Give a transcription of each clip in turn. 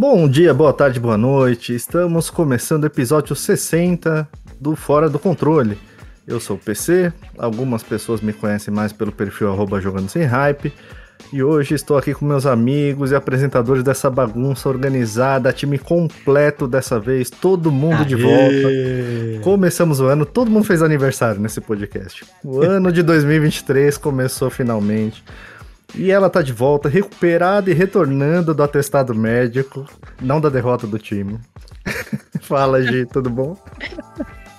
Bom dia, boa tarde, boa noite. Estamos começando o episódio 60 do Fora do Controle. Eu sou o PC, algumas pessoas me conhecem mais pelo perfil arroba jogando sem hype. E hoje estou aqui com meus amigos e apresentadores dessa bagunça organizada, time completo dessa vez, todo mundo Aê. de volta. Começamos o ano, todo mundo fez aniversário nesse podcast. O ano de 2023 começou finalmente. E ela tá de volta, recuperada e retornando do atestado médico, não da derrota do time. Fala, Gi, tudo bom?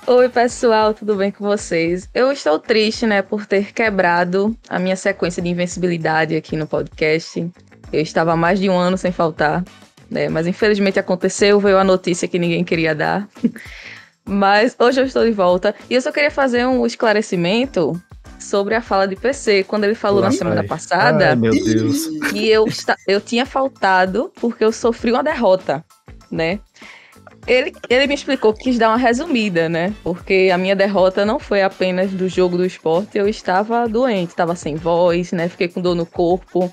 Oi, pessoal, tudo bem com vocês? Eu estou triste, né, por ter quebrado a minha sequência de invencibilidade aqui no podcast. Eu estava há mais de um ano sem faltar, né, mas infelizmente aconteceu, veio a notícia que ninguém queria dar. mas hoje eu estou de volta e eu só queria fazer um esclarecimento sobre a fala de PC, quando ele falou Lá na semana passada. Ai, meu Deus. E eu, eu tinha faltado porque eu sofri uma derrota, né? Ele, ele me explicou que quis dar uma resumida, né? Porque a minha derrota não foi apenas do jogo do esporte, eu estava doente, estava sem voz, né? Fiquei com dor no corpo.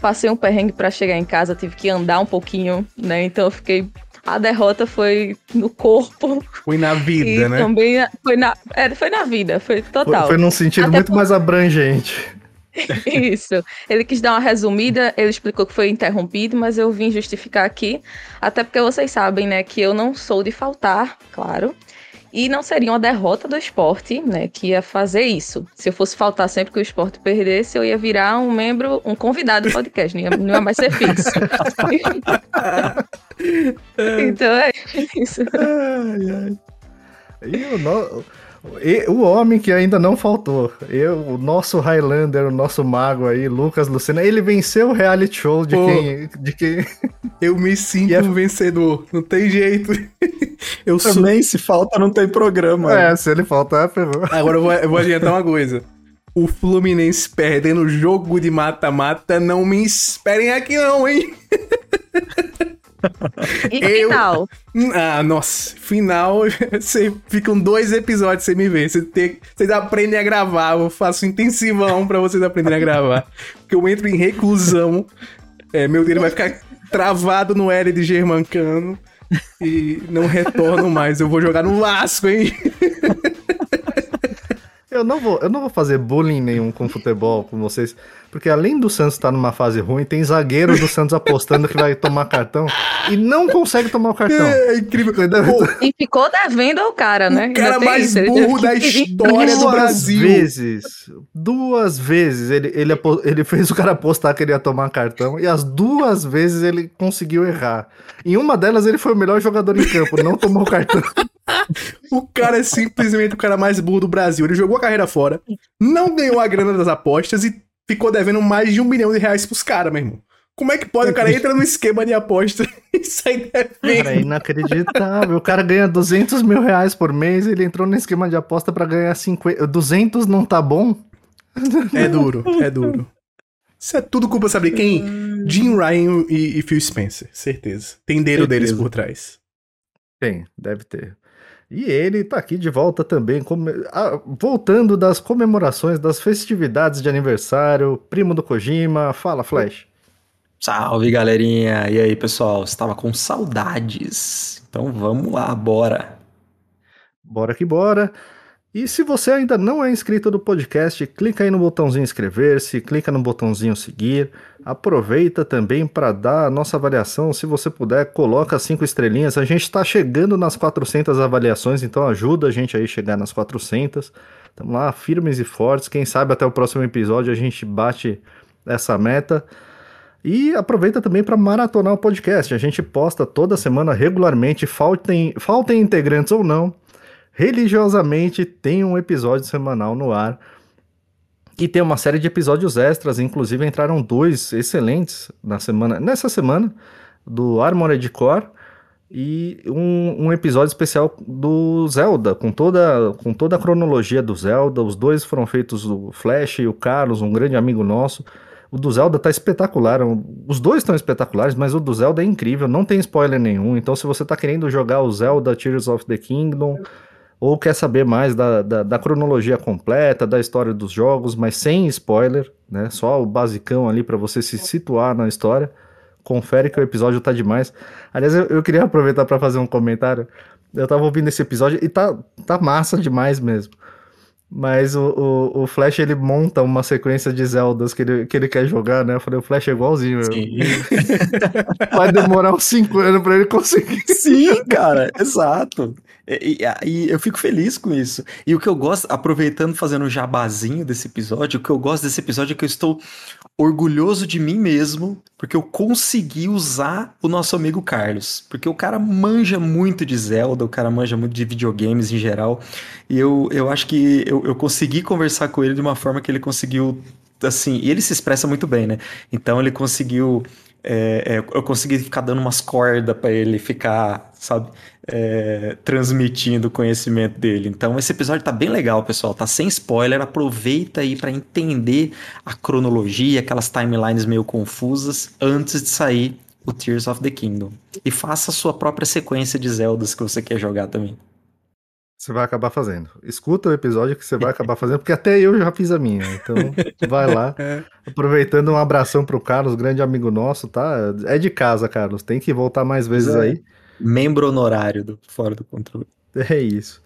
Passei um perrengue para chegar em casa, tive que andar um pouquinho, né? Então eu fiquei a derrota foi no corpo. Foi na vida, e né? Também foi na, é, foi na vida, foi total. Foi, foi num sentido Até muito por... mais abrangente. Isso. Ele quis dar uma resumida, ele explicou que foi interrompido, mas eu vim justificar aqui, até porque vocês sabem, né, que eu não sou de faltar, claro. E não seria uma derrota do esporte, né, que ia fazer isso. Se eu fosse faltar sempre que o esporte perdesse, eu ia virar um membro, um convidado do podcast, não ia, não ia mais ser fixo. então é isso. Ai, ai. E o, no... e o homem que ainda não faltou, eu, o nosso Highlander, o nosso mago aí, Lucas Lucena, ele venceu o reality show de Pô, quem. De quem... Eu me sinto é... um vencedor, não tem jeito. Eu Também, sou... se falta, não tem programa. É, se ele faltar, ferrou. Agora eu vou, eu vou adiantar uma coisa. O Fluminense perdendo o jogo de mata-mata, não me esperem aqui não, hein? E eu... final? Ah, nossa, final, você ficam dois episódios sem me ver. Você tem... Vocês aprendem a gravar, eu faço intensivão pra vocês aprenderem a gravar. Porque eu entro em reclusão, é, meu dedo vai ficar travado no L de Germancano e não retorno mais. Eu vou jogar no Vasco, hein? Eu não vou, eu não vou fazer bullying nenhum com futebol com vocês, porque além do Santos estar tá numa fase ruim, tem zagueiro do Santos apostando que vai tomar cartão e não consegue tomar o cartão. É, incrível. E ficou devendo ao cara, né? O cara mais isso, burro da história do Brasil. Duas vezes, duas vezes ele, ele, ele fez o cara apostar que ele ia tomar cartão e as duas vezes ele conseguiu errar. Em uma delas ele foi o melhor jogador em campo, não tomou o cartão. o cara é simplesmente o cara mais burro do Brasil. Ele jogou a carreira fora, não ganhou a grana das apostas e ficou devendo mais de um milhão de reais pros caras, meu irmão. Como é que pode? O cara entra no esquema de aposta e sai devendo. Cara, é inacreditável. O cara ganha 200 mil reais por mês ele entrou no esquema de aposta para ganhar 50. 200 não tá bom? É duro, é duro. Isso é tudo culpa, sabe quem? Jim Ryan e, e Phil Spencer, certeza. Tem dedo deles por trás. Tem, deve ter. E ele tá aqui de volta também, come... ah, voltando das comemorações, das festividades de aniversário, primo do Kojima. Fala, Flash. Salve, galerinha! E aí, pessoal? Estava com saudades. Então vamos lá, bora. Bora que bora. E se você ainda não é inscrito do podcast, clica aí no botãozinho inscrever-se, clica no botãozinho seguir. Aproveita também para dar a nossa avaliação, se você puder, coloca cinco estrelinhas. A gente está chegando nas 400 avaliações, então ajuda a gente aí a chegar nas 400. Estamos lá, firmes e fortes. Quem sabe até o próximo episódio a gente bate essa meta. E aproveita também para maratonar o podcast. A gente posta toda semana regularmente, faltem, faltem integrantes ou não religiosamente tem um episódio semanal no ar. E tem uma série de episódios extras, inclusive entraram dois excelentes na semana, nessa semana, do Armored Core e um, um, episódio especial do Zelda, com toda, com toda a cronologia do Zelda. Os dois foram feitos o Flash e o Carlos, um grande amigo nosso. O do Zelda tá espetacular. Os dois estão espetaculares, mas o do Zelda é incrível, não tem spoiler nenhum. Então, se você tá querendo jogar o Zelda Tears of the Kingdom ou quer saber mais da, da, da, cronologia completa, da história dos jogos, mas sem spoiler, né? Só o basicão ali para você se situar na história. confere que o episódio tá demais. Aliás, eu, eu queria aproveitar para fazer um comentário. Eu tava ouvindo esse episódio e tá, tá massa demais mesmo. Mas o, o, o, Flash ele monta uma sequência de Zeldas que ele, que ele quer jogar, né? Eu falei, o Flash é igualzinho. Sim. Vai demorar uns 5 anos pra ele conseguir. Sim, cara, exato. E, e, eu fico feliz com isso. E o que eu gosto, aproveitando, fazendo um jabazinho desse episódio, o que eu gosto desse episódio é que eu estou orgulhoso de mim mesmo, porque eu consegui usar o nosso amigo Carlos. Porque o cara manja muito de Zelda, o cara manja muito de videogames em geral. E eu, eu acho que eu, eu consegui conversar com ele de uma forma que ele conseguiu. Assim, e ele se expressa muito bem, né? Então ele conseguiu é, é, eu consegui ficar dando umas cordas para ele ficar, sabe, é, transmitindo o conhecimento dele. Então esse episódio tá bem legal, pessoal. Tá sem spoiler. Aproveita aí para entender a cronologia, aquelas timelines meio confusas antes de sair o Tears of the Kingdom. E faça a sua própria sequência de Zeldas que você quer jogar também. Você vai acabar fazendo. Escuta o episódio que você vai acabar fazendo, porque até eu já fiz a minha. Então, vai lá. É. Aproveitando um abração pro Carlos, grande amigo nosso, tá? É de casa, Carlos. Tem que voltar mais vezes é. aí. Membro honorário do Fora do Controle. É isso.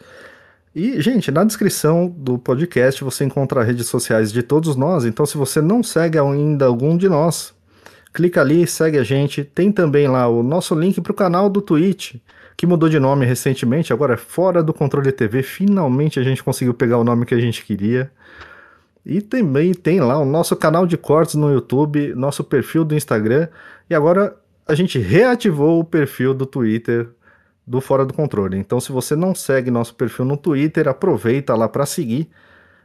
E, gente, na descrição do podcast você encontra as redes sociais de todos nós. Então, se você não segue ainda algum de nós, clica ali, segue a gente. Tem também lá o nosso link pro canal do Twitch que mudou de nome recentemente, agora é Fora do Controle TV. Finalmente a gente conseguiu pegar o nome que a gente queria. E também tem lá o nosso canal de cortes no YouTube, nosso perfil do Instagram. E agora a gente reativou o perfil do Twitter do Fora do Controle. Então, se você não segue nosso perfil no Twitter, aproveita lá para seguir.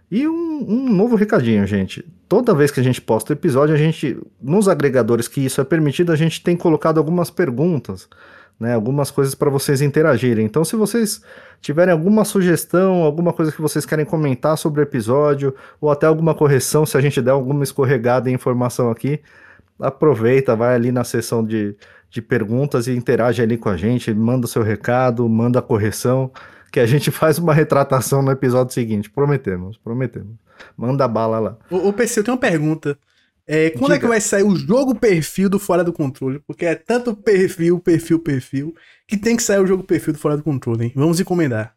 E um, um, novo recadinho, gente. Toda vez que a gente posta episódio, a gente, nos agregadores que isso é permitido, a gente tem colocado algumas perguntas né, algumas coisas para vocês interagirem. Então, se vocês tiverem alguma sugestão, alguma coisa que vocês querem comentar sobre o episódio, ou até alguma correção, se a gente der alguma escorregada em informação aqui, aproveita, vai ali na seção de, de perguntas e interage ali com a gente, manda o seu recado, manda a correção, que a gente faz uma retratação no episódio seguinte. Prometemos, prometemos. Manda bala lá. O, o PC, eu tenho uma pergunta. É, quando Diga. é que vai sair o jogo perfil do Fora do Controle? Porque é tanto perfil, perfil, perfil, que tem que sair o jogo perfil do Fora do Controle, hein? Vamos encomendar.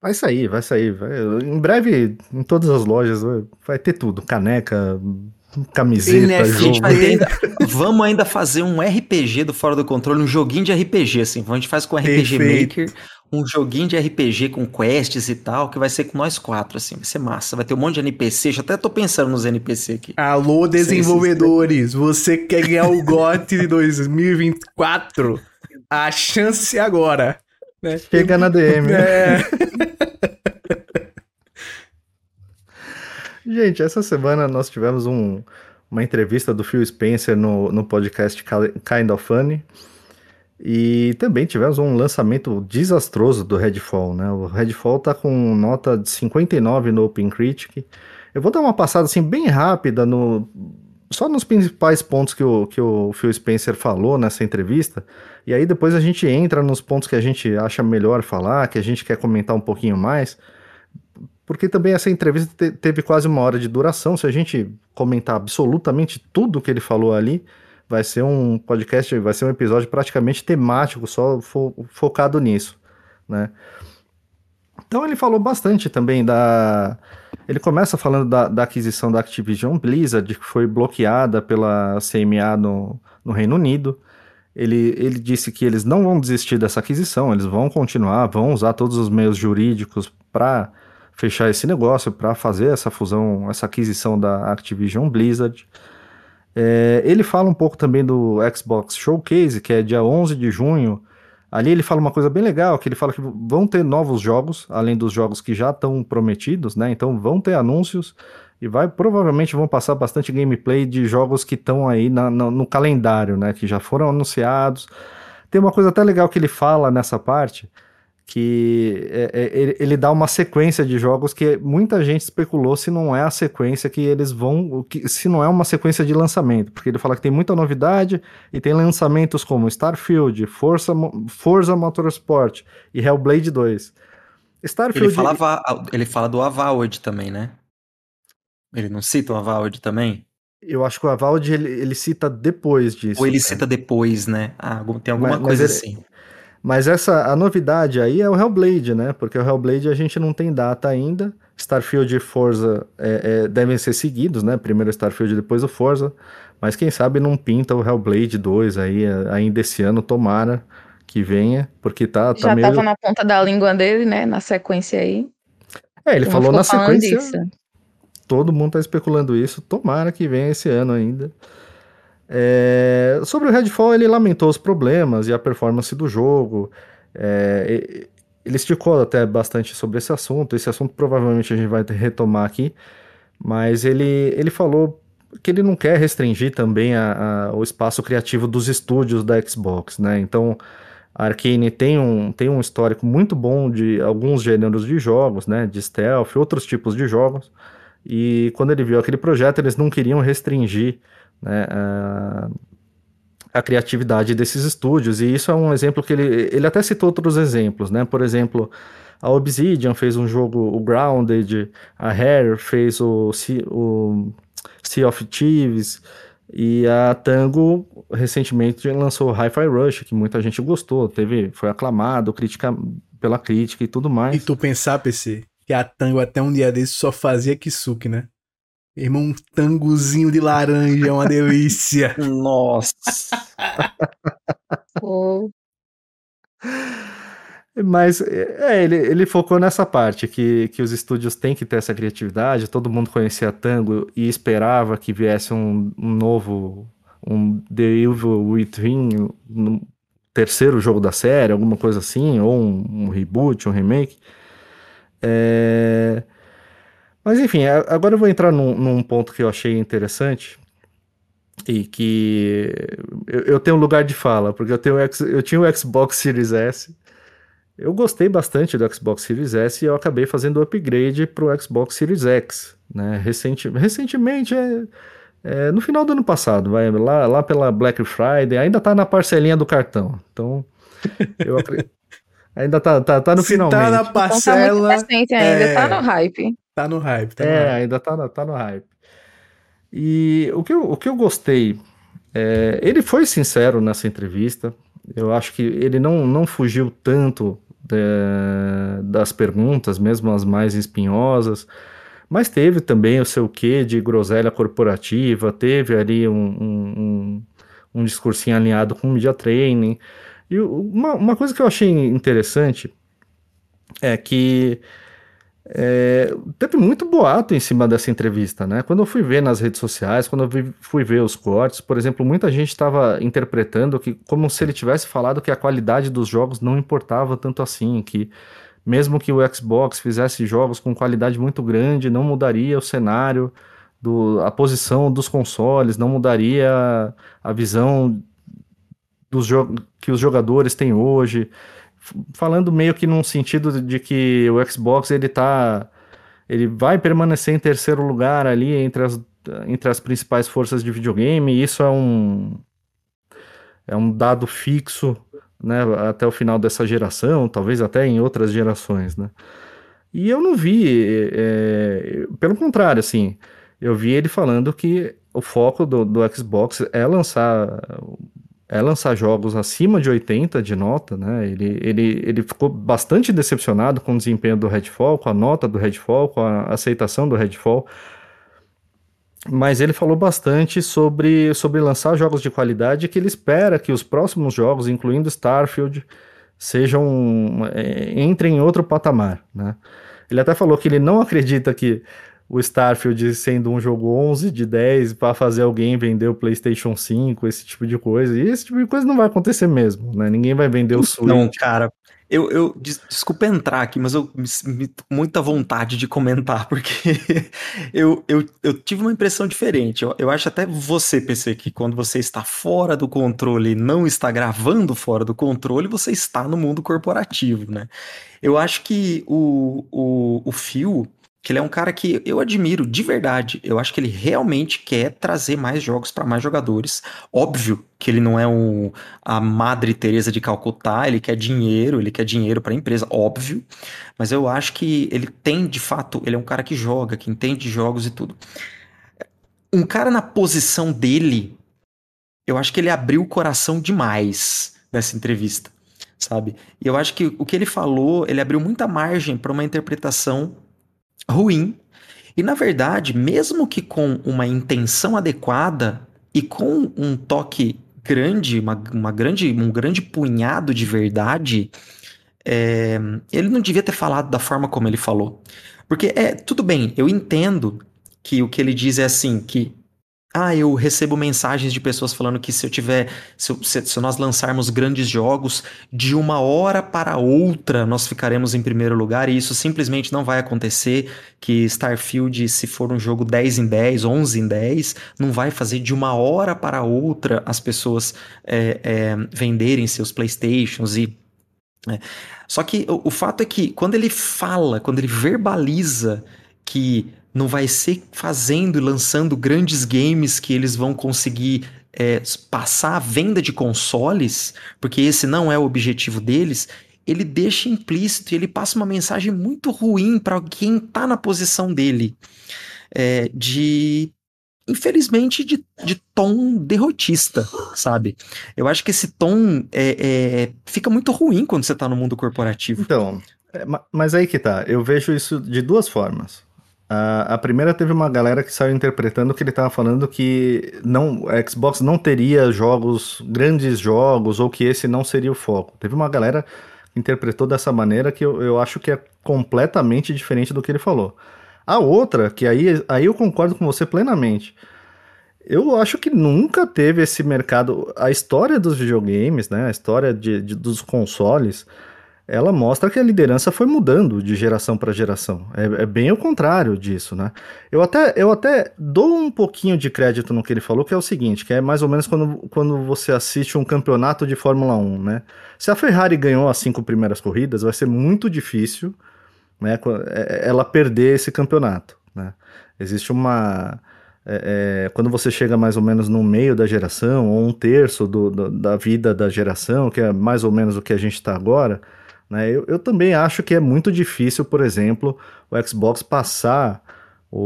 Vai sair, vai sair. Vai. Em breve, em todas as lojas, vai, vai ter tudo. Caneca, camiseta, jogo. Ainda, vamos ainda fazer um RPG do Fora do Controle, um joguinho de RPG, assim. A gente faz com RPG Perfeito. Maker, um joguinho de RPG com quests e tal, que vai ser com nós quatro, assim. Vai ser massa. Vai ter um monte de NPC. Já até tô pensando nos NPC aqui. Alô, desenvolvedores. Você quer ganhar o GOT de 2024? A chance agora. Né? Chega na DM. É. Gente, essa semana nós tivemos um, uma entrevista do Phil Spencer no, no podcast Kind of Funny. E também tivemos um lançamento desastroso do Redfall, né? O Redfall tá com nota de 59 no Open Critic. Eu vou dar uma passada assim bem rápida no só nos principais pontos que o, que o Phil Spencer falou nessa entrevista, e aí depois a gente entra nos pontos que a gente acha melhor falar, que a gente quer comentar um pouquinho mais, porque também essa entrevista te, teve quase uma hora de duração. Se a gente comentar absolutamente tudo que ele falou ali, vai ser um podcast, vai ser um episódio praticamente temático, só fo focado nisso, né? Então ele falou bastante também da. Ele começa falando da, da, aquisição da Activision Blizzard, que foi bloqueada pela CMA no, no Reino Unido. Ele, ele disse que eles não vão desistir dessa aquisição, eles vão continuar, vão usar todos os meios jurídicos para fechar esse negócio, para fazer essa fusão, essa aquisição da Activision Blizzard. É, ele fala um pouco também do Xbox Showcase, que é dia 11 de junho. Ali ele fala uma coisa bem legal, que ele fala que vão ter novos jogos, além dos jogos que já estão prometidos, né? Então vão ter anúncios e vai provavelmente vão passar bastante gameplay de jogos que estão aí na, no, no calendário, né? Que já foram anunciados. Tem uma coisa até legal que ele fala nessa parte, que é, é, ele dá uma sequência de jogos que muita gente especulou se não é a sequência que eles vão, que, se não é uma sequência de lançamento, porque ele fala que tem muita novidade e tem lançamentos como Starfield, Forza, Forza Motorsport e Hellblade 2. Starfield... Ele, falava, ele fala do Avowed também, né? Ele não cita o Avowed também? Eu acho que o Avald ele, ele cita depois disso. Ou ele cita depois, né? Ah, tem alguma Mas- mas coisa ele- assim. Mas essa a novidade aí é o Hellblade, né? Porque o Hellblade a gente não tem data ainda. Starfield e Forza é, é, devem ser seguidos, né? Primeiro o Starfield, depois o Forza. Mas quem sabe não pinta o Hellblade 2 aí é, ainda esse ano, tomara que venha, porque tá, tá Já meio. tava na ponta da língua dele, né? Na sequência aí. É, ele Turma falou na sequência. disso. Todo mundo tá especulando isso. Tomara que venha esse ano ainda. É, sobre o Redfall, ele lamentou os problemas e a performance do jogo. É, ele esticou até bastante sobre esse assunto. Esse assunto provavelmente a gente vai retomar aqui. Mas ele, ele falou que ele não quer restringir também a- a- o espaço criativo dos estúdios da Xbox, né? Então, a Arkane tem um, tem um histórico muito bom de alguns gêneros de jogos, né? De stealth, outros tipos de jogos. E quando ele viu aquele projeto, eles não queriam restringir né, a, a criatividade desses estúdios. E isso é um exemplo que ele, ele até citou outros exemplos, né? Por exemplo, a Obsidian fez um jogo, o Grounded, a Rare fez o, Sea- o Sea of Thieves, e a Tango recentemente lançou o Hi-Fi Rush, que muita gente gostou, teve, foi aclamado critica, pela crítica e tudo mais. E tu pensar, PC, que a Tango até um dia desse só fazia Kisuke, né? Irmão, um tangozinho de laranja é uma delícia. Nossa. Mas é, ele, ele focou nessa parte, que, que os estúdios têm que ter essa criatividade, todo mundo conhecia Tango e esperava que viesse um, um novo, um The Evil Within, um terceiro jogo da série, alguma coisa assim, ou um, um reboot, um remake. É, Mas enfim, agora eu vou entrar num, num ponto que eu achei interessante e que eu, eu tenho lugar de fala, porque eu, tenho, eu tinha o Xbox Series S, eu gostei bastante do Xbox Series S e eu acabei fazendo o upgrade para o Xbox Series X, né? Recenti, recentemente, é, é, no final do ano passado, vai lá, lá pela Black Friday, ainda tá na parcelinha do cartão. Então, eu acre- ainda tá, tá, tá no finalmente. tá na então tá muito parcela, recente ainda, é. tá no hype. Tá no hype. Tá no É, hype. ainda tá, no- tá no hype. E o que eu, o que eu gostei, é, ele foi sincero nessa entrevista. Eu acho que ele não, não fugiu tanto é, das perguntas, mesmo as mais espinhosas, mas teve também o seu quê de groselha corporativa, teve ali um, um, um, um discursinho alinhado com o media training. E uma, uma coisa que eu achei interessante é que é, teve muito boato em cima dessa entrevista, né? Quando eu fui ver nas redes sociais, quando eu fui ver os cortes, por exemplo, muita gente estava interpretando que como se ele tivesse falado que a qualidade dos jogos não importava tanto assim, que mesmo que o Xbox fizesse jogos com qualidade muito grande, não mudaria o cenário, do, a posição dos consoles, não mudaria a visão dos que os jogadores têm hoje falando meio que num sentido de que o Xbox ele tá ele vai permanecer em terceiro lugar ali entre as, entre as principais forças de videogame, e isso é um é um dado fixo, né, até o final dessa geração, talvez até em outras gerações, né? E eu não vi, é, pelo contrário, assim, eu vi ele falando que o foco do, do Xbox é lançar é lançar jogos acima de 80 de nota, né? Ele, ele, ele ficou bastante decepcionado com o desempenho do Redfall, com a nota do Redfall, com a aceitação do Redfall. Mas ele falou bastante sobre, sobre lançar jogos de qualidade que ele espera que os próximos jogos, incluindo Starfield, sejam é, entrem em outro patamar, né? Ele até falou que ele não acredita que o Starfield sendo um jogo 11 de 10 para fazer alguém vender o PlayStation 5, esse tipo de coisa. E esse tipo de coisa não vai acontecer mesmo, né? Ninguém vai vender o Switch. Não, cara. Eu, eu des- desculpa entrar aqui, mas eu me, me muita vontade de comentar, porque eu, eu, eu tive uma impressão diferente. Eu, eu acho até você, PC, que quando você está fora do controle e não está gravando fora do controle, você está no mundo corporativo, né? Eu acho que o, o, o Phil, que ele é um cara que eu admiro de verdade. Eu acho que ele realmente quer trazer mais jogos para mais jogadores. Óbvio que ele não é um, a Madre Teresa de Calcutá, ele quer dinheiro, ele quer dinheiro para a empresa, óbvio. Mas eu acho que ele tem, de fato, ele é um cara que joga, que entende jogos e tudo. um cara na posição dele, eu acho que ele abriu o coração demais nessa entrevista, sabe? E eu acho que o que ele falou, ele abriu muita margem para uma interpretação ruim. E na verdade, mesmo que com uma intenção adequada e com um toque grande, uma, uma grande, um grande punhado de verdade, é, ele não devia ter falado da forma como ele falou. Porque é tudo bem, eu entendo que o que ele diz é assim, que ah, eu recebo mensagens de pessoas falando que se eu tiver, se, se, se, nós lançarmos grandes jogos, de uma hora para outra nós ficaremos em primeiro lugar e isso simplesmente não vai acontecer. Que Starfield, se for um jogo 10 em 10, 11 em 10, não vai fazer de uma hora para outra as pessoas é, é, venderem seus PlayStations e. É. Só que o, o fato é que quando ele fala, quando ele verbaliza que não vai ser fazendo e lançando grandes games que eles vão conseguir é, passar a venda de consoles, porque esse não é o objetivo deles. Ele deixa implícito e ele passa uma mensagem muito ruim para quem está na posição dele, é, de infelizmente de, de tom derrotista, sabe? Eu acho que esse tom é, é, fica muito ruim quando você está no mundo corporativo. Então, é, mas aí que tá. Eu vejo isso de duas formas. A, a primeira teve uma galera que saiu interpretando que ele estava falando que não, a Xbox não teria jogos, grandes jogos, ou que esse não seria o foco. Teve uma galera que interpretou dessa maneira que eu, eu acho que é completamente diferente do que ele falou. A outra, que aí, aí eu concordo com você plenamente. Eu acho que nunca teve esse mercado. A história dos videogames, né? A história de, de dos consoles ela mostra que a liderança foi mudando de geração para geração. É, é, bem o contrário disso, né? Eu até, eu até dou um pouquinho de crédito no que ele falou, que é o seguinte, que é mais ou menos quando, quando você assiste um campeonato de Fórmula 1, né? Se a Ferrari ganhou as cinco primeiras corridas, vai ser muito difícil né, é, ela perder esse campeonato, né? Existe uma... É, é, quando você chega mais ou menos no meio da geração, ou um terço do, do, da vida da geração, que é mais ou menos o que a gente está agora, né? Eu, eu também acho que é muito difícil, por exemplo, o Xbox passar o,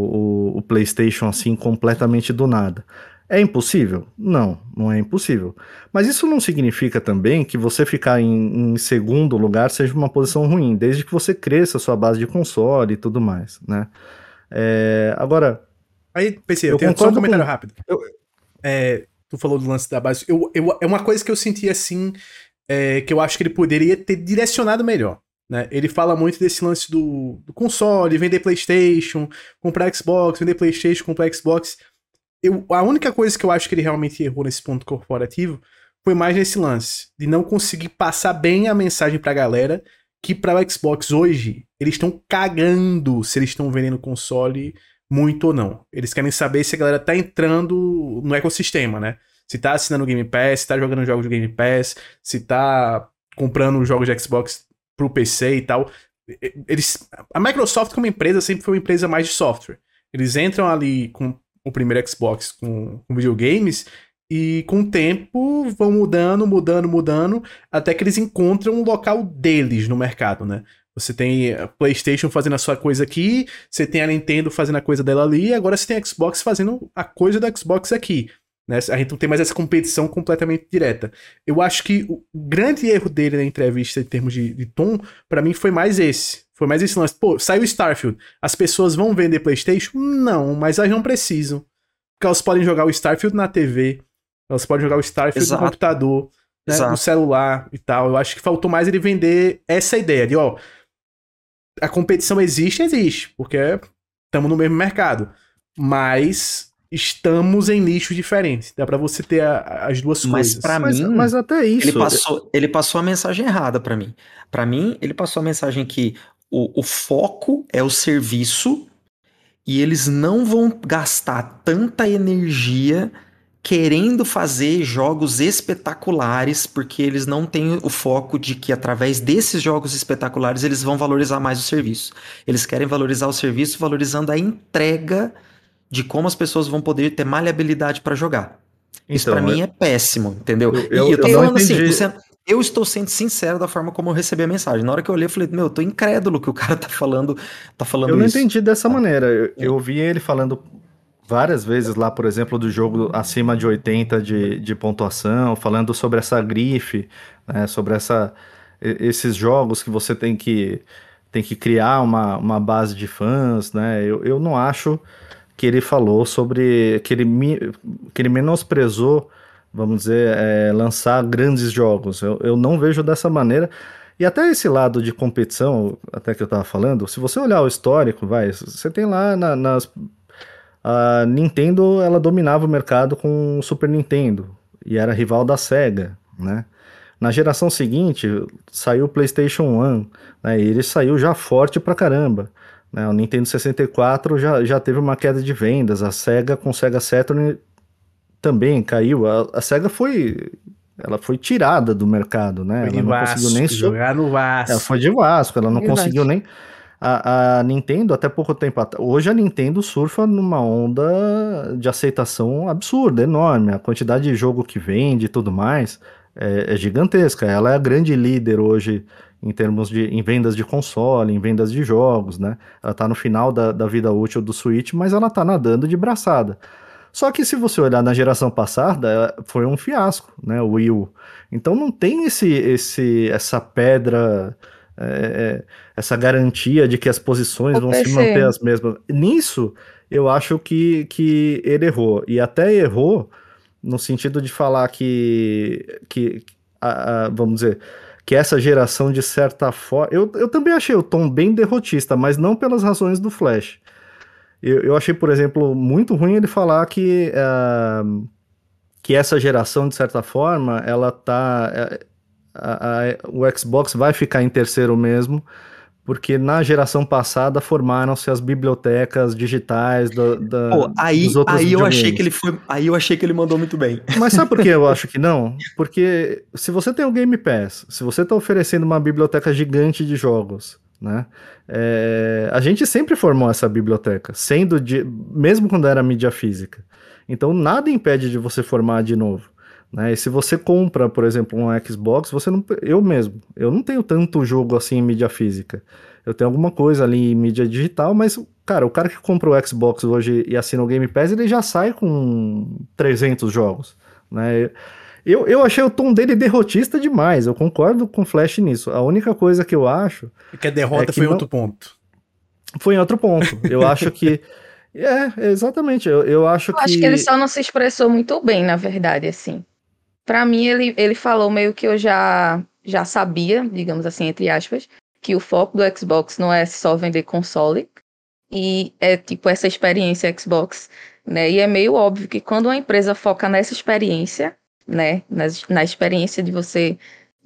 o, o PlayStation assim completamente do nada. É impossível? Não, não é impossível. Mas isso não significa também que você ficar em, em, segundo lugar seja uma posição ruim, desde que você cresça a sua base de console e tudo mais, né? É, agora. Aí, PC, eu, tenho só um comentário com... rápido. Eu, é, tu falou do lance da base. Eu, eu, é uma coisa que eu senti assim é, que eu acho que ele poderia ter direcionado melhor. Né? Ele fala muito desse lance do, do console, vender PlayStation, comprar Xbox, vender PlayStation, comprar Xbox. Eu, a única coisa que eu acho que ele realmente errou nesse ponto corporativo foi mais nesse lance de não conseguir passar bem a mensagem pra galera que para o Xbox hoje eles estão cagando se eles estão vendendo console muito ou não. Eles querem saber se a galera tá entrando no ecossistema, né? Se tá assinando o Game Pass, se tá jogando jogos de Game Pass, se tá comprando jogos de Xbox pro PC e tal. Eles, a Microsoft como empresa sempre foi uma empresa mais de software. Eles entram ali com o primeiro Xbox com, com videogames e com o tempo vão mudando, mudando, mudando, até que eles encontram um local deles no mercado, né? Você tem a PlayStation fazendo a sua coisa aqui, você tem a Nintendo fazendo a coisa dela ali, agora você tem a Xbox fazendo a coisa da Xbox aqui. Né? A gente não tem mais essa competição completamente direta. Eu acho que o grande erro dele na entrevista, em termos de, de tom, para mim foi mais esse. Foi mais esse lance. Pô, saiu Starfield. As pessoas vão vender PlayStation? Não, mas elas não precisam. Porque elas podem jogar o Starfield na TV, elas podem jogar o Starfield Exato. no computador, né, no celular e tal. Eu acho que faltou mais ele vender essa ideia de, ó, a competição existe, existe, porque estamos no mesmo mercado. Mas estamos em nichos diferentes. Dá para você ter a, as duas mas coisas. Pra mas, mim, mas até isso. Ele passou, ele passou a mensagem errada para mim. Para mim, ele passou a mensagem que o, o foco é o serviço e eles não vão gastar tanta energia querendo fazer jogos espetaculares, porque eles não têm o foco de que através desses jogos espetaculares eles vão valorizar mais o serviço. Eles querem valorizar o serviço valorizando a entrega de como as pessoas vão poder ter maleabilidade para jogar. Isso para mim é péssimo, entendeu? Eu, eu, e eu tô eu falando assim, você, eu estou sendo sincero da forma como eu recebi a mensagem. Na hora que eu olhei, eu falei, meu, eu tô incrédulo que o cara tá falando, tá falando Eu não entendi dessa ah. maneira. Eu, eu ouvi ele falando várias vezes lá, por exemplo, do jogo acima de 80 de, de pontuação, falando sobre essa grife, né, sobre essa, esses jogos que você tem que, tem que criar uma, uma base de fãs, né? Eu, eu não acho que ele falou sobre que ele, que ele menosprezou, vamos dizer, é, lançar grandes jogos. Eu, eu não vejo dessa maneira. E até esse lado de competição, até que eu tava falando, se você olhar o histórico, vai, você tem lá na, nas. A Nintendo ela dominava o mercado com o Super Nintendo e era rival da Sega, né? Na geração seguinte saiu o PlayStation 1, né? E ele saiu já forte pra caramba. Né? O Nintendo 64 já, já teve uma queda de vendas, a Sega com o Sega Saturn também caiu. A, a Sega foi ela foi tirada do mercado, né? Foi ela não Vasco, conseguiu nem jogar no Vasco. Ela foi de Vasco, ela não Verdade. conseguiu nem a, a, Nintendo até pouco tempo hoje a Nintendo surfa numa onda de aceitação absurda, enorme. A quantidade de jogo que vende e tudo mais é, é gigantesca. Ela é a grande líder hoje em termos de em vendas de console, em vendas de jogos, né? Ela tá no final da, da vida útil do Switch, mas ela tá nadando de braçada. Só que se você olhar na geração passada, foi um fiasco, né? O Wii U. Então não tem esse, esse, essa pedra, é, é essa garantia de que as posições vão se manter as mesmas. Nisso, eu acho que, que ele errou. E até errou no sentido de falar que, que a, a, vamos dizer, que essa geração, de certa forma. Eu, eu também achei o tom bem derrotista, mas não pelas razões do Flash. Eu, eu achei, por exemplo, muito ruim ele falar que, uh, que essa geração, de certa forma, ela tá. Uh, a, a, o Xbox vai ficar em terceiro mesmo, porque na geração passada formaram-se as bibliotecas digitais da, da Pô, aí, dos outros aí eu achei que ele foi, aí eu achei que ele mandou muito bem. Mas sabe por que eu acho que não? Porque se você tem o Game Pass, se você está oferecendo uma biblioteca gigante de jogos, né? É, a gente sempre formou essa biblioteca, sendo de, mesmo quando era mídia física. Então nada impede de você formar de novo. Né? E se você compra, por exemplo, um Xbox, você não. Eu mesmo, eu não tenho tanto jogo assim em mídia física. Eu tenho alguma coisa ali em mídia digital, mas, cara, o cara que compra o Xbox hoje e assina o Game Pass, ele já sai com 300 jogos. Né? Eu, eu achei o tom dele derrotista demais. Eu concordo com o Flash nisso. A única coisa que eu acho. É que a derrota é que foi em outro ponto. Foi em outro ponto. Eu acho que. É, exatamente. Eu, eu acho eu que. Acho que ele só não se expressou muito bem, na verdade, assim. Para mim, ele, ele falou meio que eu já, já sabia, digamos assim, entre aspas, que o foco do Xbox não é só vender console, e é tipo essa experiência Xbox, né? E é meio óbvio que quando uma empresa foca nessa experiência, né, na, na experiência de você,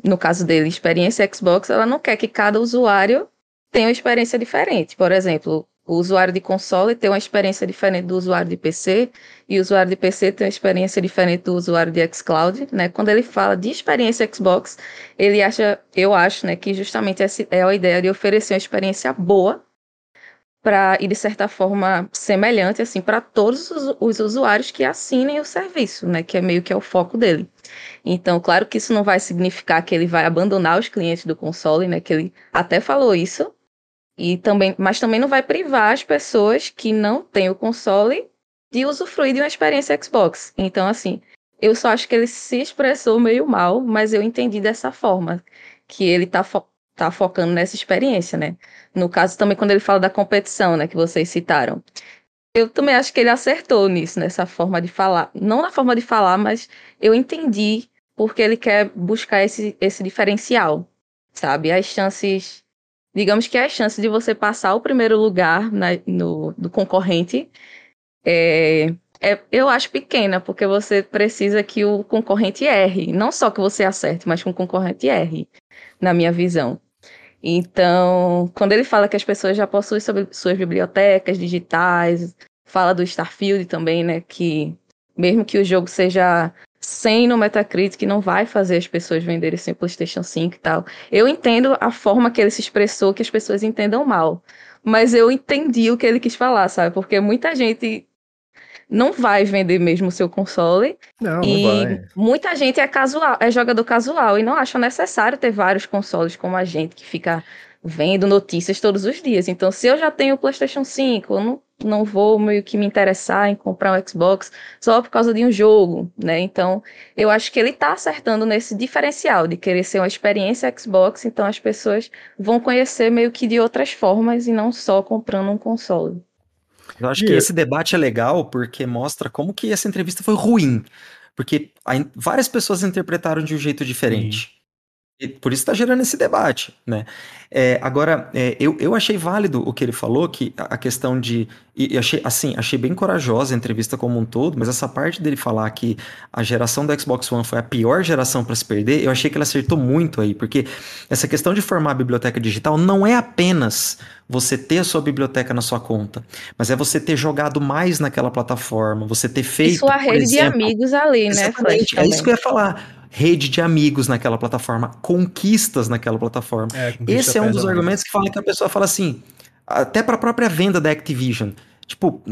no caso dele, experiência Xbox, ela não quer que cada usuário tenha uma experiência diferente. Por exemplo, o usuário de console tem uma experiência diferente do usuário de PC, e o usuário de PC tem uma experiência diferente do usuário de xCloud, né? Quando ele fala de experiência Xbox, ele acha, eu acho, né, que justamente essa é a ideia de oferecer uma experiência boa para e de certa forma semelhante assim para todos os, os, usuários que assinem o serviço, né, que é meio que é o foco dele. Então, claro que isso não vai significar que ele vai abandonar os clientes do console, né, que ele até falou isso, e também, mas também não vai privar as pessoas que não têm o console de usufruir de uma experiência Xbox. Então, assim, eu só acho que ele se expressou meio mal, mas eu entendi dessa forma, que ele tá, fo tá focando nessa experiência, né? No caso também quando ele fala da competição, né, que vocês citaram. Eu também acho que ele acertou nisso, nessa forma de falar. Não na forma de falar, mas eu entendi porque ele quer buscar esse, esse diferencial, sabe? As chances digamos que a chance de você passar o primeiro lugar na, no, do concorrente é, é, eu acho pequena, porque você precisa que o concorrente erre. Não só que você acerte, mas que o concorrente erre, na minha visão. Então, quando ele fala que as pessoas já possuem suas bibliotecas digitais, fala do Starfield também, né? Que mesmo que o jogo seja 100 no Metacritic não vai fazer as pessoas venderem sem PlayStation 5 e tal. Eu entendo a forma que ele se expressou que as pessoas entendam mal, mas eu entendi o que ele quis falar, sabe? Porque muita gente não vai vender mesmo o seu console. Não, e não vai. muita gente é casual, é jogador casual e não acha necessário ter vários consoles como a gente que fica vendo notícias todos os dias. Então, se eu já tenho o PlayStation 5, eu não, não vou meio que me interessar em comprar um Xbox só por causa de um jogo, né? Então, eu acho que ele tá acertando nesse diferencial de querer ser uma experiência Xbox, então as pessoas vão conhecer meio que de outras formas e não só comprando um console. Eu acho que esse debate é legal porque mostra como que essa entrevista foi ruim. Porque várias pessoas interpretaram de um jeito diferente. Sim. E por isso está gerando esse debate, né? É, agora, é, eu, eu achei válido o que ele falou, que a, questão de. E achei, assim, achei bem corajosa a entrevista como um todo, mas essa parte dele falar que a geração do Xbox One foi a pior geração para se perder, eu achei que ele acertou muito aí, porque essa questão de formar a biblioteca digital não é apenas você ter a sua biblioteca na sua conta, mas é você ter jogado mais naquela plataforma, você ter feito. E sua rede exemplo, de amigos ali, né? Exatamente, é isso que eu ia falar rede de amigos naquela plataforma, conquistas naquela plataforma. É, Esse é um dos argumentos que fala que a pessoa fala assim, até para a própria venda da Activision. Tipo,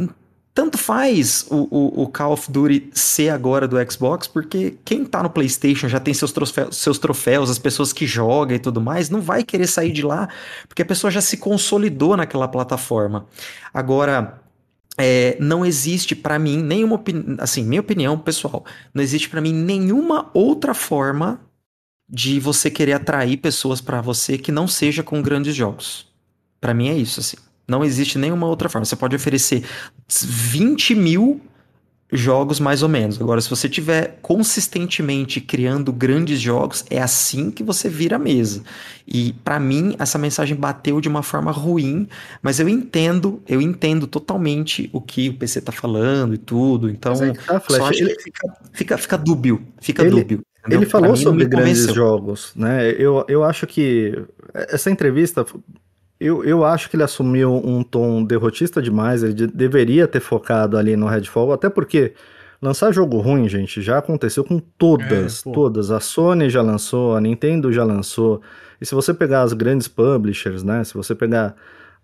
tanto faz o, o, o, Call of Duty ser agora do Xbox, porque quem tá no PlayStation já tem seus troféus, seus troféus, as pessoas que jogam e tudo mais, não vai querer sair de lá, porque a pessoa já se consolidou naquela plataforma. Agora, é, não existe para mim nenhuma assim minha opinião pessoal não existe para mim nenhuma outra forma de você querer atrair pessoas para você que não seja com grandes jogos. Para mim é isso assim. Não existe nenhuma outra forma. Você pode oferecer 20 mil jogos mais ou menos. Agora, se você tiver consistentemente criando grandes jogos, é assim que você vira a mesa. E para mim essa mensagem bateu de uma forma ruim, mas eu entendo, eu entendo totalmente o que o PC tá falando e tudo. Então, é tá, só acho ele... que fica, fica, fica dúbio, fica ele, dúbio. Entendeu? Ele falou sobre grandes jogos, né? Eu, eu acho que essa entrevista eu, eu acho que ele assumiu um tom derrotista demais, ele de, deveria ter focado ali no Redfall, até porque lançar jogo ruim, gente, já aconteceu com todas, é, todas. A Sony já lançou, a Nintendo já lançou. E se você pegar as grandes publishers, né, se você pegar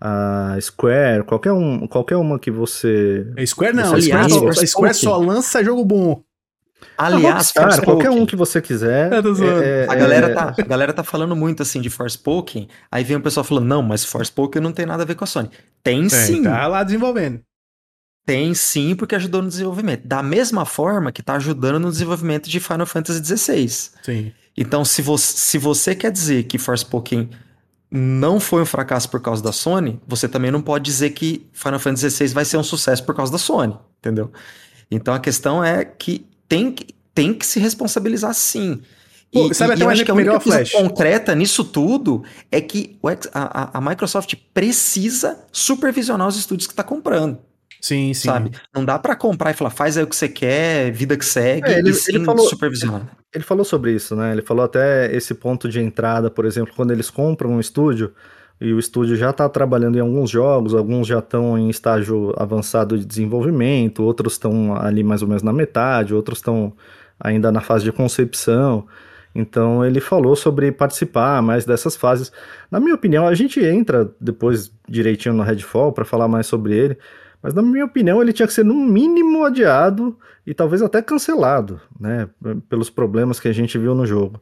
a Square, qualquer, um, qualquer uma que você... A Square não, você aliás, a Square só lança jogo bom. Aliás, cara, qualquer um que você quiser. É, é, a, galera é... tá, a galera tá falando muito assim de Forspoken. Aí vem o pessoal falando: não, mas Forspoken não tem nada a ver com a Sony. Tem, tem sim. Tá lá desenvolvendo. Tem sim, porque ajudou no desenvolvimento. Da mesma forma que tá ajudando no desenvolvimento de Final Fantasy XVI. Sim. Então, se você, se você quer dizer que Forspoken não foi um fracasso por causa da Sony, você também não pode dizer que Final Fantasy XVI vai ser um sucesso por causa da Sony, entendeu? Então a questão é que tem que, tem que se responsabilizar sim. Pô, e, sabe e, até eu acho que a única coisa concreta nisso tudo é que a, a, Microsoft precisa supervisionar os estúdios que está comprando. Sim, sim. Sabe? Não dá para comprar e falar, faz aí o que você quer, vida que segue, é, ele, e sim ele falou, supervisionar. Ele falou sobre isso, né? Ele falou até esse ponto de entrada, por exemplo, quando eles compram um estúdio, e o estúdio já está trabalhando em alguns jogos, alguns já estão em estágio avançado de desenvolvimento, outros estão ali mais ou menos na metade, outros estão ainda na fase de concepção. Então ele falou sobre participar mais dessas fases. Na minha opinião, a gente entra depois direitinho no Redfall para falar mais sobre ele, mas na minha opinião ele tinha que ser no mínimo adiado e talvez até cancelado, né, pelos problemas que a gente viu no jogo.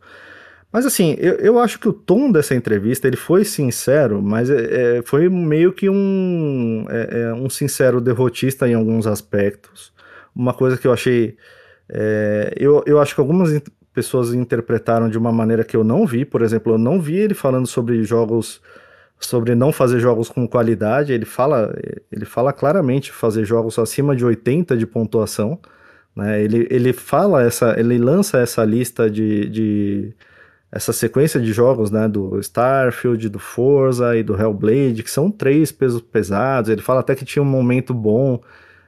Mas assim, eu, eu acho que o tom dessa entrevista, ele foi sincero, mas é, é, foi meio que um, é, é, um sincero derrotista em alguns aspectos. Uma coisa que eu achei... É, eu, eu acho que algumas pessoas interpretaram de uma maneira que eu não vi. Por exemplo, eu não vi ele falando sobre jogos... Sobre não fazer jogos com qualidade. Ele fala, ele fala claramente fazer jogos acima de 80 de pontuação. Né? Ele, ele fala essa... Ele lança essa lista de, de essa sequência de jogos, né, do Starfield, do Forza e do Hellblade, que são três pesos pesados. Ele fala até que tinha um momento bom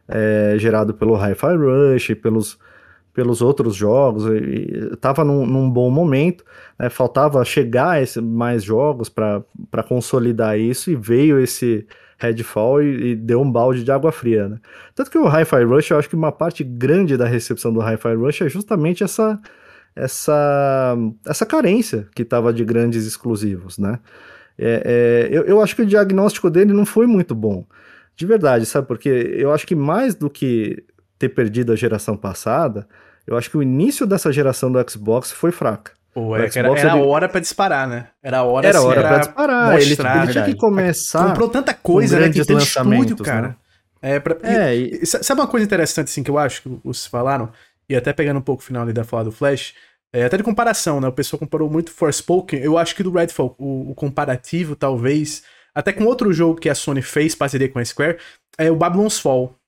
é, gerado pelo Hi-Fi Rush, pelos, pelos outros jogos, estava num, num, bom momento. Né, faltava chegar esse, mais jogos para consolidar isso e veio esse Redfall e, e, deu um balde de água fria. Né? Tanto que o Hi-Fi Rush, eu acho que uma parte grande da recepção do Hi-Fi Rush é justamente essa essa, essa carência que estava de grandes exclusivos, né? É, é, eu, eu acho que o diagnóstico dele não foi muito bom, de verdade, sabe? Porque eu acho que mais do que ter perdido a geração passada, eu acho que o início dessa geração do Xbox foi fraca. Pô, é, era, ele... hora pra disparar, né? Era hora, era assim, hora pra disparar. Mostrar, ele, ele tinha que começar. Comprou tanta coisa, né? Que tem estúdio, cara. Né? É, pra... é e... E, sabe uma coisa interessante, assim, que eu acho que vocês falaram? E até pegando um pouco o final ali da fala do Flash. É, até de comparação, né? O pessoal comparou muito Forspoken. Eu acho que do Redfall, o, o comparativo, talvez, até com outro jogo que a Sony fez, parceria com a Square, é o Babylon's Fall.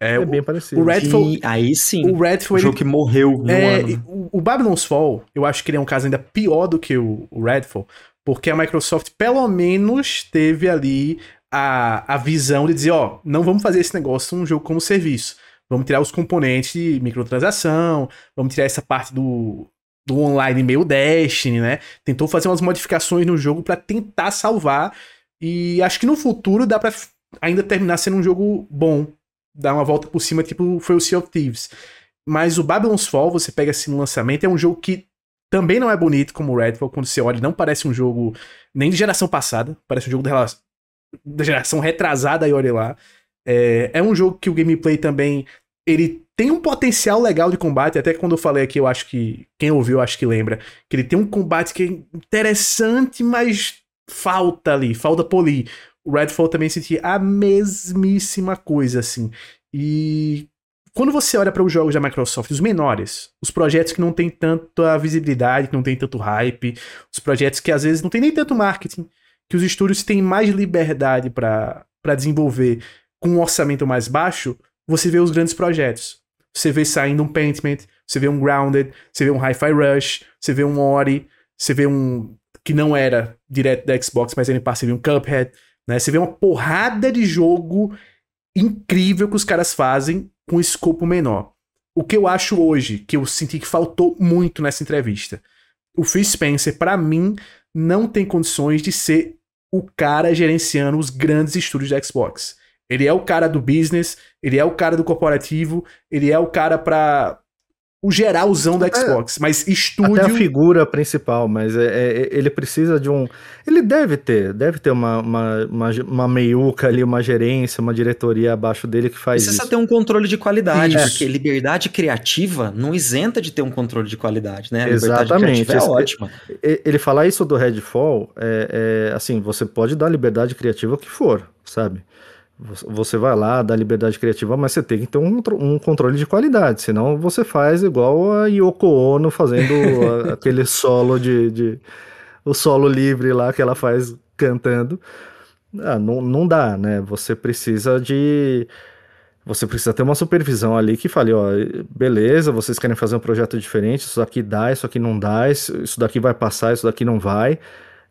É, é bem parecido. O Redfall, e aí sim. O Redfall. O jogo ele, que morreu no é, ano. O, o, Babylon's Fall, eu acho que ele é um caso ainda pior do que o, o Redfall, porque a Microsoft pelo menos teve ali a, a visão de dizer, ó, não vamos fazer esse negócio um jogo como serviço. Vamos tirar os componentes de microtransação, vamos tirar essa parte do, do online meio Destiny, né? Tentou fazer umas modificações no jogo para tentar salvar. E acho que no futuro dá para ainda terminar sendo um jogo bom dar uma volta por cima, tipo foi o Sea of Thieves. Mas o Babylon's Fall, você pega assim no lançamento, é um jogo que também não é bonito como o Redfall, quando você olha, não parece um jogo nem de geração passada, parece um jogo da, da geração retrasada e olha lá. É, é um jogo que o gameplay também, ele tem um potencial legal de combate, até quando eu falei aqui, eu acho que, quem ouviu, acho que lembra, que ele tem um combate que é interessante, mas falta ali, falta polir. O Redfall também sentia a mesmíssima coisa, assim. E quando você olha para os jogos da Microsoft, os menores, os projetos que não tem tanta visibilidade, que não tem tanto hype, os projetos que às vezes não tem nem tanto marketing, que os estúdios têm mais liberdade para desenvolver com um orçamento mais baixo, você vê os grandes projetos. Você vê saindo um Paintment, você vê um Grounded, você vê um Hi-Fi Rush, você vê um Ori, você vê um que não era direto da Xbox, mas ele passa, você vê um Cuphead, né? Você vê uma porrada de jogo incrível que os caras fazem com escopo menor. O que eu acho hoje, que eu senti que faltou muito nessa entrevista, o Phil Spencer, para mim, não tem condições de ser o cara gerenciando os grandes estúdios da Xbox. Ele é o cara do business, ele é o cara do corporativo, ele é o cara para o geralzão da é. Xbox, é, mas estúdio... Até a figura principal, mas é, é, ele precisa de um... Ele deve ter, deve ter uma, uma, uma, uma meiuca ali, uma gerência, uma diretoria abaixo dele que faz precisa isso. ter um controle de qualidade, isso. porque liberdade criativa não isenta de ter um controle de qualidade, né? A Exatamente. é ótima. Ele falar isso do Redfall, é, é, assim, você pode dar liberdade criativa o que for, sabe? Você vai lá, dá liberdade criativa, mas você tem que ter um, um controle de qualidade, senão você faz igual a Yoko Ono fazendo aquele solo de, de, o solo livre lá que ela faz cantando. Ah, não, não dá, né? Você precisa de. Você precisa ter uma supervisão ali que fale, ó, beleza, vocês querem fazer um projeto diferente, isso aqui dá, isso aqui não dá, isso, isso daqui vai passar, isso daqui não vai.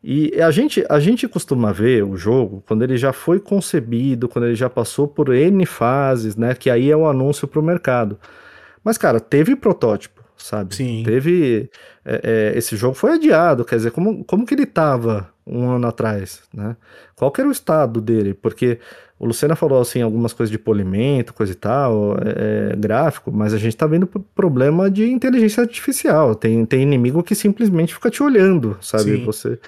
E a gente, a gente costuma ver o jogo quando ele já foi concebido, quando ele já passou por N fases, né? Que aí é o um anúncio para o mercado. Mas, cara, teve protótipo, sabe? Sim. Teve. É, é, esse jogo foi adiado, quer dizer, como, como que ele estava um ano atrás, né? Qual que era o estado dele? Porque o Lucena falou assim algumas coisas de polimento, coisa e tal, é, é, gráfico, mas a gente tá vendo problema de inteligência artificial. Tem, tem inimigo que simplesmente fica te olhando, sabe? Sim. Você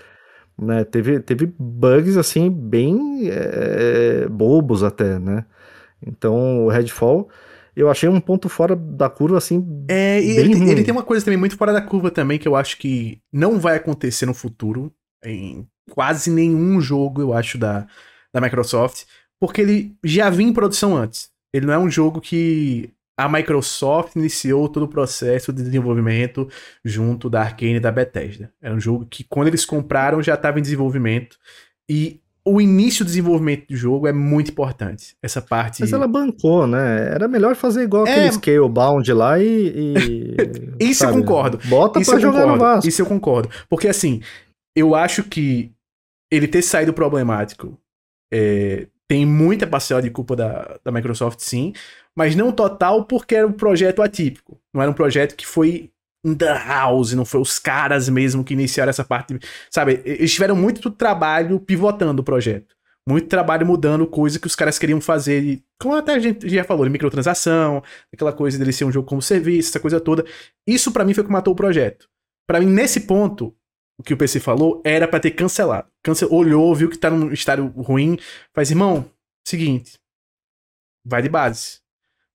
né? Teve, teve bugs assim bem é, bobos até, né? Então o Redfall eu achei um ponto fora da curva assim. É, e ele, ele, tem uma coisa também muito fora da curva também que eu acho que não vai acontecer no futuro em quase nenhum jogo eu acho da, da Microsoft, porque ele já vinha em produção antes. Ele não é um jogo que a Microsoft iniciou todo o processo de desenvolvimento junto da Arkane e da Bethesda. Era um jogo que, quando eles compraram, já estava em desenvolvimento. E o início do desenvolvimento do jogo é muito importante. Essa parte. Mas ela bancou, né? Era melhor fazer igual é... aquele Scalebound lá e. e Isso sabe, eu concordo. Bota Isso pra jogar concordo. no Vasco. Isso eu concordo. Porque assim, eu acho que ele ter saído problemático é, tem muita parcela de culpa da, da Microsoft, sim mas não total porque era um projeto atípico. Não era um projeto que foi in the house, não foi os caras mesmo que iniciaram essa parte. Sabe, eles tiveram muito trabalho pivotando o projeto. Muito trabalho mudando coisa que os caras queriam fazer. Como até a gente já falou, de microtransação, aquela coisa dele ser um jogo como serviço, essa coisa toda. Isso para mim foi o que matou o projeto. Para mim, nesse ponto, o que o PC falou era para ter cancelado. Cance olhou, viu que tá num estado ruim, faz, irmão, seguinte, vai de base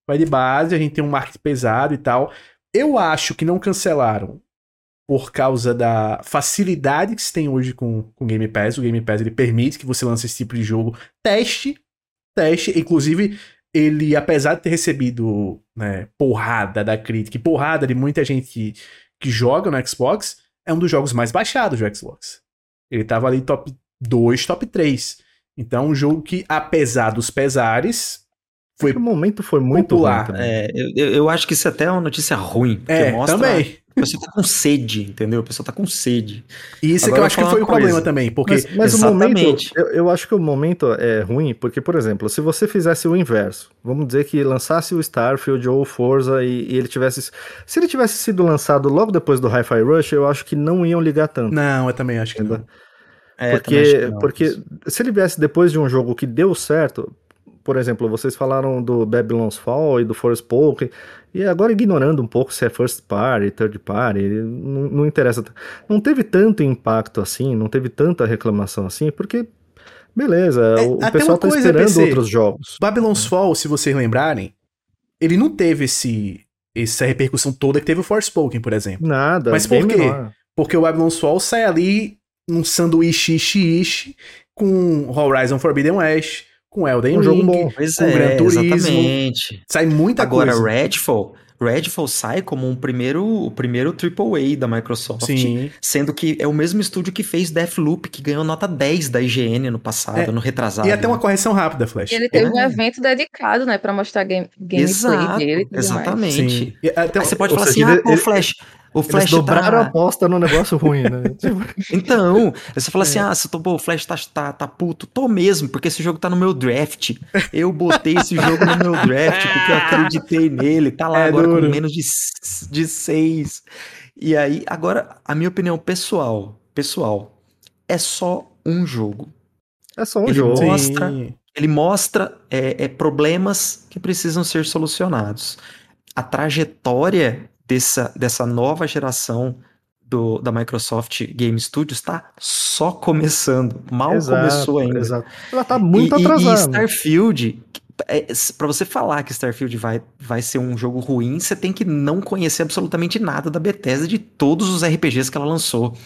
vai de base, a gente tem um marketing pesado e tal. Eu acho que não cancelaram por causa da facilidade que se tem hoje com o Game Pass. O Game Pass ele permite que você lance esse tipo de jogo. Teste, teste. Inclusive, ele, apesar de ter recebido né, porrada da crítica e porrada de muita gente que, que joga no Xbox, é um dos jogos mais baixados do Xbox. Ele tava ali top 2, top 3. Então, um jogo que, apesar dos pesares, foi o momento foi muito popular. ruim. É, eu, eu acho que isso até é uma notícia ruim. É, mostra também. A pessoa tá com sede, entendeu? A pessoa tá com sede. E isso é que Agora eu acho que foi o uma problema coisa. também, porque Mas, mas o momento, eu, eu acho que o momento é ruim, porque, por exemplo, se você fizesse o inverso, vamos dizer que lançasse o Starfield ou o Forza e, e ele tivesse. Se ele tivesse sido lançado logo depois do Hi-Fi Rush, eu acho que não iam ligar tanto. Não, eu também acho que não. É, porque que não. porque se ele viesse depois de um jogo que deu certo, por exemplo, vocês falaram do Babylon's Fall e do Forspoken, e agora ignorando um pouco se é first party, third party, não, não interessa. Não teve tanto impacto assim, não teve tanta reclamação assim, porque beleza, É, o, pessoal tá esperando PC. outros jogos. Babylon's Fall, se vocês lembrarem, ele não teve esse, essa repercussão toda que teve o Forspoken, por exemplo. Nada. Mas por quê? menor. Porque o Babylon's Fall sai ali num sanduíche ishi ishi com Horizon Forbidden West, com Elden Um Ring, jogo bom. Pois com é, Gran Turismo. exatamente. sai muita Agora, coisa. Redfall, Redfall sai como um primeiro, o primeiro AAA da Microsoft. Sim. Sendo que é o mesmo estúdio que fez Deathloop, que ganhou nota 10 da IGN no passado, É, no retrasado. E até uma correção rápida, Flash. Ele teve um É. evento dedicado, né, pra mostrar game, gameplay Exato, dele. e exatamente. Sim. E até- Aí você pode falar seja, assim, ah, pô, ele- Flash, o Eles Flash dobraram a tá... aposta no negócio ruim, né? Tipo, Então, você fala É. assim, ah, você tô, pô, o Flash tá, tá, tá puto. Tô mesmo, porque esse jogo tá no meu draft. Eu botei esse jogo no meu draft porque eu acreditei nele. Tá lá É agora duro. com menos de, de seis. E aí, agora, a minha opinião pessoal, pessoal, é só um jogo. é só um Ele jogo. Sim. mostra- Ele mostra é, é, problemas que precisam ser solucionados. A trajetória dessa, dessa nova geração do, da Microsoft Game Studios está só começando. Mal Exato, começou ainda. Exato. Ela tá muito e, e- e atrasada. Starfield, é, para você falar que Starfield vai, vai ser um jogo ruim, você tem que não conhecer absolutamente nada da Bethesda de todos os RPGs que ela lançou.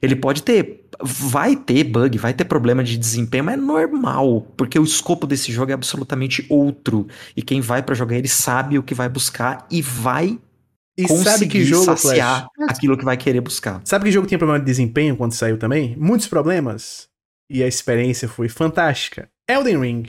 Ele pode ter, vai ter bug, vai ter problema de desempenho, mas é normal, porque o escopo desse jogo é absolutamente outro. E quem vai pra jogar ele sabe o que vai buscar e vai E conseguir sabe que jogo, saciar Flash? aquilo que vai querer buscar. Sabe que jogo tinha problema de desempenho quando saiu também? Muitos problemas. E a experiência foi fantástica. Elden Ring.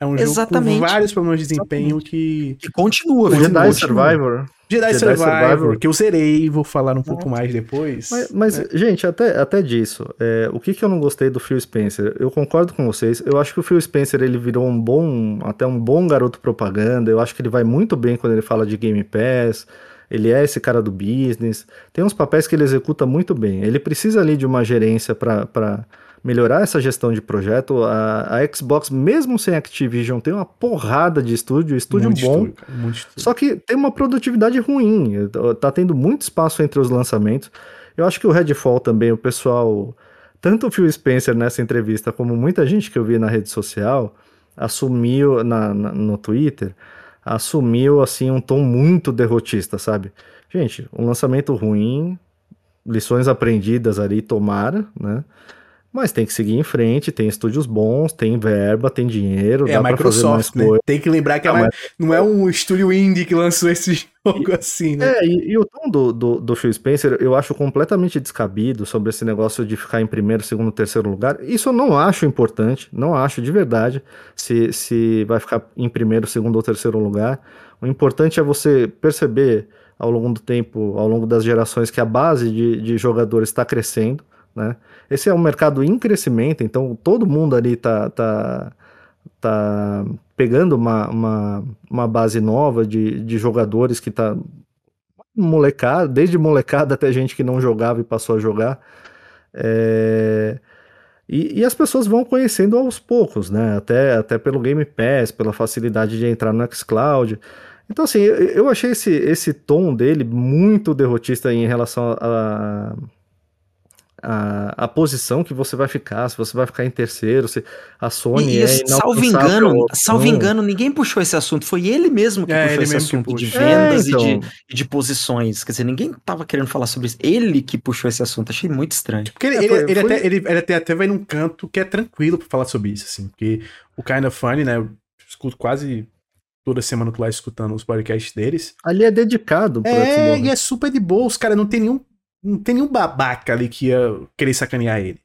É um jogo Exatamente. com vários problemas de desempenho que. Que continua, O viu? Jedi Continua. Survivor. Jedi, Jedi Survivor, Survivor. que eu zerei, vou falar um pouco mais depois. Mas, mas, gente, até, até disso, é, o que, que eu não gostei do Phil Spencer? Eu concordo com vocês. Eu acho que o Phil Spencer ele virou um bom, até um bom garoto propaganda. Eu acho que ele vai muito bem quando ele fala de Game Pass. Ele é esse cara do business. Tem uns papéis que ele executa muito bem. Ele precisa ali de uma gerência para melhorar essa gestão de projeto. A, a Xbox, mesmo sem Activision, tem uma porrada de estúdio, estúdio Muito bom. estúdio, estúdio. Só que tem uma produtividade ruim, tá tendo muito espaço entre os lançamentos. Eu acho que o Redfall também, o pessoal, tanto o Phil Spencer nessa entrevista, como muita gente que eu vi na rede social, assumiu na, na- no Twitter, assumiu assim um tom muito derrotista, sabe? Gente, um lançamento ruim, lições aprendidas ali, tomara, né? Mas tem que seguir em frente, tem estúdios bons, tem verba, tem dinheiro, É dá a pra fazer mais Microsoft, né? coisa. Tem que lembrar que Não, ela não é um estúdio indie que lançou esse jogo assim, né? É, e, e o tom do, do, do Phil Spencer eu acho completamente descabido sobre esse negócio de ficar em primeiro, segundo, terceiro lugar. Isso eu não acho importante, não acho de verdade se, se vai ficar em primeiro, segundo ou terceiro lugar. O importante é você perceber ao longo do tempo, ao longo das gerações, que a base de, de jogadores está crescendo. Né? Esse é um mercado em crescimento, então todo mundo ali tá, tá, tá pegando uma, uma, uma base nova de, de jogadores que tá molecada, desde molecada até gente que não jogava e passou a jogar. É, E, e as pessoas vão conhecendo aos poucos, né? Até, até pelo Game Pass, pela facilidade de entrar no xCloud. Então, assim, eu, eu achei esse, esse tom dele muito derrotista em relação a, a, a posição que você vai ficar, se você vai ficar em terceiro, se a Sony E, e, é salvo engano, salvo não. engano, ninguém puxou esse assunto. Foi ele mesmo que É, puxou esse assunto de vendas É, e, de, então. e de posições. Quer dizer, ninguém tava querendo falar sobre isso. Ele que puxou esse assunto. Achei muito estranho. Porque ele, É, ele, foi- ele foi- até, ele, ele até, até vai num canto que é tranquilo pra falar sobre isso, assim. Porque o Kind of Funny, né? Eu escuto quase toda semana eu tô lá escutando os podcasts deles. Ali é dedicado É, e é super de boa. Os caras não tem nenhum. Não tem nenhum babaca ali que ia querer sacanear ele.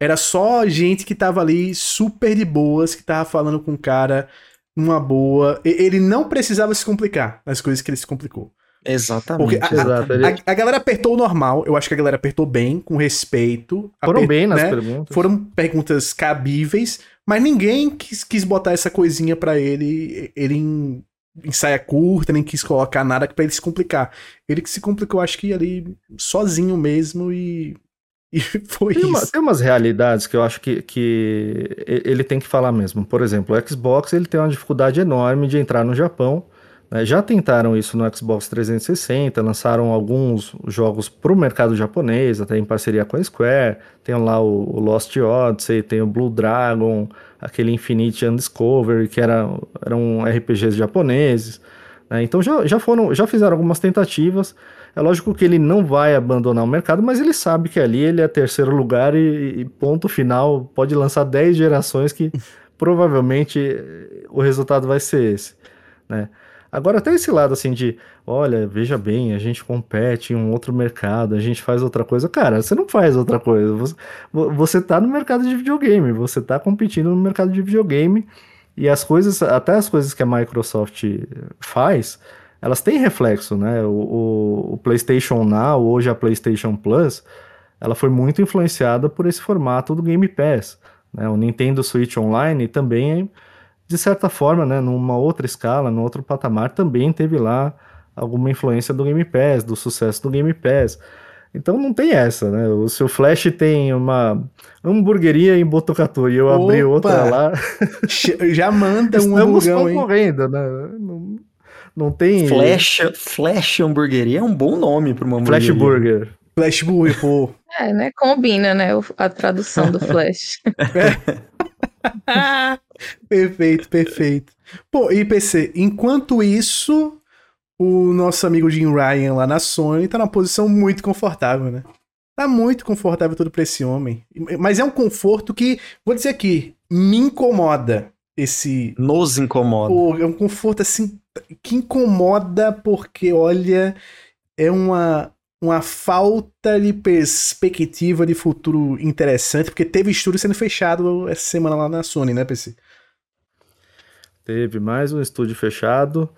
Era só gente que tava ali super de boas, que tava falando com o cara numa boa. Ele não precisava se complicar nas coisas que ele se complicou. Exatamente. Porque a- Exato, ele- A, a galera apertou o normal, eu acho que a galera apertou bem, com respeito. Foram aper- bem nas né? perguntas. Foram perguntas cabíveis, mas ninguém quis, quis botar essa coisinha pra ele, ele em, em saia curta, nem quis colocar nada pra ele se complicar. Ele que se complicou, acho que ali sozinho mesmo e, e foi Tem, uma- isso. tem umas realidades que eu acho que, que ele tem que falar mesmo. Por exemplo, o Xbox ele tem uma dificuldade enorme de entrar no Japão. Né? Já tentaram isso no Xbox 360, lançaram alguns jogos para o mercado japonês, até em parceria com a Square. Tem lá o, Lost Odyssey, tem o Blue Dragon, aquele Infinite Undiscovery, que era, eram RPGs japoneses. né? Então já, já foram, já fizeram algumas tentativas. É lógico que ele não vai abandonar o mercado, mas ele sabe que ali ele é terceiro lugar e, e ponto final. Pode lançar 10 gerações que provavelmente o resultado vai ser esse, né? Agora até esse lado assim de, olha, veja bem, a gente compete em um outro mercado, a gente faz outra coisa. Cara, você não faz outra coisa. Você, vo- você tá no mercado de videogame, você tá competindo no mercado de videogame e as coisas, até as coisas que a Microsoft faz, elas têm reflexo, né? O, o- o PlayStation Now, hoje a PlayStation Plus, ela foi muito influenciada por esse formato do Game Pass. Né? O Nintendo Switch Online também, de certa forma, né, numa outra escala, num outro patamar, também teve lá alguma influência do Game Pass, do sucesso do Game Pass. Então não tem essa, né? O seu Flash tem uma hamburgueria em Botucatu e eu abri Opa! outra lá. Já manda um Estamos hamburgão, hein? concorrendo, né? Não, não tem. Flash, Flash Hamburgueria é um bom nome para uma Flash hamburgueria. Burger. Flash Burger, pô. É, né? Combina, né? A tradução do Flash. perfeito, perfeito. Pô, e PC, enquanto isso, o nosso amigo Jim Ryan lá na Sony tá numa posição muito confortável, né? Tá muito confortável tudo pra esse homem. Mas é um conforto que, vou dizer aqui, me incomoda esse. Nos incomoda. Pô, é um conforto assim que incomoda porque, olha, é uma, uma falta de perspectiva de futuro interessante, porque teve estúdio sendo fechado essa semana lá na Sony, né, PC? Teve mais um estúdio fechado.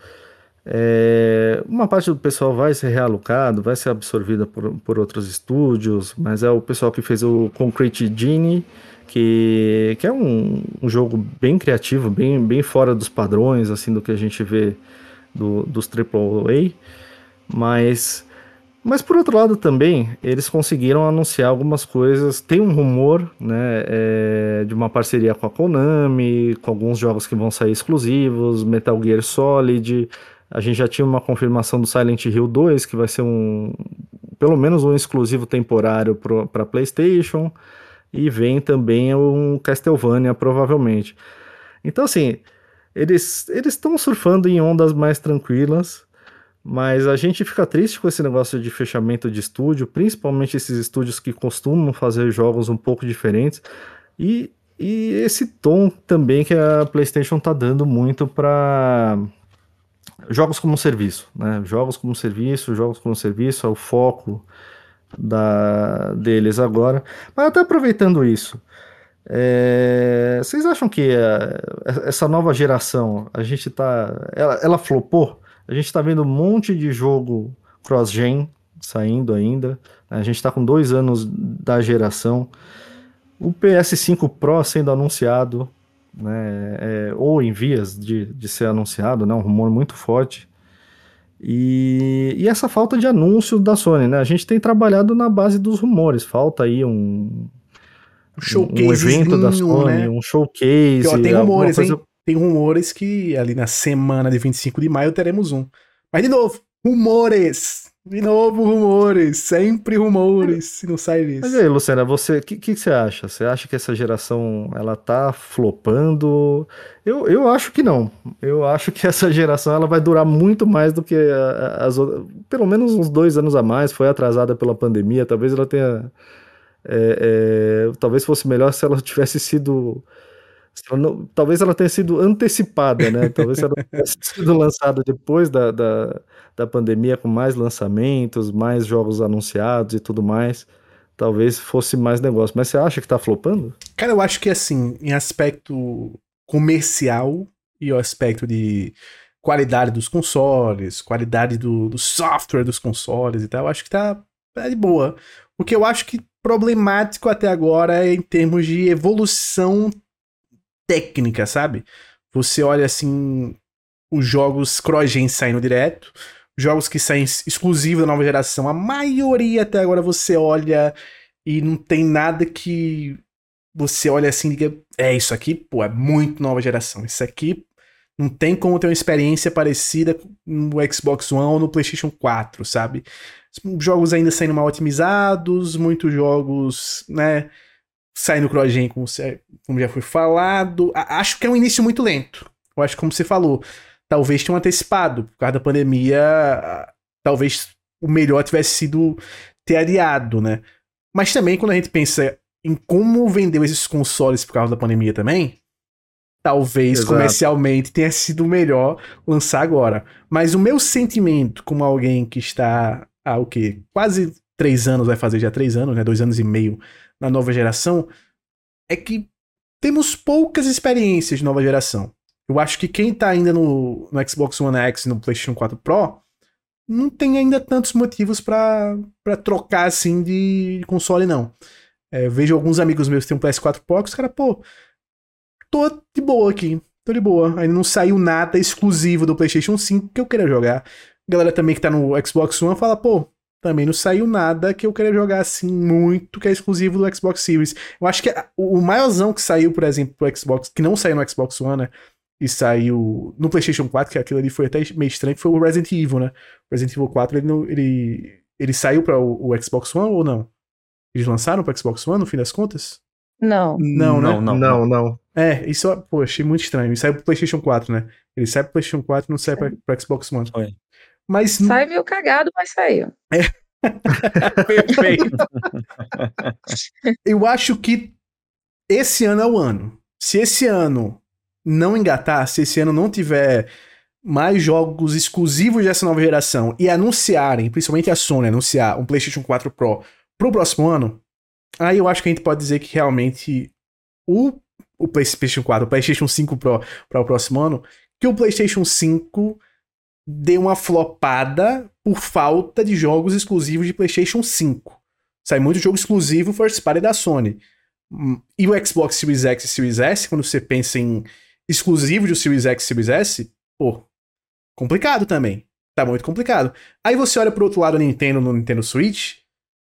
É, uma parte do pessoal vai ser realocado, vai ser absorvida por, por outros estúdios, mas é o pessoal que fez o Concrete Genie, que, que é um, um jogo bem criativo, bem, bem fora dos padrões assim do que a gente vê do, dos AAA, mas mas por outro lado também, eles conseguiram anunciar algumas coisas. Tem um rumor né, é, de uma parceria com a Konami, com alguns jogos que vão sair exclusivos, Metal Gear Solid. A gente já tinha uma confirmação do Silent Hill 2, que vai ser um. pelo menos um exclusivo temporário para PlayStation. E vem também um Castlevania, provavelmente. Então, assim, eles estão surfando em ondas mais tranquilas. Mas a gente fica triste com esse negócio de fechamento de estúdio, principalmente esses estúdios que costumam fazer jogos um pouco diferentes. E, e esse tom também que a PlayStation tá dando muito para jogos como serviço, né? Jogos como serviço, jogos como serviço é o foco da deles agora. Mas até aproveitando isso, é, vocês acham que é, essa nova geração, a gente tá, ela, ela flopou? A gente está vendo um monte de jogo cross-gen saindo ainda. A gente está com dois anos da geração. O PS5 Pro sendo anunciado, né, é, ou em vias de, de ser anunciado, né, um rumor muito forte. E, e, essa falta de anúncio da Sony, né? A gente tem trabalhado na base dos rumores. Falta aí um, um, um evento da Sony, né? um showcase. Que, ó, tem rumores, coisa... hein? Tem rumores que ali na semana de 25 de maio teremos um. Mas de novo, rumores. De novo, rumores. Sempre rumores. Se não sai Mas disso. e aí, Luciana, você, o que, que você acha? Você acha que essa geração ela tá flopando? Eu, eu acho que não. Eu acho que essa geração ela vai durar muito mais do que as outras. Pelo menos uns dois anos a mais. Foi atrasada pela pandemia. Talvez ela tenha. é, é, talvez fosse melhor se ela tivesse sido. Ela não- talvez ela tenha sido antecipada, né? Talvez ela tivesse sido lançada depois da, da, da pandemia, com mais lançamentos, mais jogos anunciados e tudo mais talvez fosse mais negócio. Mas você acha que tá flopando? Cara, eu acho que assim, em aspecto comercial e o aspecto de qualidade dos consoles, qualidade do, do software dos consoles e tal, eu acho que tá, tá de boa. O que eu acho que problemático até agora é em termos de evolução técnica, sabe? Você olha assim, os jogos cross-gen saindo direto, jogos que saem exclusivos da nova geração, a maioria até agora você olha e não tem nada que você olha assim e diga, é, isso aqui, pô, é muito nova geração. Isso aqui não tem como ter uma experiência parecida no Xbox One ou no PlayStation 4, sabe? Jogos ainda saindo mal otimizados, muitos jogos, né, saindo cross-gen, como, se- como já foi falado. A- Acho que é um início muito lento. Eu acho que, como você falou, talvez tenham antecipado. Por causa da pandemia, talvez o melhor tivesse sido ter adiado, né? Mas também, quando a gente pensa em como vendeu esses consoles por causa da pandemia também, talvez Exato. comercialmente tenha sido melhor lançar agora. Mas o meu sentimento, como alguém que está há o quê? Quase três anos, vai fazer já três anos, né? Dois anos e meio na nova geração, é que temos poucas experiências de nova geração. Eu acho que quem tá ainda no, no Xbox One X e no PlayStation 4 Pro não tem ainda tantos motivos pra trocar assim de console, não. É, eu vejo alguns amigos meus que têm um PS4 Pro, que os caras, pô, tô de boa aqui, tô de boa. Ainda não saiu nada exclusivo do PlayStation 5 que eu queira jogar. Galera também que tá no Xbox One fala, pô, também não saiu nada que eu queira jogar assim muito que é exclusivo do Xbox Series. Eu acho que o maiorzão que saiu, por exemplo, pro Xbox, que não saiu no Xbox One, né? E saiu no PlayStation 4, que aquilo ali foi até meio estranho, que foi o Resident Evil, né? O Resident Evil 4, ele, não- ele, ele saiu para o, o Xbox One ou não? Eles lançaram pro Xbox One, no fim das contas? Não. Não, né? não, não, não. não. É, isso, eu- pô, achei muito estranho. Ele saiu pro PlayStation 4, né? Ele sai pro PlayStation 4 e não sai pra, pro Xbox One. Foi. Mas Sai meio cagado, mas saiu. Perfeito. Eu acho que esse ano é o ano. Se esse ano não engatar, se esse ano não tiver mais jogos exclusivos dessa nova geração e anunciarem, principalmente a Sony anunciar um PlayStation 4 Pro pro próximo ano, aí eu acho que a gente pode dizer que realmente o, o PlayStation 4, o PlayStation 5 Pro para o próximo ano, que o PlayStation 5 deu uma flopada por falta de jogos exclusivos de PlayStation 5. Sai muito jogo exclusivo first party da Sony. Hum, E o Xbox Series X e Series S, quando você pensa em exclusivo de Series X e Series S, pô, complicado também. Tá muito complicado. Aí você olha pro outro lado do Nintendo, no Nintendo Switch,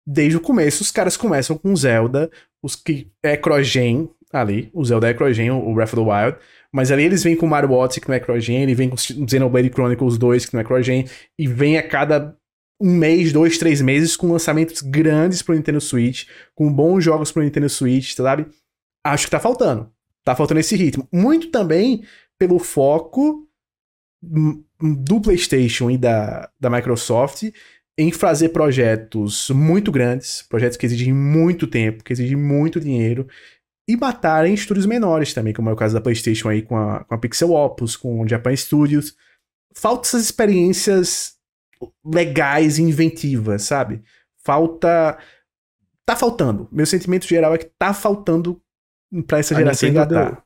desde o começo os caras começam com Zelda, os que é cross-gen ali, o Zelda é o Breath of the Wild, mas ali eles vêm com Mario Odyssey, que não é cross-gen, ele vem com Xenoblade Chronicles 2, que não é cross-gen, e vem a cada um mês, dois, três meses com lançamentos grandes pro Nintendo Switch, com bons jogos pro Nintendo Switch, sabe? Acho que tá faltando. Tá faltando esse ritmo. Muito também pelo foco do PlayStation e da, da Microsoft em fazer projetos muito grandes, projetos que exigem muito tempo, que exigem muito dinheiro, e matarem estúdios menores também, como é o caso da PlayStation aí com a, com a Pixel Opus, com o Japan Studios. Falta essas experiências legais e inventivas, sabe? Falta. Tá faltando. Meu sentimento geral é que tá faltando pra essa A geração Nintendo engatar.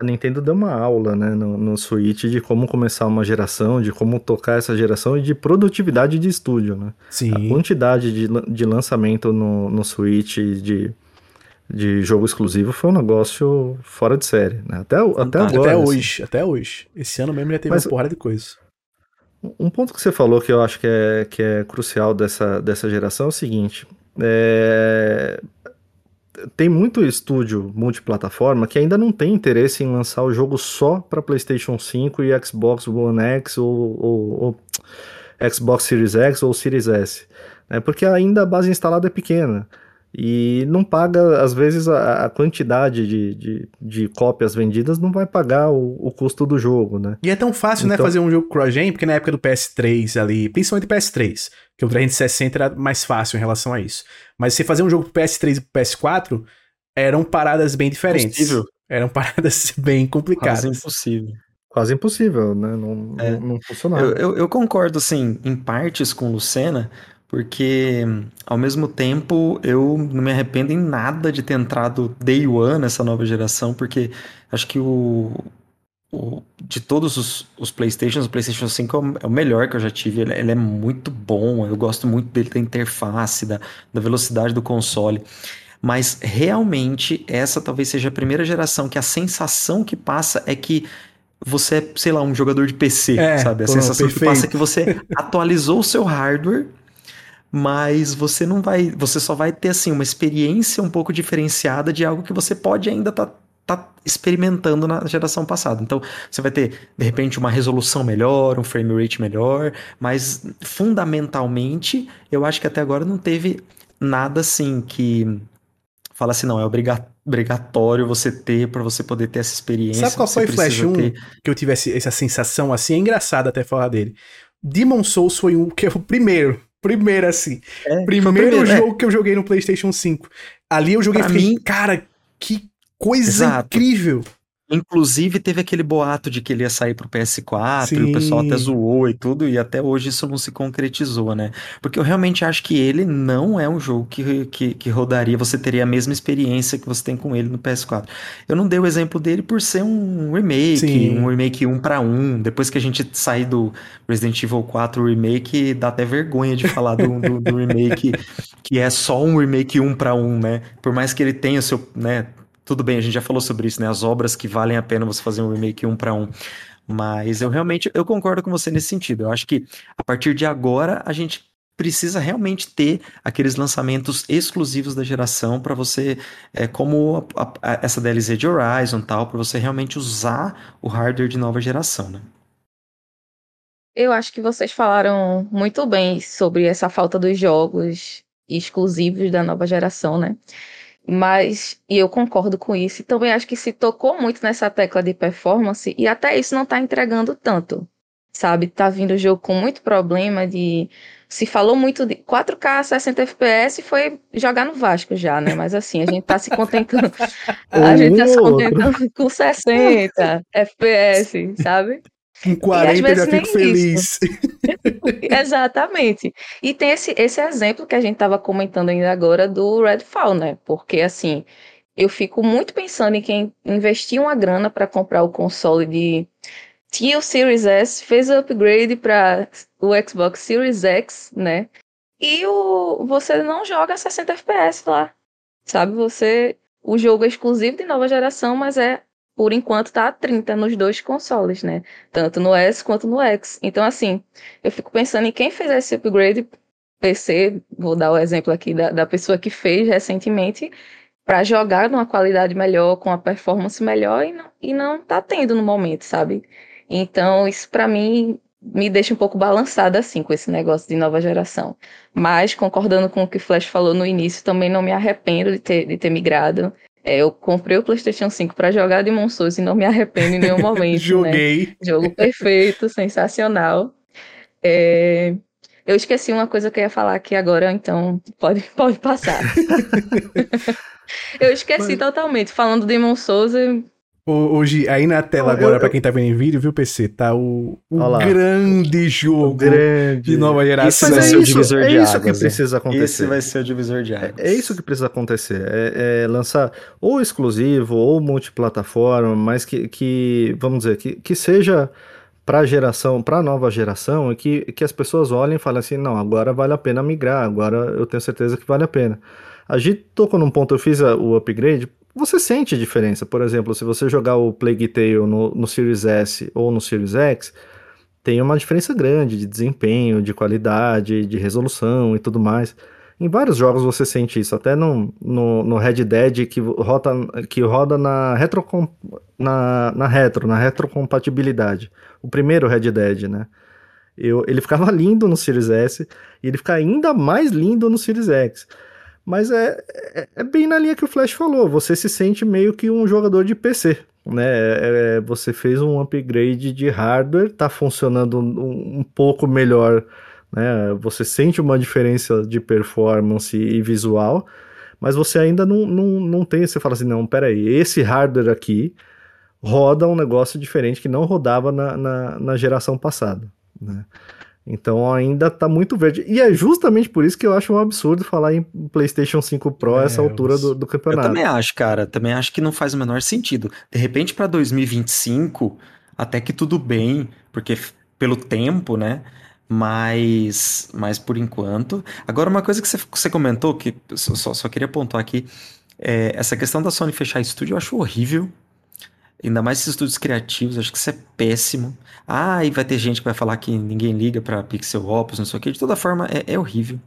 A Nintendo deu uma aula, né, no, no Switch de como começar uma geração, de como tocar essa geração e de produtividade de estúdio, né? A Sim. quantidade de, de lançamento no, no Switch de, de jogo exclusivo foi um negócio fora de série, né? Até, até agora. Até assim. hoje, até hoje. Esse ano mesmo já teve Mas- uma porrada de coisa. Um ponto que você falou que eu acho que é, que é crucial dessa, dessa geração é o seguinte: é, tem muito estúdio multiplataforma que ainda não tem interesse em lançar o jogo só para PlayStation 5 e Xbox One X ou, ou- ou- Xbox Series X ou Series S, né? Porque ainda a base instalada é pequena e não paga, às vezes, a, a quantidade de, de, de, cópias vendidas não vai pagar o, o, custo do jogo, né? E é tão fácil, né, então... né, fazer um jogo cross-gen, porque na época do PS3 ali, principalmente PS3, que o 360 era mais fácil em relação a isso. Mas você fazer um jogo pro PS3 e pro PS4 eram paradas bem diferentes. Possível. Eram paradas bem complicadas. Quase impossível. Quase impossível, né? Não, é. não, não funcionava. Eu, eu, eu, concordo, assim, em partes com o Lucena, porque ao mesmo tempo eu não me arrependo em nada de ter entrado day one nessa nova geração, porque acho que o, o de todos os, os Playstations, o Playstation 5 é o, é o melhor que eu já tive, ele, ele, é muito bom, eu gosto muito dele da interface, da, da velocidade do console. Mas realmente essa talvez seja a primeira geração que a sensação que passa é que você é, sei lá, um jogador de PC, é, sabe? A sensação perfeito. que passa é que você atualizou o seu hardware mas você não vai, você só vai ter assim uma experiência um pouco diferenciada de algo que você pode ainda estar tá, tá experimentando na geração passada. Então, você vai ter de repente uma resolução melhor, um frame rate melhor, mas fundamentalmente, eu acho que até agora não teve nada assim que fala assim, não, é obrigatório você ter para você poder ter essa experiência. Sabe qual foi o Flash 1 ter... que eu tivesse essa sensação assim? É engraçado até falar dele. Demon Souls foi um que é o primeiro Primeiro, assim. É, primeiro, é. jogo é. que eu joguei no PlayStation 5. Ali eu joguei e fiquei, mim... cara, que coisa Exato. incrível. Inclusive, teve aquele boato de que ele ia sair pro PS4, Sim. e o pessoal até zoou e tudo, e até hoje isso não se concretizou, né? Porque eu realmente acho que ele não é um jogo que, que, que rodaria, você teria a mesma experiência que você tem com ele no PS4. Eu não dei o exemplo dele por ser um remake, Sim. um remake um para um. Depois que a gente sair do Resident Evil 4 remake, dá até vergonha de falar do, do, do remake que é só um remake um para um, né? Por mais que ele tenha o seu, né, tudo bem, a gente já falou sobre isso, né? As obras que valem a pena você fazer um remake um para um. Mas eu realmente eu concordo com você nesse sentido. Eu acho que a partir de agora a gente precisa realmente ter aqueles lançamentos exclusivos da geração para você, é, como a, a, essa DLC de Horizon tal, para você realmente usar o hardware de nova geração, né? Eu acho que vocês falaram muito bem sobre essa falta dos jogos exclusivos da nova geração, né? Mas, e eu concordo com isso, e também acho que se tocou muito nessa tecla de performance, e até isso não tá entregando tanto, sabe? Tá vindo o jogo com muito problema de. Se falou muito de 4K 60 FPS foi jogar no Vasco já, né? Mas assim, a gente tá se contentando. a gente tá se contentando com 60 FPS, sabe? Com 40 já fico feliz. Exatamente. E tem esse, esse exemplo que a gente estava comentando ainda agora do Redfall, né? Porque assim, eu fico muito pensando em quem investiu uma grana para comprar o console de tinha o Series S, fez o upgrade para o Xbox Series X, né? E o você não joga 60 FPS lá. Sabe, você o jogo é exclusivo de nova geração, mas é por enquanto tá a 30 nos dois consoles, né? Tanto no S quanto no X. Então, assim, eu fico pensando em quem fez esse upgrade PC, vou dar o exemplo aqui da, da pessoa que fez recentemente, para jogar numa qualidade melhor, com a performance melhor, e não, e não tá tendo no momento, sabe? Então, isso para mim me deixa um pouco balançada assim com esse negócio de nova geração. Mas, concordando com o que o Flash falou no início, também não me arrependo de ter, de ter migrado. É, eu comprei o PlayStation 5 para jogar Demon Souls e não me arrependo em nenhum momento. Né? Joguei. Né? Jogo perfeito, sensacional. É... Eu esqueci uma coisa que eu ia falar aqui agora, então pode, pode passar. eu esqueci Mas... totalmente. Falando de Demon Souls, Hoje, aí na tela agora, eu, para quem tá vendo em vídeo, viu, PC? Tá o, o grande jogo o grande. de nova geração. Mas é isso, divisor é de isso águas, que precisa acontecer. Esse vai ser o divisor de águas. É, é isso que precisa acontecer. É, é, lançar ou exclusivo ou multiplataforma, mas que, que vamos dizer, que, que seja para a geração, para a nova geração, e que, que as pessoas olhem e falem assim, não, agora vale a pena migrar, agora eu tenho certeza que vale a pena. A gente tocou num ponto, eu fiz a, o upgrade você sente a diferença. Por exemplo, se você jogar o Plague Tale no, no Series S ou no Series X, tem uma diferença grande de desempenho, de qualidade, de resolução e tudo mais. Em vários jogos você sente isso, até no, no, no Red Dead que roda, que roda na, retro, na, na retro, na retrocompatibilidade. O primeiro Red Dead, né? Eu, ele ficava lindo no Series S e ele fica ainda mais lindo no Series X. Mas é, é, é, bem na linha que o Flash falou. Você se sente meio que um jogador de PC. Né? É, é, você fez um upgrade de hardware, tá funcionando um, um pouco melhor. Né? Você sente uma diferença de performance e visual, mas você ainda não, não, não tem. Você fala assim: não, peraí, esse hardware aqui roda um negócio diferente que não rodava na, na, na geração passada. Né? Então ainda tá muito verde. E é justamente por isso que eu acho um absurdo falar em PlayStation 5 Pro é, essa altura do, do, campeonato. Eu também acho, cara. Também acho que não faz o menor sentido. De repente, para 2025, até que tudo bem, porque pelo tempo, né? Mas, mas por enquanto. Agora, uma coisa que você, você comentou, que só, só queria pontuar aqui, é, essa questão da Sony fechar estúdio eu acho horrível. Ainda mais esses estúdios criativos, acho que isso é péssimo. Ah, e vai ter gente que vai falar que ninguém liga para Pixel Opus, não sei o que. De toda forma, é, é, horrível.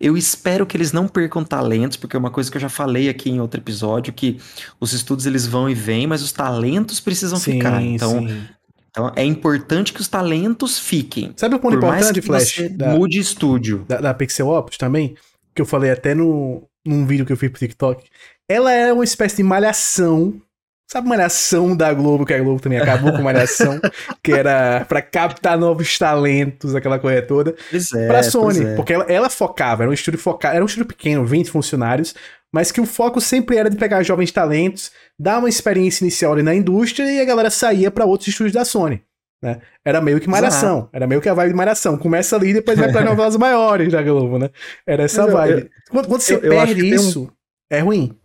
Eu espero que eles não percam talentos, porque é uma coisa que eu já falei aqui em outro episódio, que os estúdios eles vão e vêm, mas os talentos precisam sim, ficar. Então, sim. então, é importante que os talentos fiquem. Sabe o ponto importante, Flash? Da, mude estúdio. Da, da Pixel Opus também? Que eu falei até no, num vídeo que eu fiz pro TikTok. Ela é uma espécie de malhação Sabe Malhação da Globo, que a Globo também acabou com Malhação, que era para captar novos talentos, aquela coisa toda. Pois é, pra Sony, é. porque ela, ela, focava, era um estúdio focado, era um estúdio pequeno, 20 funcionários, mas que o foco sempre era de pegar jovens talentos, dar uma experiência inicial ali na indústria e a galera saía para outros estúdios da Sony. Né? Era meio que malhação, Exato. era meio que a vibe de malhação. Começa ali e depois vai para novelas maiores da Globo, né? Era essa mas vibe. Eu, quando, quando, você eu, perde isso, um... é ruim.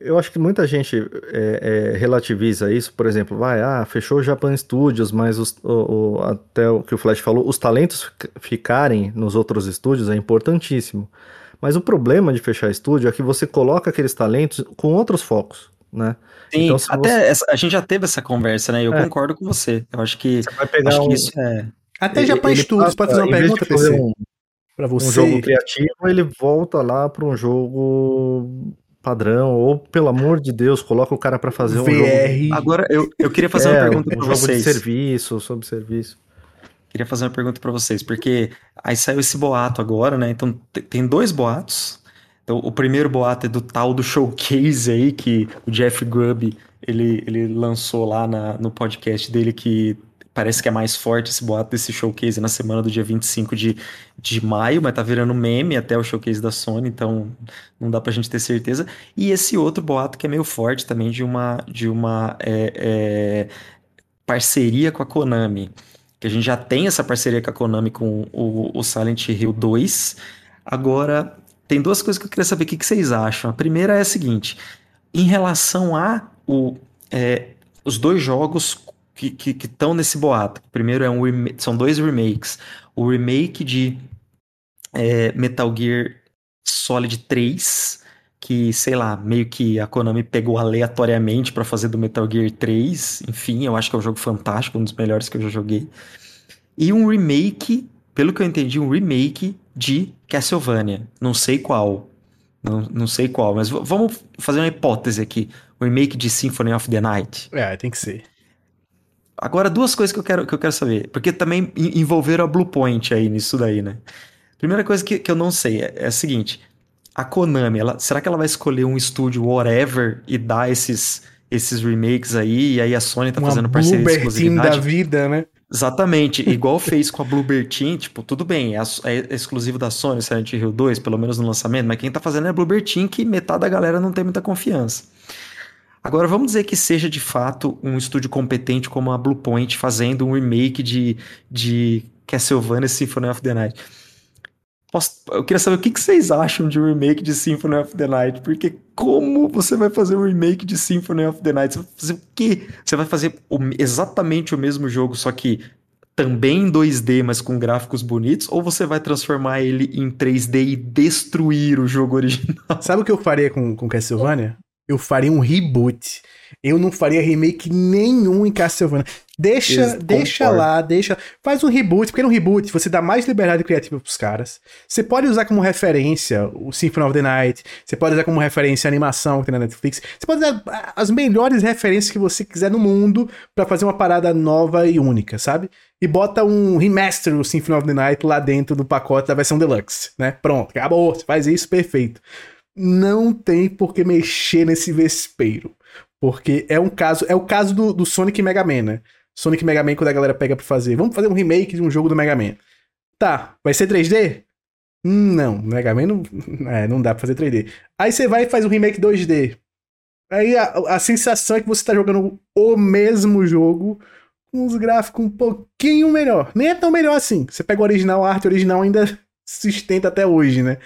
Eu acho que muita gente é, é, relativiza isso, por exemplo, vai, ah, fechou o Japan Studios, mas os, o, o, até o que o Flash falou, os talentos ficarem nos outros estúdios é importantíssimo. Mas o problema de fechar estúdio é que você coloca aqueles talentos com outros focos, né? Sim, então, até você... a gente já teve essa conversa, né? Eu é. concordo com você. Eu acho que, você vai pegar um... isso é... Até Japan Studios, pode fazer uma pergunta, PC? Um, você. Um jogo criativo, ele volta lá para um jogo padrão, ou pelo amor de Deus, coloca o cara para fazer VR. um jogo. Agora eu, eu queria fazer é, uma pergunta um, para vocês. de serviço, sobre serviço. Queria fazer uma pergunta para vocês, porque aí saiu esse boato agora, né? Então tem dois boatos. Então, o primeiro boato é do tal do showcase aí que o Jeff Grubb ele, ele lançou lá na, no podcast dele que parece que é mais forte esse boato desse showcase na semana do dia 25 de, de maio, mas tá virando meme até o showcase da Sony, então não dá pra gente ter certeza. E esse outro boato que é meio forte também de uma, de uma é, é, parceria com a Konami. Que a gente já tem essa parceria com a Konami com o, o Silent Hill 2. Agora, tem duas coisas que eu queria saber o que, que vocês acham. A primeira é a seguinte: em relação a o, é, os dois jogos que estão nesse boato. Primeiro é um são dois remakes. O remake de é, Metal Gear Solid 3, que, sei lá, meio que a Konami pegou aleatoriamente para fazer do Metal Gear 3. Enfim, eu acho que é um jogo fantástico, um dos melhores que eu já joguei. E um remake, pelo que eu entendi, um remake de Castlevania. Não sei qual. Não, não sei qual, mas vamos fazer uma hipótese aqui. O remake de Symphony of the Night. É, tem que ser. Agora, duas coisas que eu quero, que eu quero saber. Porque também envolveram a Bluepoint aí nisso daí, né? Primeira coisa que, que eu não sei é, é a seguinte: a Konami, ela, será que ela vai escolher um estúdio whatever e dar esses, esses remakes aí? E aí a Sony tá Uma fazendo parceria de exclusividade? da vida, né? Exatamente, igual fez com a Bluebird Team, tipo, tudo bem, é, é, exclusivo da Sony, Silent Hill 2, pelo menos no lançamento, mas quem tá fazendo é a Bluebird Team, que metade da galera não tem muita confiança. Agora, vamos dizer que seja de fato um estúdio competente como a Bluepoint fazendo um remake de, de Castlevania Symphony of the Night. Posso, eu queria saber o que, que vocês acham de um remake de Symphony of the Night, porque como você vai fazer um remake de Symphony of the Night? Você vai fazer o quê? Você vai fazer o, exatamente o mesmo jogo, só que também em 2D, mas com gráficos bonitos, ou você vai transformar ele em 3D e destruir o jogo original? Sabe o que eu faria com, com Castlevania? Eu faria um reboot. Eu não faria remake nenhum em Castlevania. Deixa, deixa concordo. lá, deixa. Faz um reboot, porque no reboot você dá mais liberdade criativa pros caras. Você pode usar como referência o Symphony of the Night. Você pode usar como referência a animação que tem na Netflix. Você pode usar ah, as melhores referências que você quiser no mundo pra fazer uma parada nova e única, sabe? E bota um remaster do Symphony of the Night lá dentro do pacote da versão deluxe, né? Pronto, acabou. Você faz isso, perfeito. Não tem por que mexer nesse vespeiro. Porque é um caso, é o caso do, do Sonic Mega Man, né? Sonic Mega Man, quando a galera pega pra fazer, vamos fazer um remake de um jogo do Mega Man. Tá, vai ser 3D? Hum, não, Mega Man não, é, não dá pra fazer 3D. Aí você vai e faz um remake 2D. Aí a, a sensação é que você tá jogando o mesmo jogo com os gráficos um pouquinho melhor. Nem é tão melhor assim. Você pega o original, a arte original ainda sustenta até hoje, né?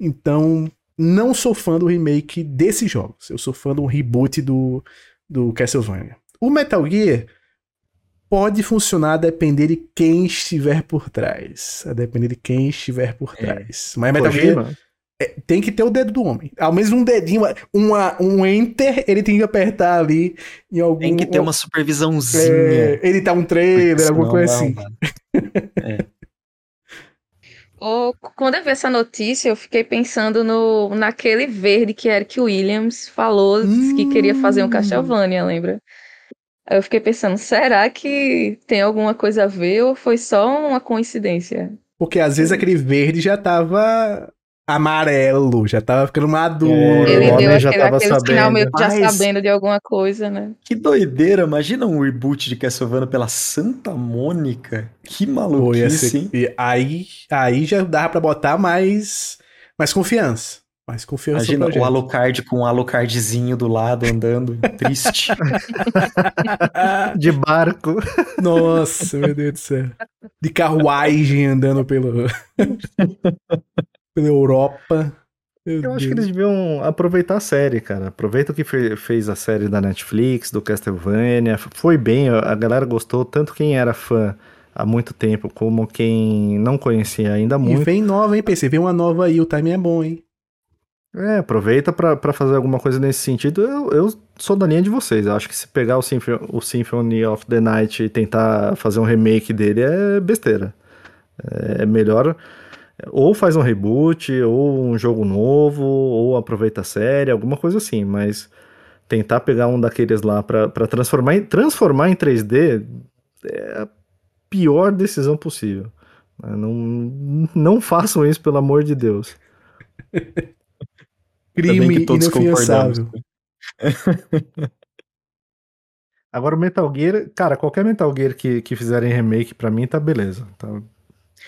Então, não sou fã do remake desses jogos. Eu sou fã do reboot do, do Castlevania. O Metal Gear pode funcionar a depender de quem estiver por trás. A depender de quem estiver por trás. Mas Metal Gear é, tem que ter o dedo do homem. Ao menos um dedinho, uma, um enter, ele tem que apertar ali em algum... Tem que ter uma supervisãozinha. É, editar um trailer, alguma coisa não assim. dá. Ô, quando eu vi essa notícia, eu fiquei pensando no, naquele verde que Eric Williams falou que queria fazer um Hum. Castlevania, lembra? Aí eu fiquei pensando, será que tem alguma coisa a ver ou foi só uma coincidência? Porque às vezes aquele verde já tava amarelo, já tava ficando maduro. É, Ele o homem deu já aquele, tava aquele sinal meio que já Mas- sabendo de alguma coisa, né? Que doideira, imagina um reboot de Castlevania pela Santa Mônica. Que maluquice, ser- hein? e aí, aí já dava pra botar mais, mais confiança. Mais confiança Imagina o. Alucard com um Alucardzinho do lado andando, triste. De barco. Nossa, meu Deus do céu. De carruagem andando pelo... pela Europa. Meu Eu acho que Deus. eles deviam aproveitar a série, cara. Aproveita o que fe- fez a série da Netflix, do Castlevania. Foi bem, a galera gostou, tanto quem era fã há muito tempo, como quem não conhecia ainda E muito. vem nova, hein, PC? Vem uma nova aí, o timing é bom, hein? É, aproveita pra, pra fazer alguma coisa nesse sentido. Eu, eu sou da linha de vocês. Eu acho que se pegar o, o Symphony of the Night e tentar fazer um remake dele é besteira. É melhor. Ou faz um reboot, ou um jogo novo, ou aproveita a série, alguma coisa assim. Mas tentar pegar um daqueles lá pra, pra transformar, em, transformar em 3D é a pior decisão possível. Não, não façam isso, pelo amor de Deus. Crime inafiançável. Agora o Metal Gear, cara, qualquer Metal Gear que, que fizerem remake pra mim tá beleza. Tá?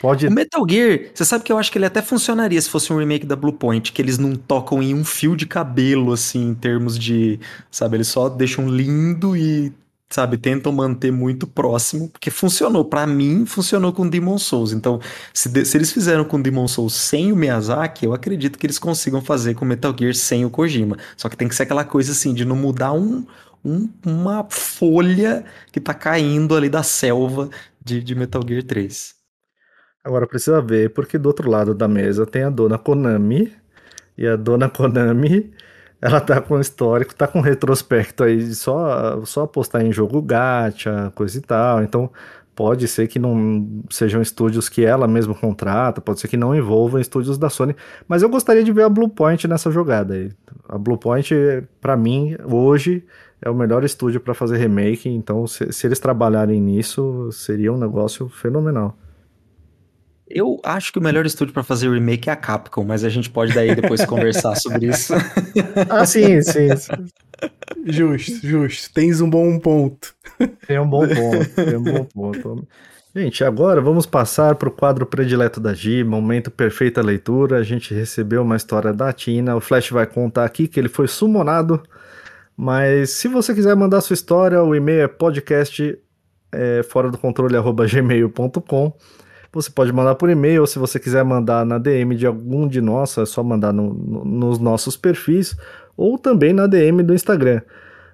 Pode. O Metal Gear, você sabe que eu acho que ele até funcionaria se fosse um remake da Bluepoint, que eles não tocam em um fio de cabelo, assim, em termos de. Sabe, eles só deixam lindo e, sabe, tentam manter muito próximo, porque funcionou. Pra mim, funcionou com Demon Souls. Então, se, de- se eles fizeram com Demon Souls sem o Miyazaki, eu acredito que eles consigam fazer com Metal Gear sem o Kojima. Só que tem que ser aquela coisa assim, de não mudar um. um- uma folha que tá caindo ali da selva de, de Metal Gear 3. Agora precisa ver, porque do outro lado da mesa tem a dona Konami, e a dona Konami, ela tá com histórico, tá com retrospecto aí de só, só apostar em jogo gacha, coisa e tal. Então pode ser que não sejam estúdios que ela mesma contrata, pode ser que não envolvam estúdios da Sony, mas eu gostaria de ver a Bluepoint nessa jogada aí. A Bluepoint, pra mim, hoje é o melhor estúdio pra fazer remake, então se, se eles trabalharem nisso, seria um negócio fenomenal. Eu acho que o melhor estúdio pra fazer remake é a Capcom, mas a gente pode daí depois conversar sobre isso. Ah, sim, sim. sim. Justo, justo. Tens um bom ponto. Tem um bom ponto, tem um bom ponto. Gente, agora vamos passar para o quadro predileto da Gi, momento perfeita leitura. A gente recebeu uma história da Tina. O Flash vai contar aqui que ele foi sumonado. Mas se você quiser mandar sua história, o e-mail é podcast é, fora do controle arroba gmail.com. Você pode mandar por e-mail, ou se você quiser mandar na DM de algum de nós, é só mandar no- no- nos nossos perfis, ou também na DM do Instagram.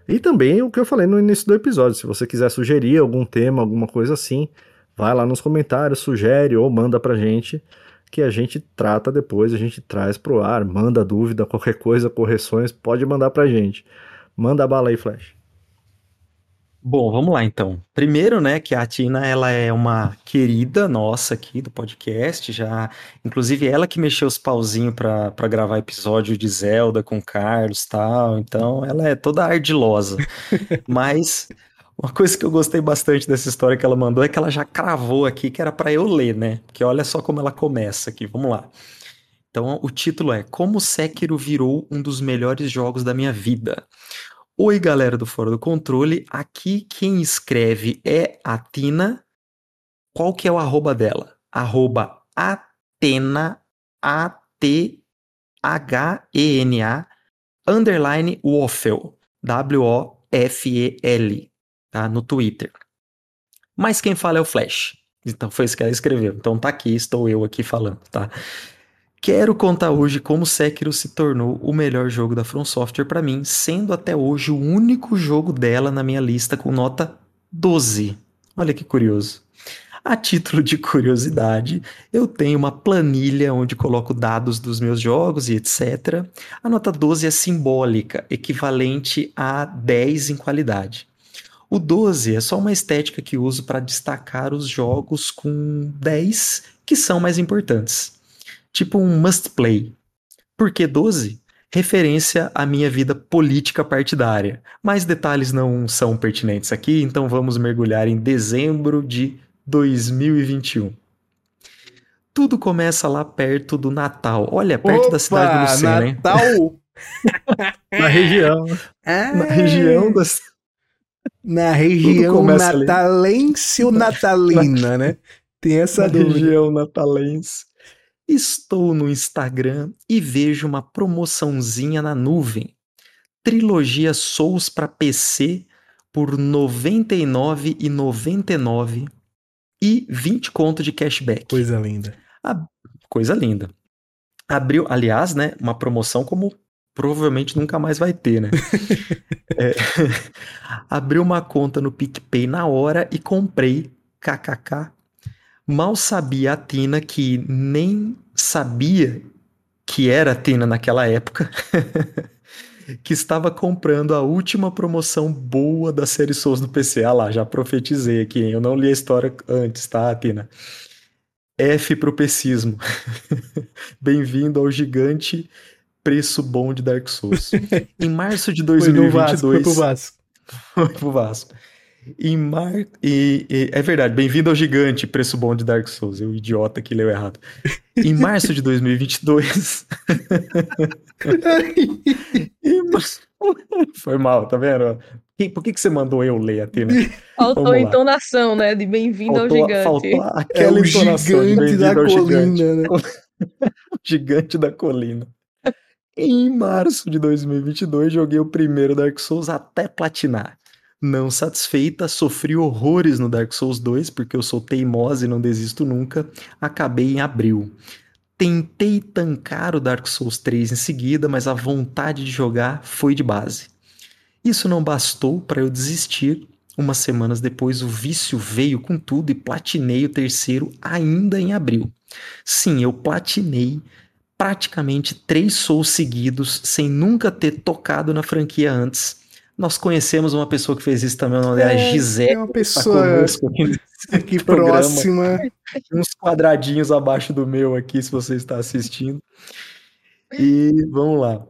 E também o que eu falei no início do episódio, se você quiser sugerir algum tema, alguma coisa assim, vai lá nos comentários, sugere ou manda pra gente. que a gente trata depois, a gente traz pro ar, manda dúvida, qualquer coisa, correções, pode mandar pra gente. Manda a bala aí, Flash. Bom, vamos lá então. Primeiro, né, que a Tina, ela é uma querida nossa aqui do podcast, já, inclusive ela que mexeu os pauzinhos pra, pra gravar episódio de Zelda com Carlos e tal, então ela é toda ardilosa. Mas uma coisa que eu gostei bastante dessa história que ela mandou é que ela já cravou aqui que era pra eu ler, né? Porque olha só como ela começa aqui, vamos lá. Então, o título é Como Sekiro virou um dos melhores jogos da minha vida. Oi, galera do Fora do Controle. Aqui quem escreve é a Tina. Qual que é o arroba dela? Arroba Atena, A-T-H-E-N-A, underline Waffle, W-O-F-E-L, tá? No Twitter. Mas quem fala é o Flash. Então foi isso que ela escreveu. Então tá aqui, estou eu aqui falando, tá? Quero contar hoje como Sekiro se tornou o melhor jogo da From Software para mim, sendo até hoje o único jogo dela na minha lista com nota 12. Olha que curioso. A título de curiosidade, eu tenho uma planilha onde coloco dados dos meus jogos e etc. A nota 12 é simbólica, equivalente a 10 em qualidade. O 12 é só uma estética que uso para destacar os jogos com 10 que são mais importantes tipo um must play. Por que 12? Referência à minha vida política partidária. Mais detalhes não são pertinentes aqui, então vamos mergulhar em dezembro de 2021. Tudo começa lá perto do Natal. Olha, perto Opa, da cidade do Lucena, hein? Natal! Na região. Ah, Na região da Na região começa ali. natalense ou natalina, né? Tem essa na dúvida. região natalense. Estou no Instagram e vejo uma promoçãozinha na nuvem. Trilogia Souls para PC por R$ 99,99 e 20 conto de cashback. Coisa linda. Coisa linda. Abriu, aliás, né, uma promoção como provavelmente nunca mais vai ter, né? É, abriu uma conta no PicPay na hora e comprei kkk. Mal sabia a Tina que nem sabia que era a Tina naquela época, que estava comprando a última promoção boa da série Souls do PC. Ah lá, já profetizei aqui, hein? eu não li a história antes, tá, Tina? F pro pecismo. Bem-vindo ao gigante preço bom de Dark Souls. Em março de Foi no Vasco, foi 2022, pro Vasco. foi pro Vasco. Em mar... e, e- é verdade, bem-vindo ao gigante preço bom de Dark Souls. Eu idiota que leu errado. Em março de 2022. Em mar- Foi mal, tá vendo? Por que, que você mandou eu ler, Athena? Faltou a entonação, né? De bem-vindo ao gigante. faltou É aquela o entonação de gigante da bem-vindo ao gigante. colina, né? Gigante da colina. Em março de 2022, joguei o primeiro Dark Souls até platinar. Não satisfeita, sofri horrores no Dark Souls 2, porque eu sou teimosa e não desisto nunca. Acabei em abril. Tentei tancar o Dark Souls 3 em seguida, mas a vontade de jogar foi de base. Isso não bastou para eu desistir. Umas semanas depois, o vício veio com tudo e platinei o terceiro ainda em abril. Sim, eu platinei praticamente três Souls seguidos sem nunca ter tocado na franquia antes. Nós conhecemos uma pessoa que fez isso também, o nome dela é É, Gisele. é uma tá pessoa conosco aqui próxima. uns quadradinhos abaixo do meu aqui, se você está assistindo. E vamos lá.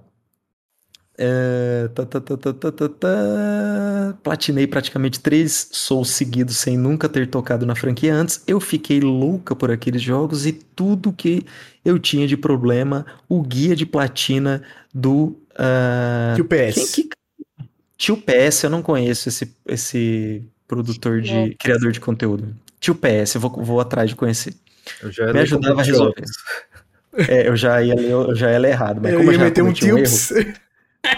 É, tá, tá, tá, tá, tá, tá, tá. Platinei praticamente três Souls seguidos sem nunca ter tocado na franquia antes. Eu fiquei louca por aqueles jogos e tudo que eu tinha de problema, o guia de platina do. ah, Que o PS. quem que- Tio PS, eu não conheço esse, esse produtor de. Criador de conteúdo. Tio PS, eu vou, vou atrás de conhecer. Eu já Me ajudava a resolver. É, eu já ia ler, eu já ia ler errado, mas Eu como eu já meter um cometi um erro,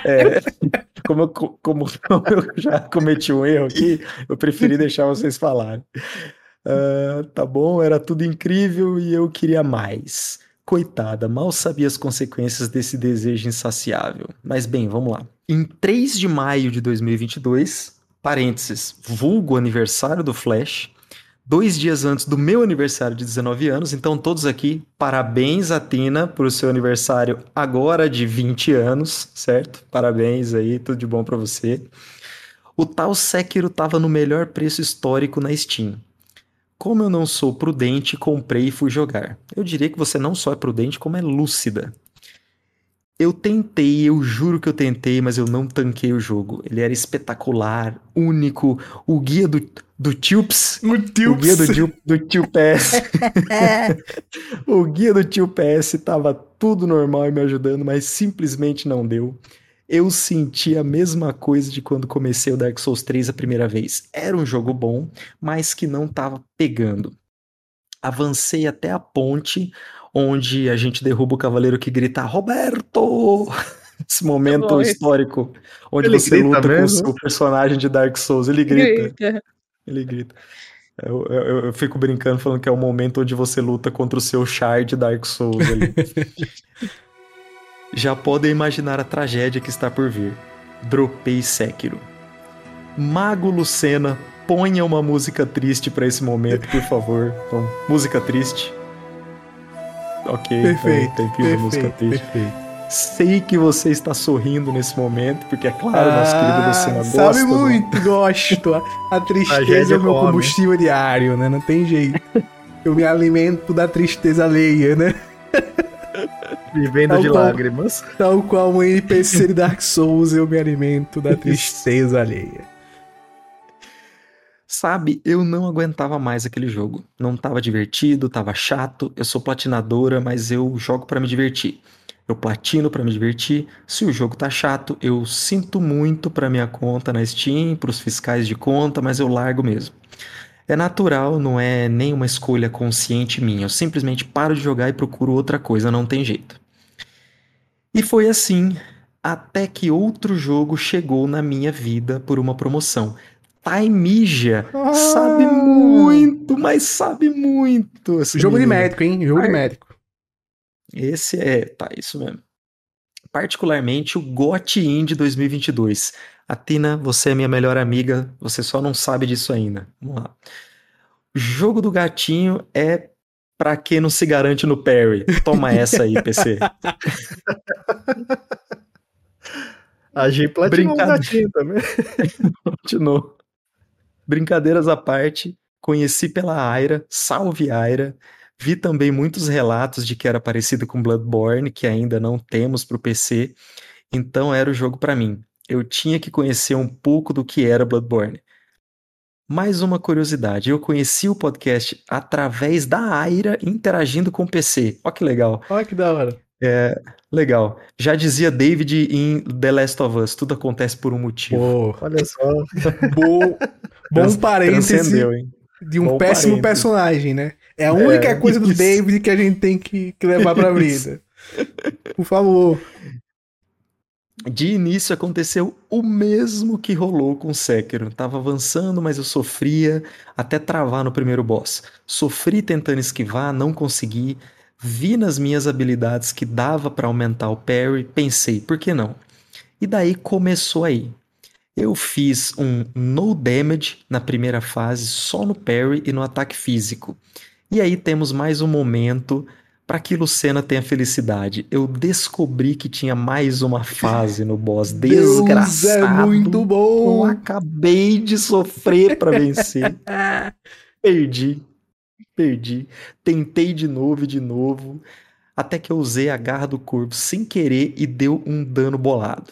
é, como, eu, como, como eu já cometi um erro aqui, eu preferi deixar vocês falarem. Ah, tá bom, era tudo incrível e eu queria mais. Coitada, mal sabia as consequências desse desejo insaciável. Mas bem, vamos lá. Em 3 de maio de 2022, parênteses, vulgo aniversário do Flash, dois dias antes do meu aniversário de 19 anos. Então, todos aqui, parabéns a Tina por seu aniversário agora de 20 anos, certo? Parabéns aí, tudo de bom para você. O tal Sekiro tava no melhor preço histórico na Steam. Como eu não sou prudente, comprei e fui jogar. Eu diria que você não só é prudente, como é lúcida. Eu tentei, eu juro que eu tentei, mas eu não tanquei o jogo. Ele era espetacular, único. O guia do, do Tilps. O, o guia do, tio, do Tio PS. o guia do Tio PS tava tudo normal e me ajudando, mas simplesmente não deu. Eu senti a mesma coisa de quando comecei o Dark Souls 3 a primeira vez. Era um jogo bom, mas que não tava pegando. Avancei até a ponte onde a gente derruba o cavaleiro que grita Roberto! Esse momento histórico onde Ele você luta com o mesmo? seu personagem de Dark Souls. Ele grita. Grita. Ele grita. Eu, eu- eu fico brincando falando que é o momento onde você luta contra o seu char de Dark Souls ali. Já podem imaginar a tragédia que está por vir. Dropei Sekiro. Mago Lucena, ponha uma música triste pra esse momento, por favor. Então, música triste. Ok, Perfeito, tem tempinho de música perfeito, triste. perfeito. Sei que você está sorrindo nesse momento, porque é claro, nosso querido Lucena Ah, gosta. sabe muito, gosto. A, a tristeza Tragédia é o meu come. combustível diário, né? Não tem jeito. Eu me alimento da tristeza alheia, né? Vivendo Tal de qual- lágrimas. Tal qual um NPC de Dark Souls, eu me alimento da tristeza alheia. Sabe, eu não aguentava mais aquele jogo. Não tava divertido, tava chato. Eu sou platinadora, mas eu jogo pra me divertir. Eu platino pra me divertir. Se o jogo tá chato, eu sinto muito pra minha conta na Steam, pros fiscais de conta, mas eu largo mesmo. É natural, não é nenhuma escolha consciente minha. Eu simplesmente paro de jogar e procuro outra coisa, não tem jeito. E foi assim até que outro jogo chegou na minha vida por uma promoção. Taimija Ah. sabe muito, mas sabe muito. Jogo de médico, hein? Jogo de médico. Esse é, tá, isso mesmo. Particularmente o GOT Indie 2022. Atina, você é minha melhor amiga, você só não sabe disso ainda. Vamos lá. Jogo do gatinho é pra quem não se garante no parry. Toma essa aí, PC. A G platinou um gatinho também. Continuou. Brincadeiras à parte, conheci pela Aira, salve Aira. Vi também muitos relatos de que era parecido com Bloodborne, que ainda não temos para o PC. Então era o jogo para mim. Eu tinha que conhecer um pouco do que era Bloodborne. Mais uma curiosidade, eu conheci o podcast através da Aira interagindo com o PC. Olha que legal. Olha que da hora. Legal. Já dizia David em The Last of Us, tudo acontece por um motivo. Pô, Olha só. bom, bom parêntese de um bom péssimo parêntese. personagem, né? É a única É, coisa do isso. David que a gente tem que, que levar pra vida. Por favor. De início aconteceu o mesmo que rolou com Sekiro. Tava avançando, mas eu sofria até travar no primeiro boss. Sofri tentando esquivar, não consegui. Vi nas minhas habilidades que dava pra aumentar o parry, pensei, por que não? E daí começou aí. Eu fiz um no damage na primeira fase, só no parry e no ataque físico. E aí temos mais um momento para que Lucena tenha felicidade. Eu descobri que tinha mais uma fase no boss. Deus Desgraçado. é muito Eu bom. acabei de sofrer para vencer. Perdi. Perdi. Tentei de novo e de novo. Até que eu usei a garra do corpo sem querer e deu um dano bolado.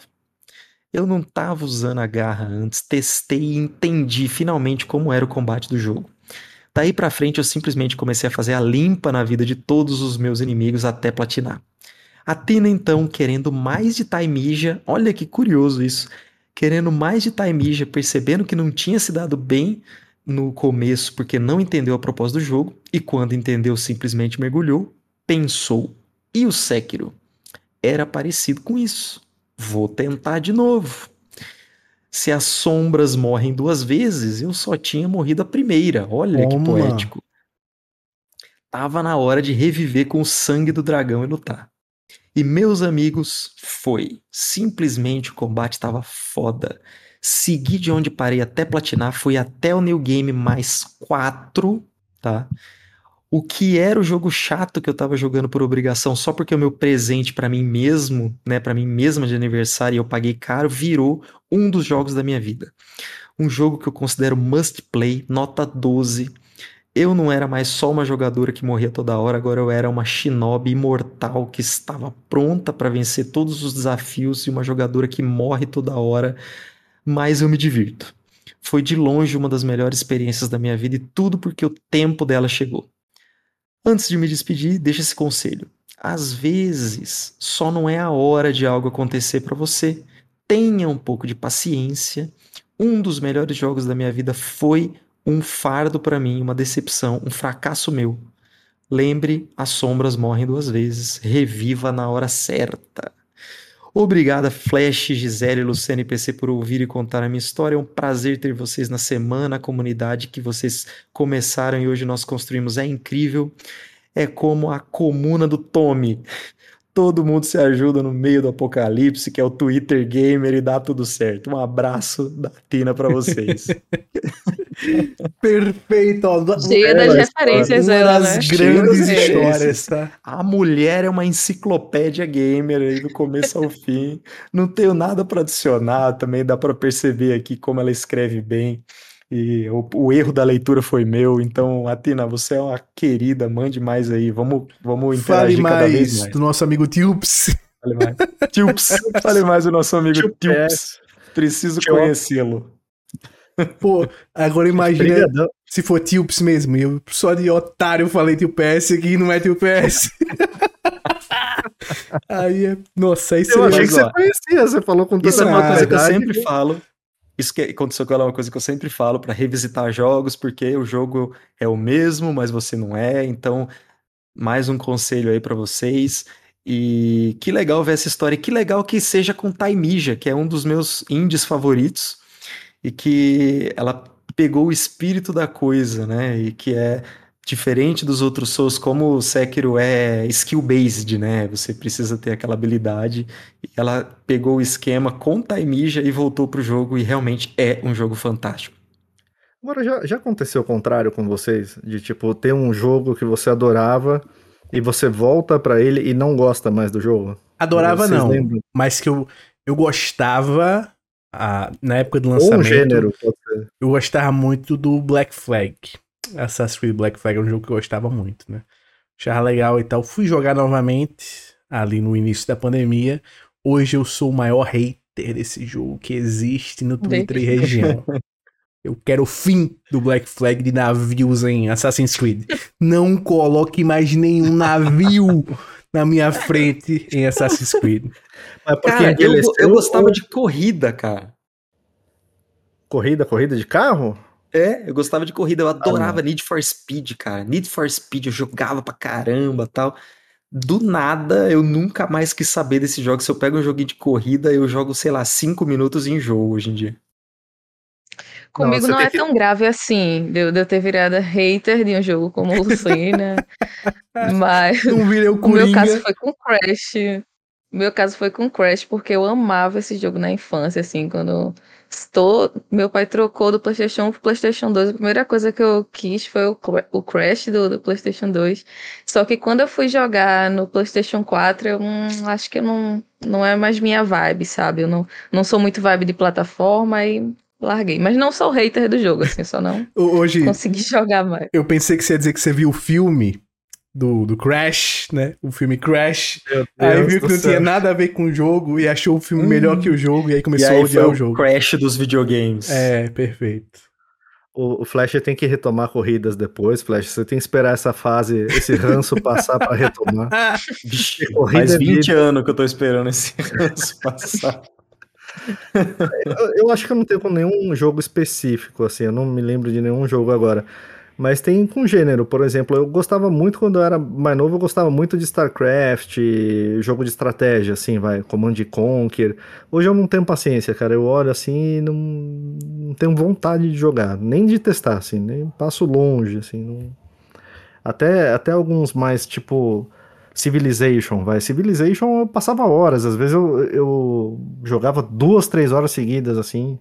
Eu não tava usando a garra antes, testei e entendi finalmente como era o combate do jogo. Daí pra frente eu simplesmente comecei a fazer a limpa na vida de todos os meus inimigos até platinar. Athena então, querendo mais de Taimija, olha que curioso isso, querendo mais de Taimija, percebendo que não tinha se dado bem no começo porque não entendeu a proposta do jogo e quando entendeu simplesmente mergulhou, pensou, e o Sekiro? Era parecido com isso. Vou tentar de novo. Se as sombras morrem duas vezes, eu só tinha morrido a primeira. Olha que Toma. poético. Tava na hora de reviver com o sangue do dragão e lutar. E meus amigos, foi. Simplesmente o combate tava foda. segui de onde parei até platinar, fui até o New Game mais 4, tá? O que era o jogo chato que eu tava jogando por obrigação só porque o meu presente para mim mesmo, né, para mim mesma de aniversário e eu paguei caro, virou um dos jogos da minha vida. Um jogo que eu considero must play, nota 12 eu não era mais só uma jogadora que morria toda hora, agora eu era uma shinobi imortal que estava pronta para vencer todos os desafios e uma jogadora que morre toda hora, mas eu me divirto. Foi de longe uma das melhores experiências da minha vida e tudo porque o tempo dela chegou. Antes de me despedir, deixa esse conselho. Às vezes, só não é a hora de algo acontecer para você. Tenha um pouco de paciência. Um dos melhores jogos da minha vida foi um fardo para mim, uma decepção, um fracasso meu. Lembre, as sombras morrem duas vezes. Reviva na hora certa. Obrigada, Flash, Gisele, Luciane e PC, por ouvir e contar a minha história. É um prazer ter vocês na semana. A comunidade que vocês começaram e hoje nós construímos é incrível. É como a comuna do Tommy. Todo mundo se ajuda no meio do apocalipse, que é o Twitter Gamer, e dá tudo certo. Um abraço da Tina para vocês. Perfeito. Ó. Cheia das referências, Uma ela, das né? grandes histórias, tá? A mulher é uma enciclopédia gamer aí do começo ao fim. Não tenho nada para adicionar, também dá para perceber aqui como ela escreve bem. E o, o erro da leitura foi meu, então, Atina, você é uma querida, mande mais aí, vamos, vamos Fale interagir cada vez mais mais. do nosso amigo Tilps. Fale mais. Tilps, fale mais do nosso amigo Tilps. Preciso conhecê-lo. Pô, agora imagina Obrigadão. se for Tilps mesmo. Eu só de otário falei Tio PS aqui e não é Tio PS. aí é. Nossa, aí Eu achei que você conhecia, você falou com Isso é uma coisa que eu sempre falo. Isso que aconteceu com ela é uma coisa que eu sempre falo para revisitar jogos, porque o jogo é o mesmo, mas você não é. Então, mais um conselho aí para vocês. E que legal ver essa história. E que legal que seja com Taimija, que é um dos meus indies favoritos. E que ela pegou o espírito da coisa, né? E que é diferente dos outros Souls, como o Sekiro é skill-based, né? Você precisa ter aquela habilidade. E ela pegou o esquema com Taimija e voltou pro jogo, e realmente é um jogo fantástico. Agora, já, já aconteceu o contrário com vocês? De, tipo, ter um jogo que você adorava e você volta pra ele e não gosta mais do jogo? Adorava Vocês não, lembram? mas que eu, eu gostava ah, na época do Ou lançamento. um gênero, pode ser. Eu gostava muito do Black Flag. Assassin's Creed Black Flag é um jogo que eu gostava muito, né? Achava legal e tal. Fui jogar novamente ali no início da pandemia. Hoje eu sou o maior hater desse jogo que existe no Twitter e região. Eu quero o fim do Black Flag de navios em Assassin's Creed. Não coloque mais nenhum navio na minha frente em Assassin's Creed. Mas porque Cara, eu, eu gostava ou de corrida, cara. corrida, corrida de carro? É, eu gostava de corrida, eu adorava não. Need for Speed, cara. Need for Speed, eu jogava pra caramba tal. Do nada, eu nunca mais quis saber desse jogo. Se eu pego um joguinho de corrida, eu jogo, sei lá, cinco minutos em jogo hoje em dia. Comigo não, tem é que- tão grave assim, de eu, ter virado hater de um jogo como Lucina. mas Não virei o o meu caso foi com Crash. O meu caso foi com Crash, porque eu amava esse jogo na infância, assim, quando estou. Meu pai trocou do PlayStation 1 pro PlayStation 2. A primeira coisa que eu quis foi o, o Crash do, do PlayStation 2. Só que quando eu fui jogar no PlayStation 4, eu hum, acho que não, não é mais minha vibe, sabe? Eu não, não sou muito vibe de plataforma e larguei. Mas não sou hater do jogo, assim, só não Hoje, consegui jogar mais. Eu pensei que você ia dizer que você viu o filme do, do Crash, né? O filme Crash. Aí viu do que não céu. tinha nada a ver com o jogo e achou o filme Hum. melhor que o jogo e aí E começou a aí foi odiar o o jogo. crash dos videogames. É, perfeito. O, o Flash tem que retomar corridas depois, Flash. Você tem que esperar essa fase, esse ranço passar pra retomar. Faz é 20 vida. anos que eu tô esperando esse ranço passar. Eu, eu acho que eu não tenho com nenhum jogo específico, assim, eu não me lembro de nenhum jogo agora. Mas tem com gênero, por exemplo, eu gostava muito quando eu era mais novo, eu gostava muito de StarCraft, jogo de estratégia, assim, vai, Command and Conquer. Hoje eu não tenho paciência, cara, eu olho assim e não, não tenho vontade de jogar, nem de testar, assim, nem passo longe, assim, não... Até, até alguns mais, tipo, Civilization, vai. Civilization eu passava horas, às vezes eu, eu jogava duas, três horas seguidas, assim,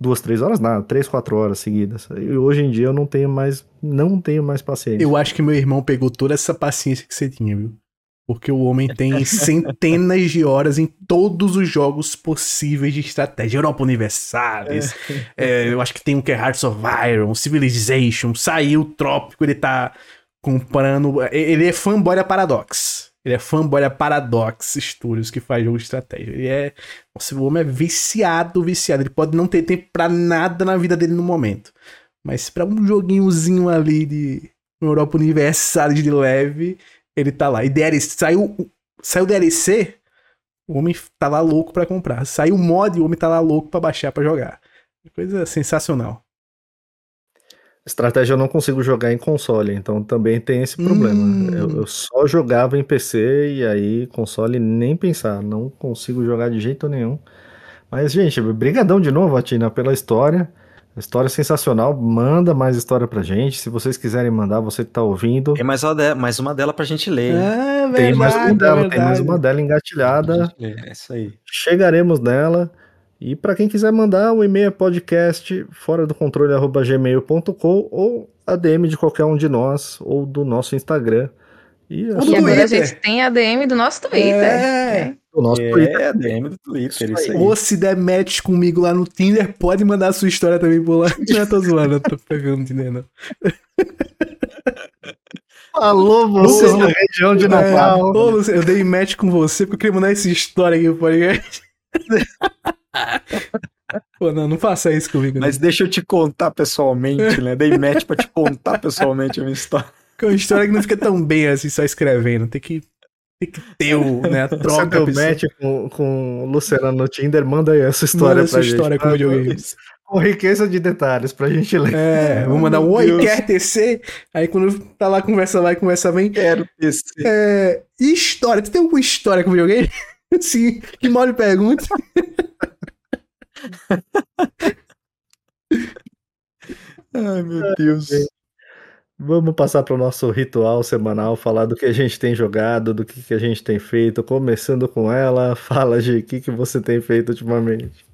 duas, três horas, nada, três, quatro horas seguidas. E hoje em dia eu não tenho mais, não tenho mais paciência. Eu acho que meu irmão pegou toda essa paciência que você tinha, viu? Porque o homem tem centenas de horas em todos os jogos possíveis de estratégia. Europa Universalis, é, eu acho que tem um que é Hearts of Iron, Civilization, saiu Trópico, ele tá comprando. Ele é fanboy da Paradox. Ele é fanboy da Paradox Studios, que faz jogo de estratégia. Ele é. Nossa, o homem é viciado, viciado. Ele pode não ter tempo pra nada na vida dele no momento. Mas pra um joguinhozinho ali de Europa Universalis de leve ele tá lá. E DLC, saiu, saiu DLC, o homem tá lá louco para comprar. Saiu mod, o homem tá lá louco para baixar para jogar. Coisa sensacional. Estratégia eu não consigo jogar em console, então também tem esse problema. Hum. Eu, eu, só jogava em PC e aí console nem pensar, não consigo jogar de jeito nenhum. Mas gente, brigadão de novo, Atina, pela história. História sensacional. Manda mais história pra gente. Se vocês quiserem mandar, você que tá ouvindo. Tem mais uma, de mais uma dela pra gente ler. É, verdade, tem mais uma dela, é tem mais uma dela engatilhada. É isso aí. Chegaremos nela. E para quem quiser mandar, o e-mail é podcast fora do controle gmail.com ou a DM de qualquer um de nós ou do nosso Instagram. E, é e agora a gente tem a DM do nosso Twitter. É. é. O nosso é, Twitter. É, DM do Twitter, isso aí. Ou se der match comigo lá no Tinder, pode mandar a sua história também por lá. Não, tô zoando, eu tô pegando Tinder, não. Alô, você na região de Natal. É, eu dei match com você porque eu queria mandar essa história aqui pro podcast. Pô, não, não faça isso comigo. Mas deixa eu te contar pessoalmente, né? Dei match pra te contar pessoalmente a minha história. Que é uma história que não fica tão bem assim, só escrevendo. Tem que tem que ter o, né, a troca. Você match com, com o Luciano no Tinder, manda aí essa história manda pra essa história com videogames. Com riqueza de detalhes pra gente ler. É, vou mandar um oi, quer TC? Aí quando tá lá, conversa lá e conversa bem. Quero TC. É, história, tu tem alguma história com videogame? Sim, que mal pergunta. Ai, meu Deus. Vamos passar para o nosso ritual semanal, falar do que a gente tem jogado, do que, que a gente tem feito. Começando com ela, fala, Gi, o que, que você tem feito ultimamente?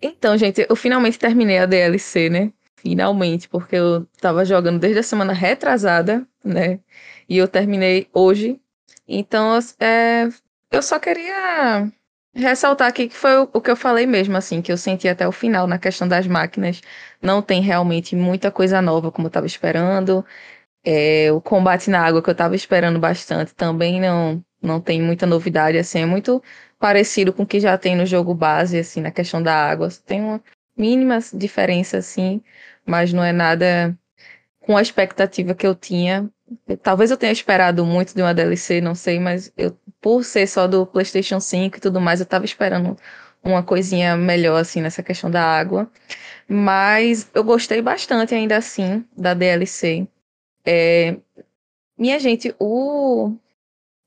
Então, gente, eu finalmente terminei a DLC, né? Finalmente, porque eu tava jogando desde a semana retrasada, né? E eu terminei hoje. Então, é, eu só queria ressaltar aqui que foi o, que eu falei mesmo, assim, que eu senti até o final na questão das máquinas. Não tem realmente muita coisa nova como eu estava esperando. É, o combate na água que eu estava esperando bastante também não, não tem muita novidade, assim, é muito parecido com o que já tem no jogo base, assim, na questão da água. Tem uma mínima diferença, assim, mas não é nada com a expectativa que eu tinha. Talvez eu tenha esperado muito de uma DLC, não sei, mas eu, por ser só do PlayStation 5 e tudo mais, eu tava esperando uma coisinha melhor, assim, nessa questão da água. Mas eu gostei bastante, ainda assim, da DLC. É... Minha gente, o.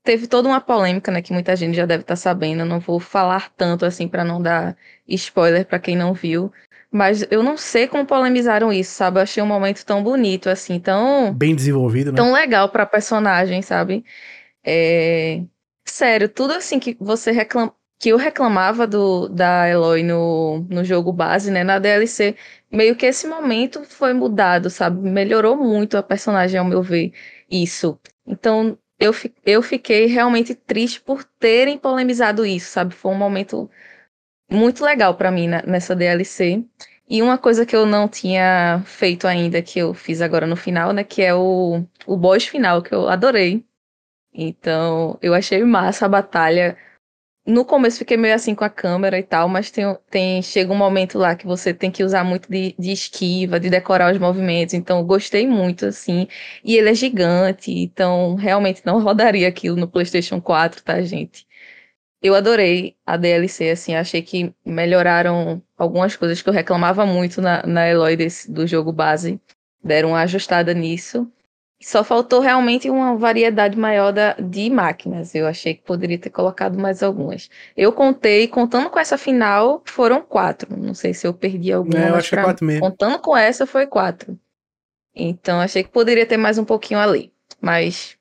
Teve toda uma polêmica, né, que muita gente já deve estar tá sabendo. Eu não vou falar tanto assim para não dar spoiler para quem não viu, mas eu não sei como polemizaram isso, sabe? Eu achei um momento tão bonito, assim, tão. Bem desenvolvido, né? Tão legal pra personagem, sabe? É... Sério, tudo assim que você reclama. Que eu reclamava do, da Eloy no, no jogo base, né? Na DLC, meio que esse momento foi mudado, sabe? Melhorou muito a personagem, ao meu ver, isso. Então, eu, eu fiquei realmente triste por terem polemizado isso, sabe? Foi um momento muito legal para mim né, nessa DLC. E uma coisa que eu não tinha feito ainda, que eu fiz agora no final, né? Que é o, o boss final, que eu adorei. Então, eu achei massa a batalha. No começo fiquei meio assim com a câmera e tal, mas tem, tem chega um momento lá que você tem que usar muito de, de esquiva, de decorar os movimentos. Então, gostei muito, assim. E ele é gigante, então realmente não rodaria aquilo no PlayStation 4, tá, gente? Eu adorei a DLC, assim, achei que melhoraram algumas coisas que eu reclamava muito na, na Eloy desse, do jogo base. Deram uma ajustada nisso. Só faltou realmente uma variedade maior da, de máquinas. Eu achei que poderia ter colocado mais algumas. Eu contei, contando com essa final, foram quatro. Não sei se eu perdi alguma. É, eu acho que é quatro mesmo. Contando com essa, foi quatro. Então achei que poderia ter mais um pouquinho ali. Mas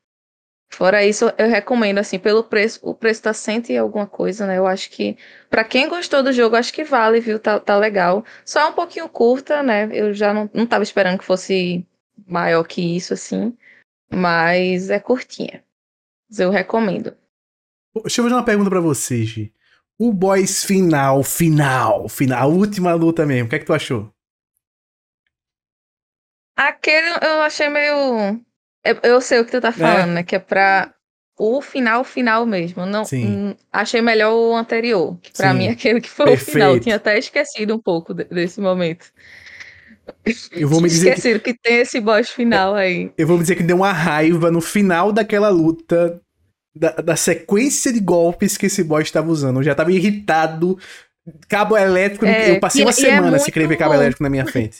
Fora isso, eu recomendo, assim, pelo preço, o preço tá cento e alguma coisa, né? Eu acho que, pra quem gostou do jogo, acho que vale, viu? Tá, tá legal. Só é um pouquinho curta, né? Eu já não, não tava esperando que fosse maior que isso, assim. Mas é curtinha. Mas eu recomendo. Deixa eu fazer uma pergunta pra você, Gi. O boss final, final, final, a última luta mesmo, o que é que tu achou? Aquele eu achei meio. Eu, eu sei o que tu tá falando, né? Que é pra o final, final mesmo. Não, Sim. hum, achei melhor o anterior. Que pra Sim. mim, aquele que foi o final. Eu Perfeito. tinha até esquecido um pouco de- desse momento. Eu vou me dizer que, Esquecido que... tem esse boss final aí. eu vou me dizer que deu uma raiva no final daquela luta da, da sequência de golpes que esse boss estava usando. Eu já tava irritado. Cabo elétrico, É, eu passei e- uma é semana sem muito querer ver cabo bom. elétrico na minha frente.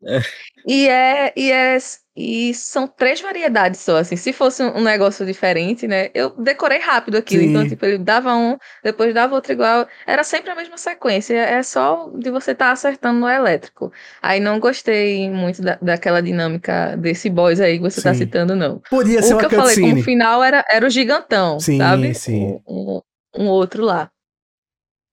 E é, e é. E são três variedades só, assim. Se fosse um negócio diferente, né? Eu decorei rápido aquilo. Sim. Então, tipo, ele dava um, depois dava outro igual. Era sempre a mesma sequência. É só de você estar acertando no elétrico. Aí não gostei muito da, daquela dinâmica desse boss aí que você tá Sim. citando, não. Podia ser O que uma eu falei como cutscene. final era, era o gigantão, Sim, sabe? sim. Um, um outro lá.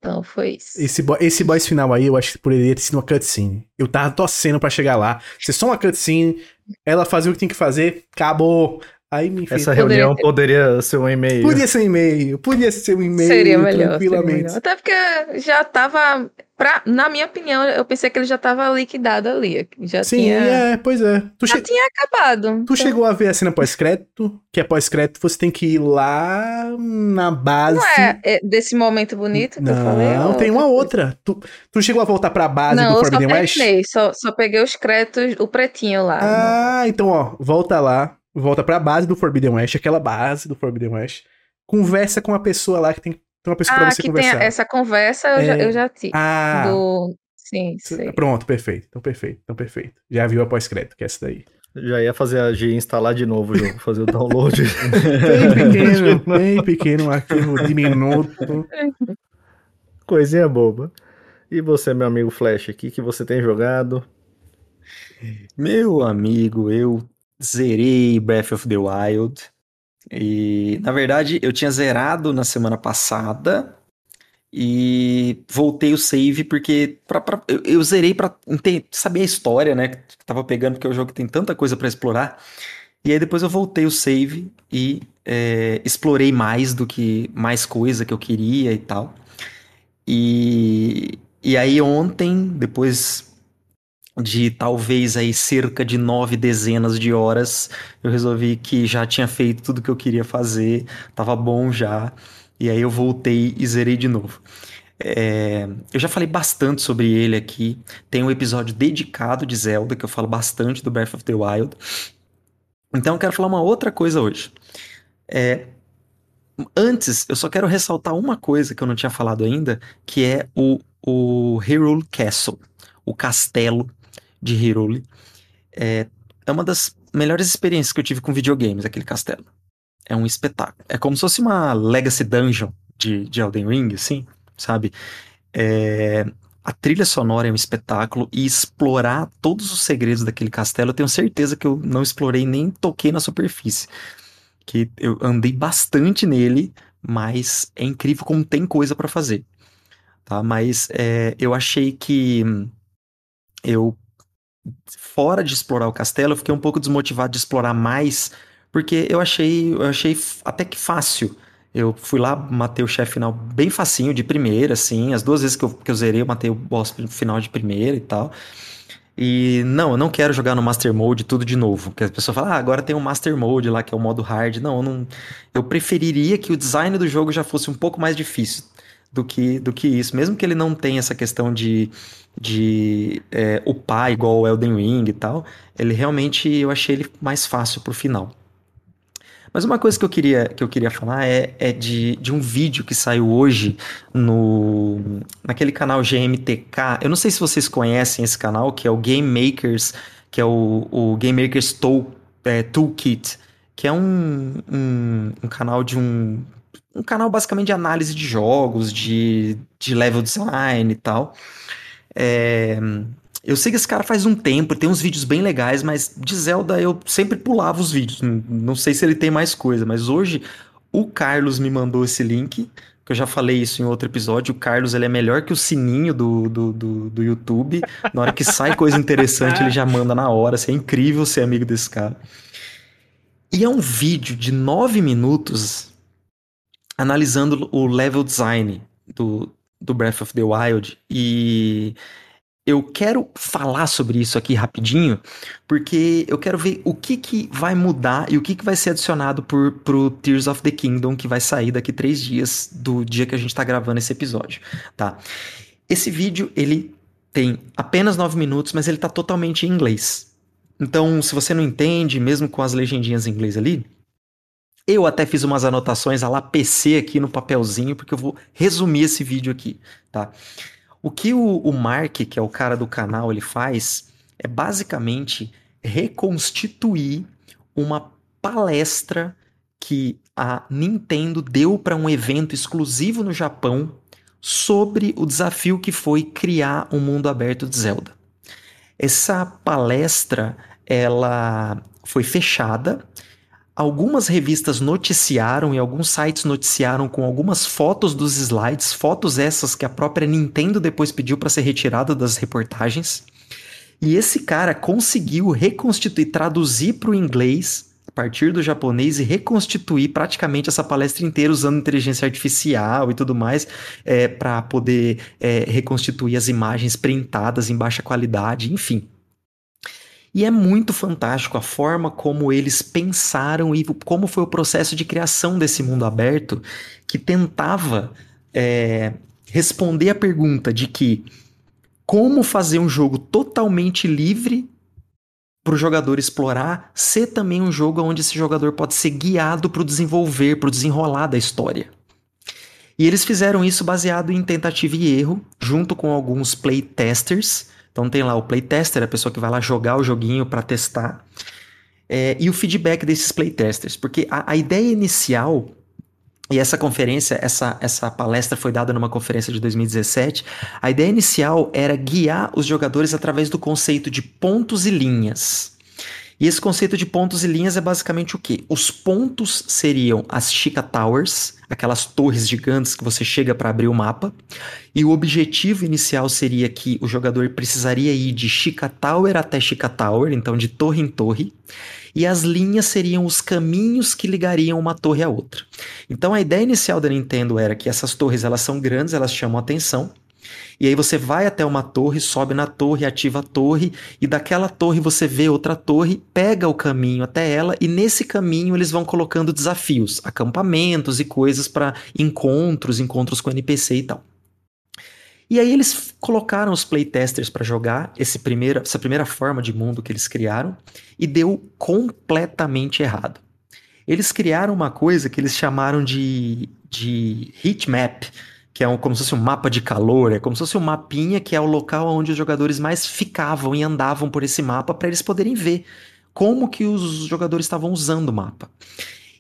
Então foi isso. Esse, bo- esse boss final aí, eu acho que poderia ter sido uma cutscene. Eu tava torcendo pra chegar lá. Ser só uma cutscene, ela fazia o que tinha que fazer, acabou. Aí me fez. Essa Poderia reunião ter- poderia ser um e-mail. Podia ser um e-mail, podia ser um e-mail Seria melhor, seria tranquilamente. melhor. Até porque já tava. Pra, na minha opinião, eu pensei que ele já tava liquidado ali. Já Sim, tinha. é, pois é. Tu, Já che- tinha acabado. tu Então, chegou a ver a cena pós-crédito? Que é pós-crédito, você tem que ir lá na base. Não é, é desse momento bonito que eu falei? Não, tem uma outra. Tu, tu chegou a voltar pra base Não, do Forbidden West? terminei. Só, só peguei os créditos, o pretinho lá. Ah, então, ó, volta lá, volta pra base do Forbidden West, aquela base do Forbidden West. Conversa com a pessoa lá que tem, tem uma pessoa ah, pra você que tem conversar. essa conversa, eu, já, É. eu já tive. Ah, Do. Sim, sei. pronto, perfeito. Então, perfeito, então, perfeito. Já viu a pós-crédito, que é essa daí. Já ia fazer a G instalar de novo o jogo, fazer o download. Bem pequeno, bem pequeno, um arquivo diminuto. Coisinha boba. E você, meu amigo Flash, o que, que você tem jogado? Meu amigo, eu zerei Breath of the Wild. E, na verdade, eu tinha zerado na semana passada e voltei o save porque pra, pra- eu, eu zerei pra ente- saber a história, né? Que tava pegando, porque o jogo tem tanta coisa pra explorar. E aí depois eu voltei o save e é, explorei mais do que mais coisa que eu queria e tal. E, e aí ontem, depois de talvez aí cerca de nove dezenas de horas, eu resolvi que já tinha feito tudo que eu queria fazer, tava bom já, e aí eu voltei e zerei de novo. É, eu já falei bastante sobre ele aqui, tem um episódio dedicado de Zelda, que eu falo bastante do Breath of the Wild. Então eu quero falar uma outra coisa hoje. É, antes, eu só quero ressaltar uma coisa que eu não tinha falado ainda, que é o, o Hyrule Castle, o castelo de Hyrule. É, é uma das melhores experiências que eu tive com videogames, aquele castelo. É um espetáculo. É como se fosse uma Legacy Dungeon de, de Elden Ring, assim, sabe? É, a trilha sonora é um espetáculo e explorar todos os segredos daquele castelo, eu tenho certeza que eu não explorei nem toquei na superfície. Que eu andei bastante nele, mas é incrível como tem coisa pra fazer. Tá? Mas é, eu achei que eu fora de explorar o castelo, eu fiquei um pouco desmotivado de explorar mais, porque eu achei, eu achei até que fácil. Eu fui lá, matei o chefe final bem facinho, de primeira, assim. As duas vezes que eu, que eu zerei, eu matei o boss final de primeira e tal. E não, eu não quero jogar no Master Mode tudo de novo. Porque as pessoas falam, ah, agora tem um Master Mode lá, que é o modo hard. Não, eu não. Eu preferiria que o design do jogo já fosse um pouco mais difícil do que, do que isso. Mesmo que ele não tenha essa questão de, de é, upar igual o Elden Ring e tal, ele realmente eu achei ele mais fácil pro final. Mas uma coisa que eu queria, que eu queria falar é, é de, de um vídeo que saiu hoje no naquele canal GMTK. Eu não sei se vocês conhecem esse canal, que é o Game Makers, que é o, o Game Makers Tool, é, Toolkit, que é um, um, um canal de um, um canal basicamente de análise de jogos, de, de level design e tal. É, Eu sei que esse cara faz um tempo, tem uns vídeos bem legais, mas de Zelda eu sempre pulava os vídeos. Não sei se ele tem mais coisa, mas hoje o Carlos me mandou esse link, que eu já falei isso em outro episódio. O Carlos ele é melhor que o sininho do, do, do, do YouTube. Na hora que sai coisa interessante, ele já manda na hora. Assim, é incrível ser amigo desse cara. E é um vídeo de nove minutos analisando o level design do, do Breath of the Wild. E eu quero falar sobre isso aqui rapidinho, porque eu quero ver o que, que vai mudar e o que, que vai ser adicionado por, pro Tears of the Kingdom, que vai sair daqui três dias do dia que a gente está gravando esse episódio, tá? Esse vídeo, ele tem apenas nove minutos, mas ele tá totalmente em inglês. Então, se você não entende, mesmo com as legendinhas em inglês ali, eu até fiz umas anotações a lá PC aqui no papelzinho, porque eu vou resumir esse vídeo aqui, tá? O que o, o Mark, que é o cara do canal, ele faz é basicamente reconstituir uma palestra que a Nintendo deu para um evento exclusivo no Japão sobre o desafio que foi criar um mundo aberto de Zelda. Essa palestra ela foi fechada Algumas revistas noticiaram e alguns sites noticiaram com algumas fotos dos slides, fotos essas que a própria Nintendo depois pediu para ser retirada das reportagens. E esse cara conseguiu reconstituir, traduzir para o inglês a partir do japonês e reconstituir praticamente essa palestra inteira usando inteligência artificial e tudo mais é, para poder é, reconstituir as imagens printadas em baixa qualidade, enfim. E é muito fantástico a forma como eles pensaram e como foi o processo de criação desse mundo aberto que tentava é, responder a pergunta de que como fazer um jogo totalmente livre para o jogador explorar, ser também um jogo onde esse jogador pode ser guiado para o desenvolver, para o desenrolar da história. E eles fizeram isso baseado em tentativa e erro, junto com alguns playtesters, então tem lá o playtester, a pessoa que vai lá jogar o joguinho para testar. É, e o feedback desses playtesters. Porque a, a, ideia inicial, e essa conferência, essa, essa palestra foi dada numa conferência de 2017, a ideia inicial era guiar os jogadores através do conceito de pontos e linhas. E esse conceito de pontos e linhas é basicamente o quê? Os pontos seriam as Chica Towers, aquelas torres gigantes que você chega para abrir o mapa, e o objetivo inicial seria que o jogador precisaria ir de Chica Tower até Chica Tower, então de torre em torre, e as linhas seriam os caminhos que ligariam uma torre à outra. Então a ideia inicial da Nintendo era que essas torres elas são grandes, elas chamam atenção, e aí você vai até uma torre, sobe na torre, ativa a torre, e daquela torre você vê outra torre, pega o caminho até ela, e nesse caminho eles vão colocando desafios, acampamentos e coisas para encontros, encontros com NPC e tal. E aí eles colocaram os playtesters para jogar esse primeiro, essa primeira forma de mundo que eles criaram e deu completamente errado. Eles criaram uma coisa que eles chamaram de, de heat map, que é um, como se fosse um mapa de calor, é como se fosse um mapinha que é o local onde os jogadores mais ficavam e andavam por esse mapa para eles poderem ver como que os jogadores estavam usando o mapa.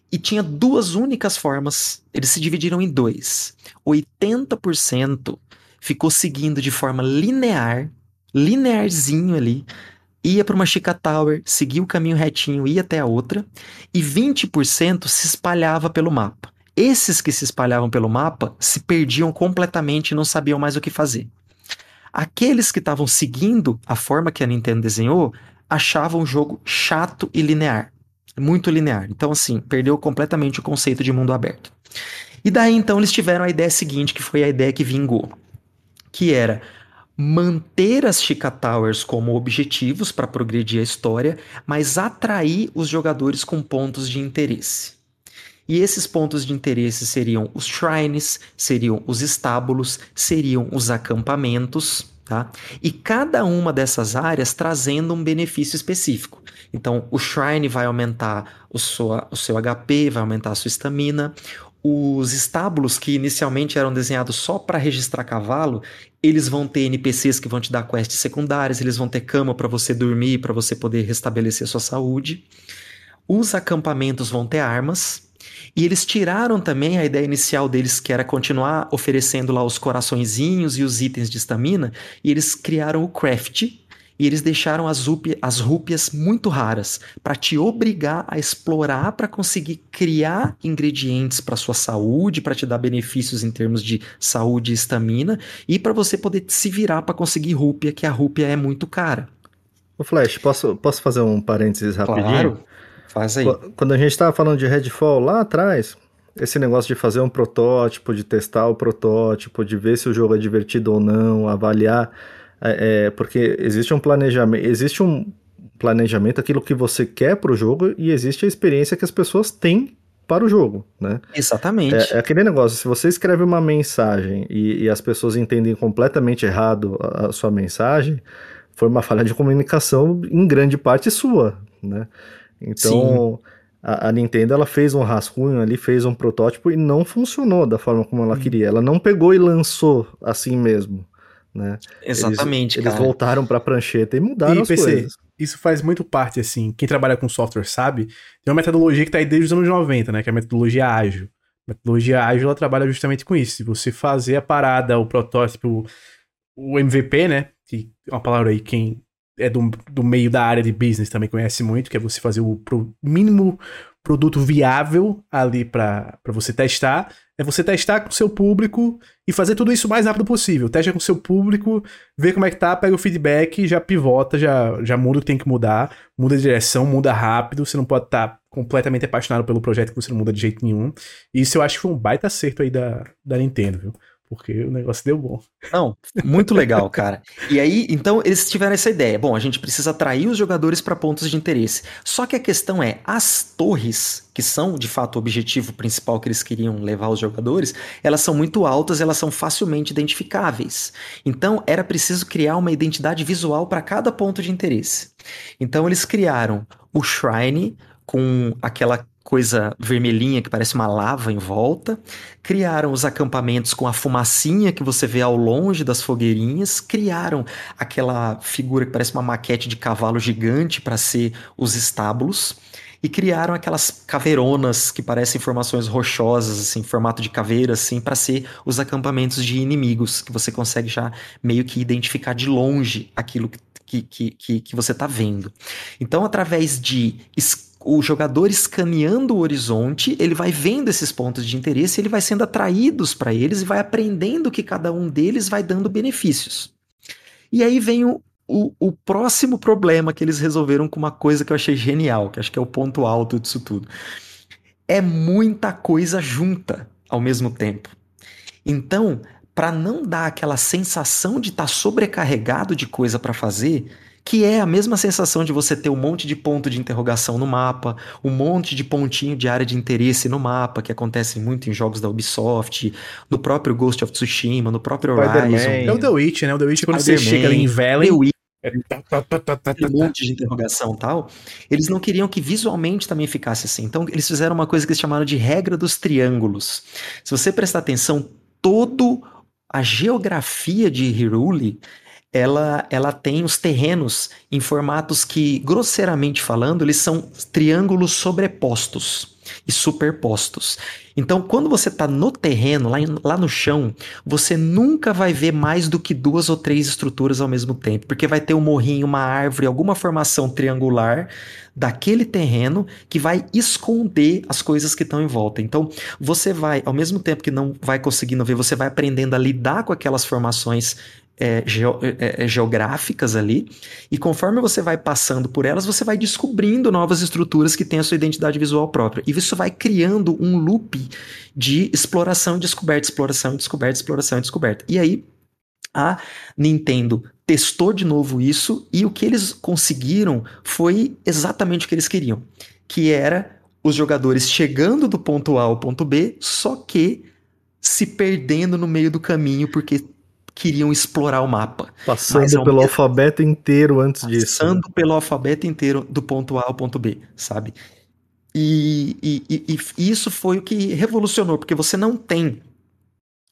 E tinha duas únicas formas, eles se dividiram em dois. 80% ficou seguindo de forma linear, linearzinho ali, ia para uma Chica Tower, seguia o caminho retinho, ia até a outra, e 20% se espalhava pelo mapa. Esses que se espalhavam pelo mapa se perdiam completamente e não sabiam mais o que fazer. Aqueles que estavam seguindo a forma que a Nintendo desenhou achavam o jogo chato e linear. Muito linear. Então, assim, perdeu completamente o conceito de mundo aberto. E daí então eles tiveram a ideia seguinte, que foi a ideia que vingou, que era manter as Chica Towers como objetivos para progredir a história, mas atrair os jogadores com pontos de interesse. E esses pontos de interesse seriam os shrines, seriam os estábulos, seriam os acampamentos, tá? E cada uma dessas áreas trazendo um benefício específico. Então, o shrine vai aumentar o, sua, o seu HP, vai aumentar a sua estamina. Os estábulos, que inicialmente eram desenhados só para registrar cavalo, eles vão ter NPCs que vão te dar quests secundárias, eles vão ter cama para você dormir, para você poder restabelecer sua saúde. Os acampamentos vão ter armas, e eles tiraram também a ideia inicial deles, que era continuar oferecendo lá os coraçõezinhos e os itens de estamina, e eles criaram o craft, e eles deixaram as, rúpia, as rúpias muito raras para te obrigar a explorar para conseguir criar ingredientes para sua saúde, para te dar benefícios em termos de saúde e estamina e para você poder se virar para conseguir rúpia, que a rúpia é muito cara. O Flash, posso, posso fazer um parênteses rapidinho? Claro, faz aí. Quando a gente estava falando de Redfall lá atrás, esse negócio de fazer um protótipo, de testar o protótipo, de ver se o jogo é divertido ou não, avaliar, é, é, porque existe um planejamento, existe um planejamento, aquilo que você quer para o jogo e existe a experiência que as pessoas têm para o jogo, né? Exatamente. É, é aquele negócio, se você escreve uma mensagem e, e as pessoas entendem completamente errado a, a, sua mensagem, foi uma falha de comunicação em grande parte sua, né? Então, a, a, Nintendo ela fez um rascunho ali, fez um protótipo e não funcionou da forma como ela hum. queria. Ela não pegou e lançou assim mesmo, né? Exatamente, Eles, eles voltaram para a prancheta e mudaram e, as PC, coisas. Isso faz muito parte, assim, quem trabalha com software sabe, tem uma metodologia que está aí desde os anos 90, né? Que é a metodologia ágil. A metodologia ágil, ela trabalha justamente com isso. Se você fazer a parada, o protótipo, o MVP, né? Que é uma palavra aí, quem é do, do meio da área de business também conhece muito, que é você fazer o pro, mínimo produto viável ali para você testar. É você testar com seu público e fazer tudo isso o mais rápido possível. Testa com seu público, vê como é que tá, pega o feedback, já pivota, já, já muda o que tem que mudar, muda de direção, muda rápido. Você não pode estar tá completamente apaixonado pelo projeto que você não muda de jeito nenhum. Isso eu acho que foi um baita acerto aí da, da Nintendo, viu? Porque o negócio deu bom. Não, muito legal, cara. E aí, então, eles tiveram essa ideia. Bom, a gente precisa atrair os jogadores para pontos de interesse. Só que a questão é, as torres, que são de fato o objetivo principal que eles queriam levar os jogadores, elas são muito altas, elas são facilmente identificáveis. Então, era preciso criar uma identidade visual para cada ponto de interesse. Então, eles criaram o Shrine com aquela coisa vermelhinha que parece uma lava em volta. Criaram os acampamentos com a fumacinha que você vê ao longe das fogueirinhas. Criaram aquela figura que parece uma maquete de cavalo gigante para ser os estábulos. E criaram aquelas caveironas que parecem formações rochosas, assim, formato de caveira, assim, para ser os acampamentos de inimigos, que você consegue já meio que identificar de longe aquilo que, que, que, que você está vendo. Então, através de o jogador escaneando o horizonte, ele vai vendo esses pontos de interesse, ele vai sendo atraídos para eles e vai aprendendo que cada um deles vai dando benefícios. E aí vem o, o, o, próximo problema que eles resolveram com uma coisa que eu achei genial, que acho que é o ponto alto disso tudo. É muita coisa junta ao mesmo tempo. Então, para não dar aquela sensação de estar tá sobrecarregado de coisa para fazer, que é a mesma sensação de você ter um monte de ponto de interrogação no mapa, um monte de pontinho de área de interesse no mapa, que acontece muito em jogos da Ubisoft, no próprio Ghost of Tsushima, no próprio Horizon. É o The Witch, né? O The Witch quando você chega ali em Velen... um monte de interrogação tal, eles não queriam que visualmente também ficasse assim. Então, eles fizeram uma coisa que eles chamaram de regra dos triângulos. Se você prestar atenção, todo a geografia de Hiruli ela, ela tem os terrenos em formatos que, grosseiramente falando, eles são triângulos sobrepostos e superpostos. Então, quando você está no terreno, lá, lá no chão, você nunca vai ver mais do que duas ou três estruturas ao mesmo tempo, porque vai ter um morrinho, uma árvore, alguma formação triangular daquele terreno que vai esconder as coisas que estão em volta. Então, você vai, ao mesmo tempo que não vai conseguindo ver, você vai aprendendo a lidar com aquelas formações é, é, é, geográficas ali, e conforme você vai passando por elas, você vai descobrindo novas estruturas que têm a sua identidade visual própria. E isso vai criando um loop de exploração descoberta, exploração descoberta, exploração e descoberta. E aí, a Nintendo testou de novo isso, e o que eles conseguiram foi exatamente o que eles queriam, que era os jogadores chegando do ponto A ao ponto B, só que se perdendo no meio do caminho, porque queriam explorar o mapa. Passando pelo mesmo... alfabeto inteiro antes Passando disso. Passando né? pelo alfabeto inteiro do ponto A ao ponto B, sabe? E, e, e, e, isso foi o que revolucionou, porque você não tem.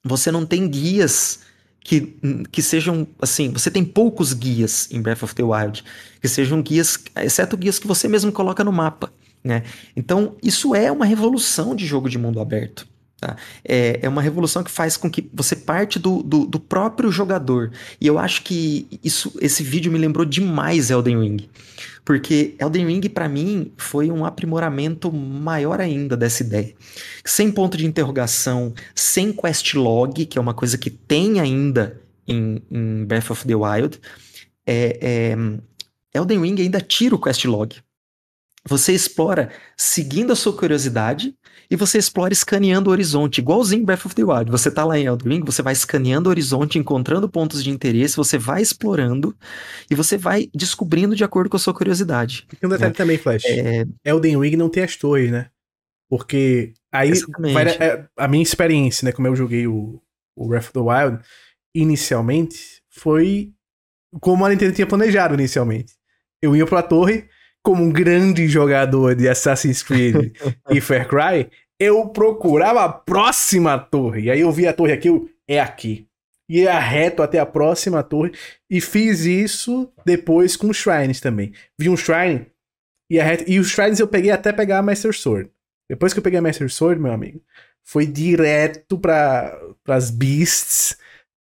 Você não tem guias que, que sejam assim. Você tem poucos guias em Breath of the Wild, que sejam guias, exceto guias que você mesmo coloca no mapa. Né? Então, isso é uma revolução de jogo de mundo aberto. Tá? É, é uma revolução que faz com que você parte do, do, do, próprio jogador. E eu acho que isso, esse vídeo me lembrou demais Elden Ring. Porque Elden Ring, para mim, foi um aprimoramento maior ainda dessa ideia. Sem ponto de interrogação, sem quest log, que é uma coisa que tem ainda em, em Breath of the Wild. É, é, Elden Ring ainda tira o quest log. Você explora seguindo a sua curiosidade e você explora escaneando o horizonte, igualzinho Breath of the Wild. Você tá lá em Elden Ring, você vai escaneando o horizonte, encontrando pontos de interesse, você vai explorando e você vai descobrindo de acordo com a sua curiosidade. Tem um detalhe né? também, Flash. É... Elden Ring não tem as torres, né? Porque aí vai, é, a minha experiência, né, como eu joguei o, o Breath of the Wild, inicialmente foi como a Nintendo tinha planejado inicialmente. Eu ia pra torre, como um grande jogador de Assassin's Creed e Far Cry, eu procurava a próxima torre. E aí eu vi a torre aqui, eu, é aqui. Ia reto até a próxima torre. E fiz isso depois com os Shrines também. Vi um Shrine, ia reto. E os Shrines eu peguei até pegar a Master Sword. Depois que eu peguei a Master Sword, meu amigo, foi direto para as Beasts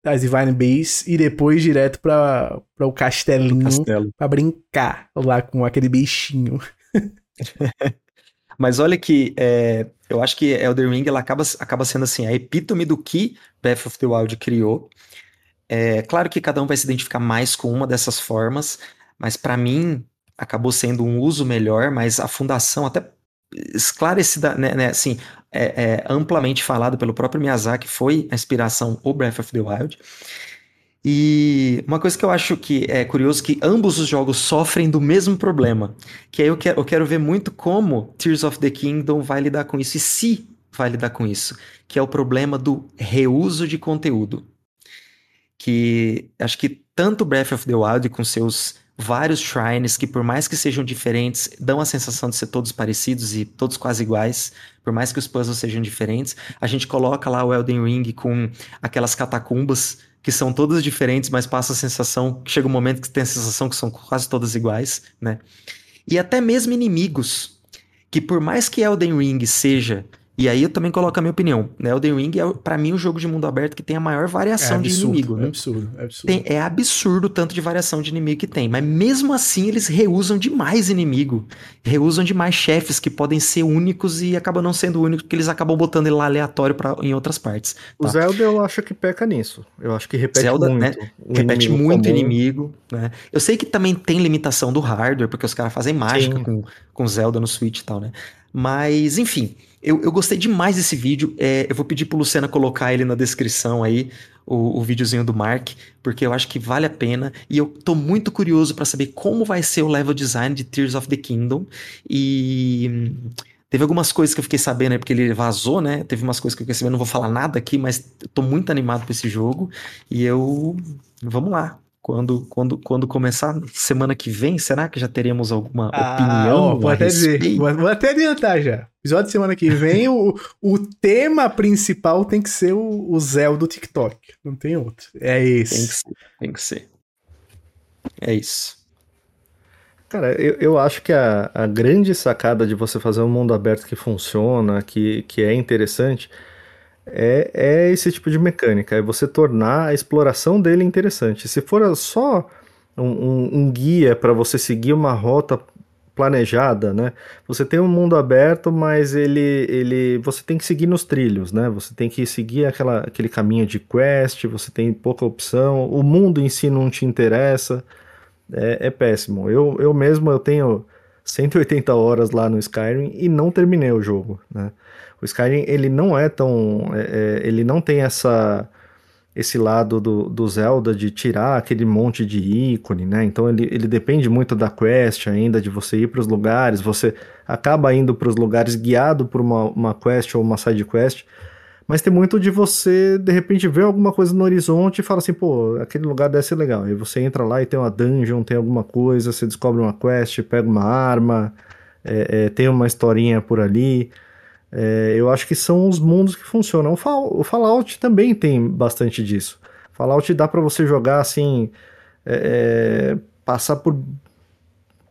das Divine Base e depois direto para o castelinho Castelo. para brincar lá com aquele bichinho. Mas olha que é, eu acho que Elder Ring ela acaba, acaba sendo assim a epítome do que Breath of the Wild criou. É claro que cada um vai se identificar mais com uma dessas formas, mas para mim acabou sendo um uso melhor, mas a fundação até esclarecida, né, né assim, é, é, amplamente falado pelo próprio Miyazaki, foi a inspiração o Breath of the Wild. E uma coisa que eu acho que é curioso que ambos os jogos sofrem do mesmo problema, que aí eu quero, eu quero ver muito como Tears of the Kingdom vai lidar com isso e se vai lidar com isso, que é o problema do reuso de conteúdo. Que acho que tanto Breath of the Wild com seus vários shrines que, por mais que sejam diferentes, dão a sensação de ser todos parecidos e todos quase iguais, por mais que os puzzles sejam diferentes. A gente coloca lá o Elden Ring com aquelas catacumbas que são todas diferentes, mas passa a sensação, chega um momento que tem a sensação que são quase todas iguais, né? E até mesmo inimigos, que por mais que Elden Ring seja e aí eu também coloco a minha opinião. Né? Elden Ring é, para mim, o jogo de mundo aberto que tem a maior variação é absurdo, de inimigo. Né? É absurdo, é absurdo. Tem, é absurdo o tanto de variação de inimigo que tem. Mas mesmo assim, eles reusam demais inimigo. Reusam demais chefes que podem ser únicos e acabam não sendo únicos, porque eles acabam botando ele lá aleatório pra, em outras partes. Tá? O Zelda eu acho que peca nisso. Eu acho que repete Zelda, muito. Né? Repete inimigo muito comum. inimigo. Né? Eu sei que também tem limitação do hardware, porque os caras fazem mágica com, com Zelda no Switch e tal, né? Mas, enfim, eu, eu gostei demais desse vídeo. É, eu vou pedir pro Luciano colocar ele na descrição aí, o, o videozinho do Mark, porque eu acho que vale a pena. E eu tô muito curioso para saber como vai ser o level design de Tears of the Kingdom. E. Teve algumas coisas que eu fiquei sabendo aí, porque ele vazou, né? Teve umas coisas que eu fiquei sabendo, não vou falar nada aqui, mas tô muito animado com esse jogo. E eu. Vamos lá. Quando, quando, quando começar semana que vem, será que já teremos alguma ah, opinião? Ó, vou, até dizer, vou, vou, até adiantar já. Episódio de semana que vem, o, o tema principal tem que ser o, o Zé do TikTok. Não tem outro. É esse. Tem que ser. Tem que ser. É isso. Cara, eu, eu acho que a, a grande sacada de você fazer um mundo aberto que funciona, que, que é interessante, é, é esse tipo de mecânica, é você tornar a exploração dele interessante. Se for só um, um, um guia para você seguir uma rota planejada, né? Você tem um mundo aberto, mas ele, ele, você tem que seguir nos trilhos, né? Você tem que seguir aquela, aquele caminho de quest, você tem pouca opção, o mundo em si não te interessa, é, é péssimo. Eu, eu mesmo eu tenho 180 horas lá no Skyrim e não terminei o jogo, né? O Skyrim, ele não é tão... É, é, ele não tem essa esse lado do, do Zelda de tirar aquele monte de ícone, né? Então ele, ele depende muito da quest ainda, de você ir para os lugares, você acaba indo para os lugares guiado por uma, uma quest ou uma side quest, mas tem muito de você, de repente, ver alguma coisa no horizonte e fala assim, pô, aquele lugar deve ser legal. Aí você entra lá e tem uma dungeon, tem alguma coisa, você descobre uma quest, pega uma arma, é, é, tem uma historinha por ali. É, eu acho que são os mundos que funcionam. O, Fall, o Fallout também tem bastante disso. Fallout dá para você jogar assim, é, é, passar por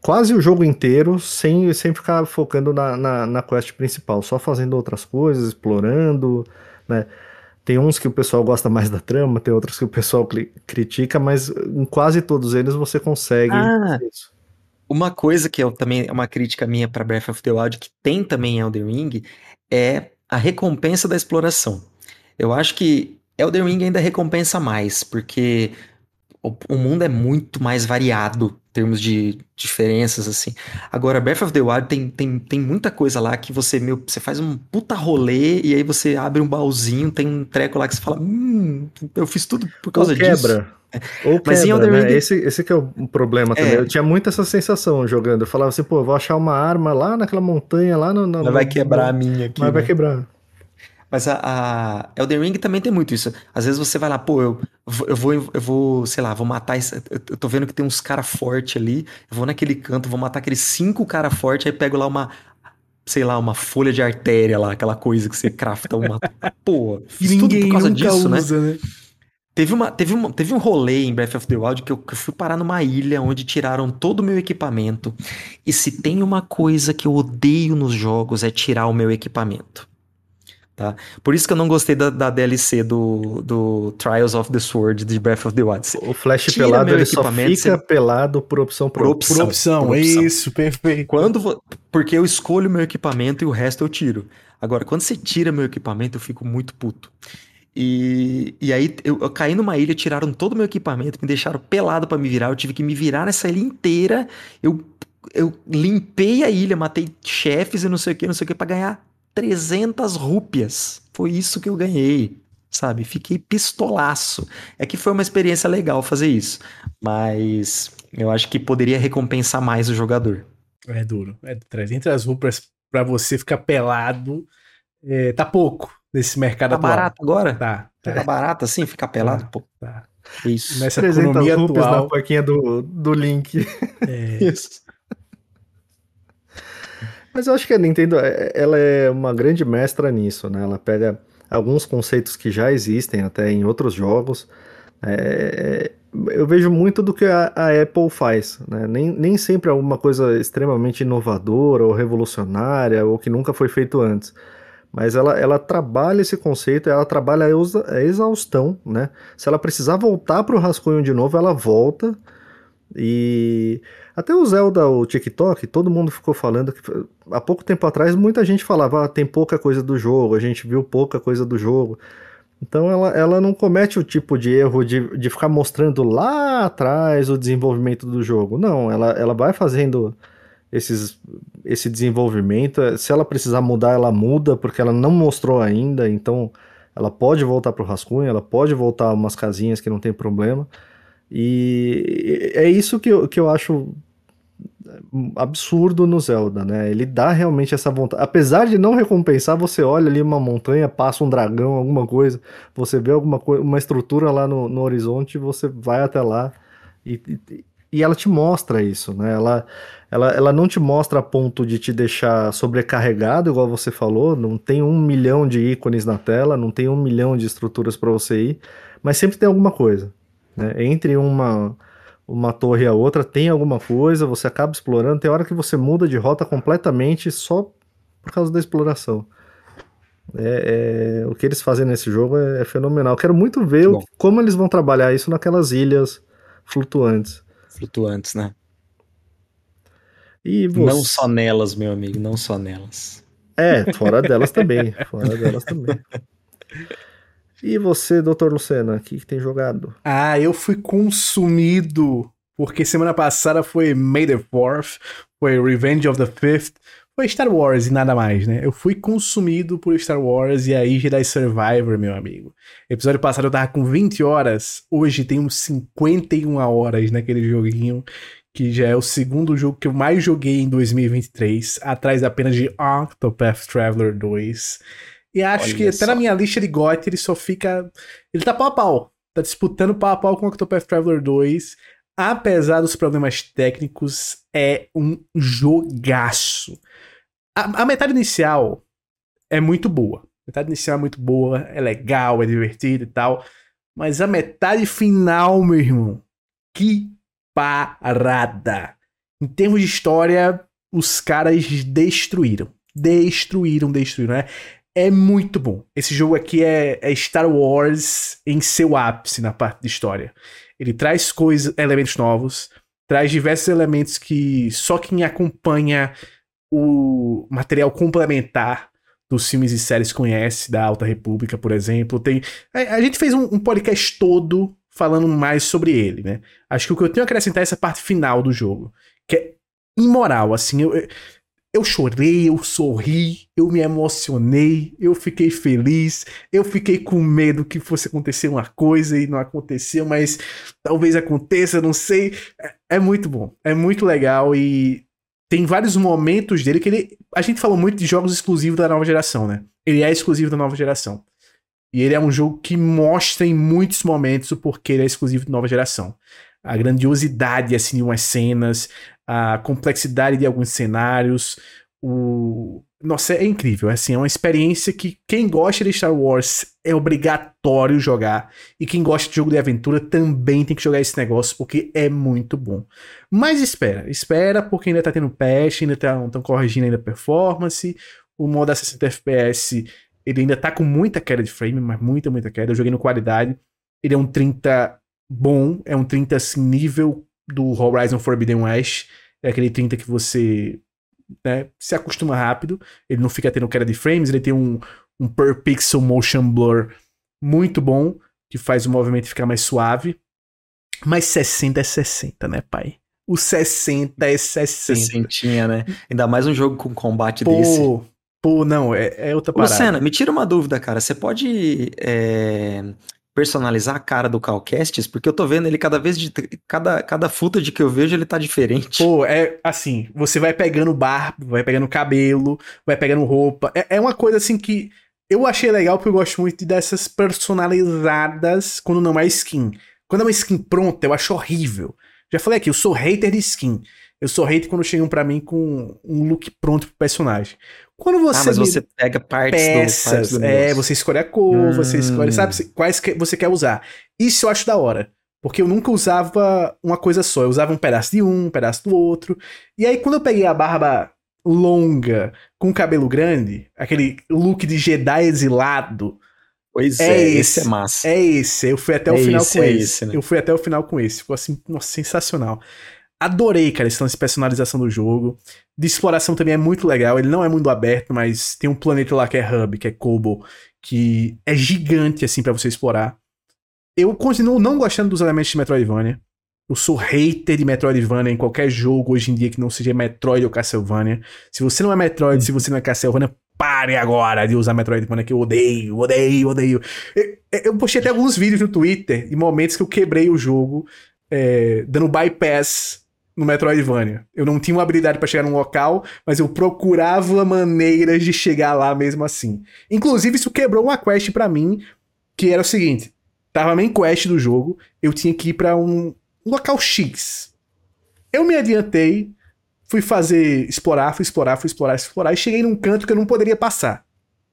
quase o jogo inteiro sem, sem ficar focando na, na, na quest principal, só fazendo outras coisas, explorando, né? Tem uns que o pessoal gosta mais da trama, tem outros que o pessoal critica, mas em quase todos eles você consegue ah, isso. Uma coisa que eu, também é uma crítica minha para Breath of the Wild, que tem também em Elden Ring, é a recompensa da exploração. Eu acho que Elden Ring ainda recompensa mais, porque o, o mundo é muito mais variado em termos de diferenças, assim. Agora, Breath of the Wild tem, tem, tem muita coisa lá que você, meu, você faz um puta rolê e aí você abre um baúzinho, tem um treco lá que você fala, hum, eu fiz tudo por causa Ou disso. quebra. Ou Mas quebra, né? Ring... esse, esse que é o problema também. É. Eu tinha muito essa sensação jogando. Eu falava assim, pô, eu vou achar uma arma lá naquela montanha, lá no... no Mas vai quebrar a minha aqui. Mas né? vai quebrar. Mas a, a, Elden Ring também tem muito isso. Às vezes você vai lá, pô, eu, eu, vou, eu vou, sei lá, vou matar. Esse, eu tô vendo que tem uns cara forte ali. Eu vou naquele canto, vou matar aqueles cinco cara forte, aí pego lá uma, sei lá, uma folha de artéria lá, aquela coisa que você crafta uma. pô, fiz tudo por causa disso, né? usa, né? né? Teve, uma, teve, uma, teve um rolê em Breath of the Wild que eu, que eu fui parar numa ilha onde tiraram todo o meu equipamento. E se tem uma coisa que eu odeio nos jogos é tirar o meu equipamento. Tá? Por isso que eu não gostei da, da DLC do, do Trials of the Sword de Breath of the Wild. O Flash pelado ele só fica você... pelado por opção por opção. Por opção, por opção. isso, perfeito. Quando Porque eu escolho meu equipamento e o resto eu tiro. Agora, quando você tira meu equipamento, eu fico muito puto. E, e aí eu, eu caí numa ilha, tiraram todo o meu equipamento, me deixaram pelado para me virar. Eu tive que me virar nessa ilha inteira. Eu, eu limpei a ilha, matei chefes e não sei o que, não sei o que, pra ganhar 300 rúpias. Foi isso que eu ganhei, sabe? Fiquei pistolaço. É que foi uma experiência legal fazer isso, mas eu acho que poderia recompensar mais o jogador. É duro. É 300 rúpias para você ficar pelado. É, tá pouco nesse mercado tá atual. Tá barato agora? Tá. Tá, tá barato assim, ficar pelado? Tá, pô. Tá. Isso. Nessa 300 economia atual. na plaquinha do, do link. É. Isso. Mas eu acho que a Nintendo é, ela é uma grande mestra nisso, né? Ela pega alguns conceitos que já existem até em outros jogos. É, eu vejo muito do que a, a Apple faz, né? nem, nem sempre é alguma coisa extremamente inovadora ou revolucionária ou que nunca foi feito antes. Mas ela, ela trabalha esse conceito, ela trabalha a exaustão, né? Se ela precisar voltar para o rascunho de novo, ela volta. E até o Zelda, o TikTok, todo mundo ficou falando que há pouco tempo atrás muita gente falava, ah, tem pouca coisa do jogo, a gente viu pouca coisa do jogo. Então ela, ela não comete o tipo de erro de, de ficar mostrando lá atrás o desenvolvimento do jogo. Não, ela, ela vai fazendo esses, esse desenvolvimento. Se ela precisar mudar, ela muda, porque ela não mostrou ainda, então ela pode voltar para o rascunho, ela pode voltar umas casinhas que não tem problema. E é isso que eu, que eu acho absurdo no Zelda, né? Ele dá realmente essa vontade. Apesar de não recompensar, você olha ali uma montanha, passa um dragão, alguma coisa, você vê alguma coisa, uma estrutura lá no, no horizonte, você vai até lá e, e, e, ela te mostra isso, né? Ela, ela, ela não te mostra a ponto de te deixar sobrecarregado, igual você falou, não tem um milhão de ícones na tela, não tem um milhão de estruturas para você ir, mas sempre tem alguma coisa. Né? Entre uma, uma torre e a outra tem alguma coisa, você acaba explorando. Tem hora que você muda de rota completamente só por causa da exploração. É, é, o que eles fazem nesse jogo é, é fenomenal. Quero muito ver o, como eles vão trabalhar isso naquelas ilhas flutuantes. Flutuantes, né? E você... Não só nelas, meu amigo, não só nelas. É, fora delas também. Fora delas também. E você, doutor Lucena, o que, que tem jogado? Ah, eu fui consumido, porque semana passada foi May the 4th, foi Revenge of the Fifth, foi Star Wars e nada mais, né? Eu fui consumido por Star Wars e aí Jedi Survivor, meu amigo. Episódio passado eu tava com 20 horas, hoje tem uns 51 horas naquele joguinho, que já é o segundo jogo que eu mais joguei em 2023, atrás apenas de Octopath Traveler 2. E acho Olha que só. até na minha lista de GOT ele só fica. Ele tá pau a pau. Tá disputando pau a pau com o Octopath Traveler 2. Apesar dos problemas técnicos, é um jogaço. A, a metade inicial é muito boa. A metade inicial é muito boa, é legal, é divertido e tal. Mas a metade final, meu irmão, que parada. Em termos de história, os caras destruíram. Destruíram, destruíram, né? É muito bom. Esse jogo aqui é, é Star Wars em seu ápice na parte de história. Ele traz coisas, elementos novos, traz diversos elementos que só quem acompanha o material complementar dos filmes e séries conhece, da Alta República, por exemplo. Tem, a, a gente fez um, um, podcast todo falando mais sobre ele, né? Acho que o que eu tenho a acrescentar é essa parte final do jogo, que é imoral, assim. Eu, eu chorei, eu sorri, eu me emocionei, eu fiquei feliz, eu fiquei com medo que fosse acontecer uma coisa e não aconteceu, mas talvez aconteça, não sei. É, é muito bom, é muito legal e tem vários momentos dele que ele. A gente falou muito de jogos exclusivos da nova geração, né? Ele é exclusivo da nova geração. E ele é um jogo que mostra em muitos momentos o porquê ele é exclusivo da nova geração. A grandiosidade, assim, de umas cenas, a complexidade de alguns cenários, o, nossa, é incrível. Assim, é uma experiência que quem gosta de Star Wars é obrigatório jogar. E quem gosta de jogo de aventura também tem que jogar esse negócio, porque é muito bom. Mas espera, espera, porque ainda tá tendo patch, ainda estão tá, corrigindo ainda a performance. O modo a 60 FPS, ele ainda tá com muita queda de frame, mas muita, muita queda. Eu joguei no qualidade. Ele é um 30 bom, é um 30 assim, nível do Horizon Forbidden West. É aquele 30 que você né, se acostuma rápido, ele não fica tendo queda de frames, ele tem um, um per pixel motion blur muito bom, que faz o movimento ficar mais suave. Mas 60 é 60, né, pai? O 60 é 60. 60, né? Ainda mais um jogo com combate pô, desse. Pô, não, é, é outra parada. Luciana, me tira uma dúvida, cara. Você pode é, personalizar a cara do Calcastes, porque eu tô vendo ele cada vez de. Cada, cada footage que eu vejo, ele tá diferente. Pô, é assim, você vai pegando barba, vai pegando cabelo, vai pegando roupa. É, é uma coisa assim que eu achei legal porque eu gosto muito dessas personalizadas quando não é skin. Quando é uma skin pronta, eu acho horrível. Já falei aqui, eu sou hater de skin. Eu sou hater quando chegam para mim com um look pronto pro personagem. Quando você. Ah, mas você pega partes peças, do, partes do É, você escolhe a cor, hum. você escolhe, sabe, quais que você quer usar. Isso eu acho da hora. Porque eu nunca usava uma coisa só. Eu usava um pedaço de um, um pedaço do outro. E aí, quando eu peguei a barba longa, com cabelo grande, aquele look de Jedi exilado. Pois é, é esse, esse, é massa. É esse. Eu fui até é o final esse, com é esse. esse né? Eu fui até o final com esse. Ficou assim, nossa, sensacional. Adorei, cara, esse de personalização do jogo. De exploração também é muito legal. Ele não é mundo aberto, mas tem um planeta lá que é Hub, que é Kobo, que é gigante, assim, para você explorar. Eu continuo não gostando dos elementos de Metroidvania. Eu sou hater de Metroidvania em qualquer jogo hoje em dia que não seja Metroid ou Castlevania. Se você não é Metroid, se você não é Castlevania, pare agora de usar Metroidvania que eu odeio, odeio, odeio. Eu, eu postei até alguns vídeos no Twitter em momentos que eu quebrei o jogo, é, dando bypass no Metroidvania. Eu não tinha uma habilidade para chegar num local, mas eu procurava maneiras de chegar lá mesmo assim. Inclusive, isso quebrou uma quest para mim, que era o seguinte: tava a main quest do jogo, eu tinha que ir para um local X. Eu me adiantei, fui fazer, explorar, fui explorar, fui explorar, explorar, e cheguei num canto que eu não poderia passar.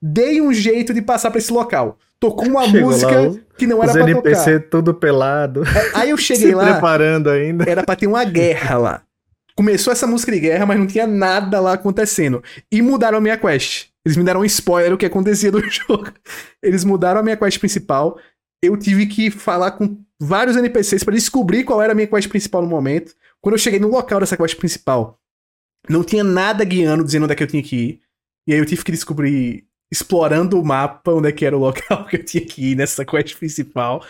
Dei um jeito de passar para esse local. Tocou uma Chegou música lá, que não era os pra NPC tocar. tudo pelado. É, aí eu cheguei Se lá. preparando ainda. Era pra ter uma guerra lá. Começou essa música de guerra, mas não tinha nada lá acontecendo. E mudaram a minha quest. Eles me deram um spoiler do que acontecia do jogo. Eles mudaram a minha quest principal. Eu tive que falar com vários NPCs para descobrir qual era a minha quest principal no momento. Quando eu cheguei no local dessa quest principal, não tinha nada guiando, dizendo onde é que eu tinha que ir. E aí eu tive que descobrir explorando o mapa onde é que era o local que eu tinha que ir nessa quest principal,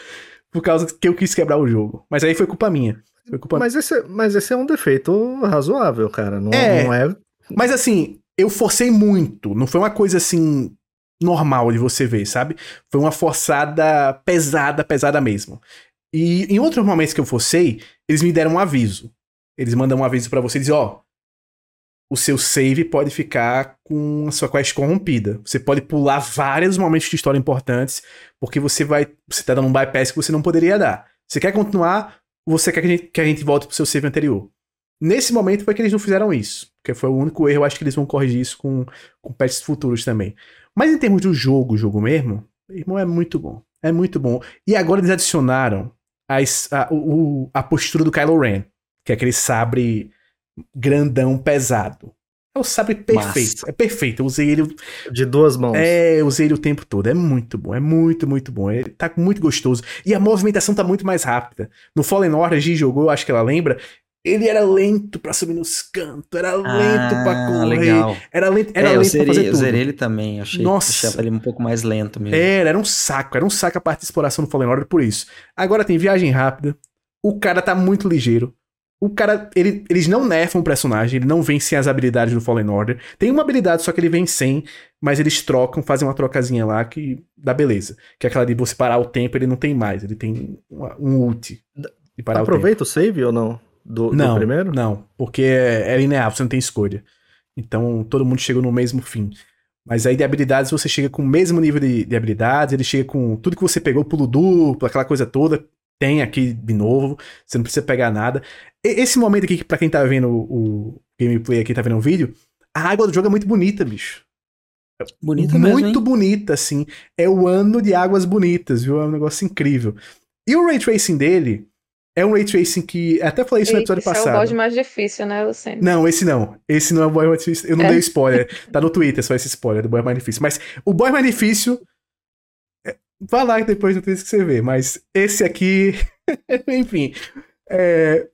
por causa que eu quis quebrar o jogo. Mas aí foi culpa minha. Foi culpa mas, esse, mas esse é um defeito razoável, cara. Não é, não é. Mas assim, eu forcei muito. Não foi uma coisa assim normal de você ver, sabe? Foi uma forçada pesada, pesada mesmo. E em outros momentos que eu forcei, eles me deram um aviso. Eles mandam um aviso para você dizer, ó, o seu save pode ficar com a sua quest corrompida. Você pode pular vários momentos de história importantes, porque você vai. Você tá dando um bypass que você não poderia dar. Você quer continuar, você quer que a gente, que a gente volte pro seu save anterior. Nesse momento foi que eles não fizeram isso. Porque foi o único erro, eu acho que eles vão corrigir isso com, com patches futuros também. Mas em termos do jogo, jogo mesmo, irmão, é muito bom. É muito bom. E agora eles adicionaram a, a, o, a postura do Kylo Ren, que é aquele sabre grandão, pesado. É o sabre perfeito. Massa. É perfeito. Eu usei ele. De duas mãos. É, eu usei ele o tempo todo. É muito bom. É muito, muito bom. Ele tá muito gostoso. E a movimentação tá muito mais rápida. No Fallen Order, a Gi jogou, acho que ela lembra. Ele era lento pra subir nos cantos, era lento pra correr, Ah, legal. era lento, era é, eu lento pra fazer zerei, eu tudo. zerei ele também. Achei, Nossa. achei ele um pouco mais lento mesmo. Era, era um saco, era um saco a parte de exploração do Fallen Order por isso. Agora tem viagem rápida, o cara tá muito ligeiro. O cara, ele- eles não nerfam o personagem, ele não vem sem as habilidades do Fallen Order. Tem uma habilidade, só que ele vem sem, mas eles trocam, fazem uma trocazinha lá que dá beleza. Que é aquela de você parar o tempo, ele não tem mais, ele tem uma- um ult de parar o. Aproveita o save ou não? Do, do Não, primeiro? não, porque é, é linear, você não tem escolha. Então todo mundo chegou no mesmo fim. Mas aí de habilidades você chega com o mesmo nível de, de habilidades, ele chega com tudo que você pegou, pulo duplo, aquela coisa toda, tem aqui de novo, você não precisa pegar nada. E- esse momento aqui, pra quem tá vendo o, o gameplay aqui, tá vendo o vídeo, a água do jogo é muito bonita, bicho. Mesmo, muito hein? bonita, assim. É o ano de águas bonitas, viu? É um negócio incrível. E o ray tracing dele é um ray tracing que. Até falei isso no episódio Esse é o passado. boss mais difícil, né, Luciano? Não, esse não. Esse não é o boy mais difícil. Eu não É. dei spoiler. Tá no Twitter só esse spoiler do boy mais difícil. Mas o boy mais difícil. Vai lá depois no Twitter que você vê. Mas esse aqui. Enfim. É,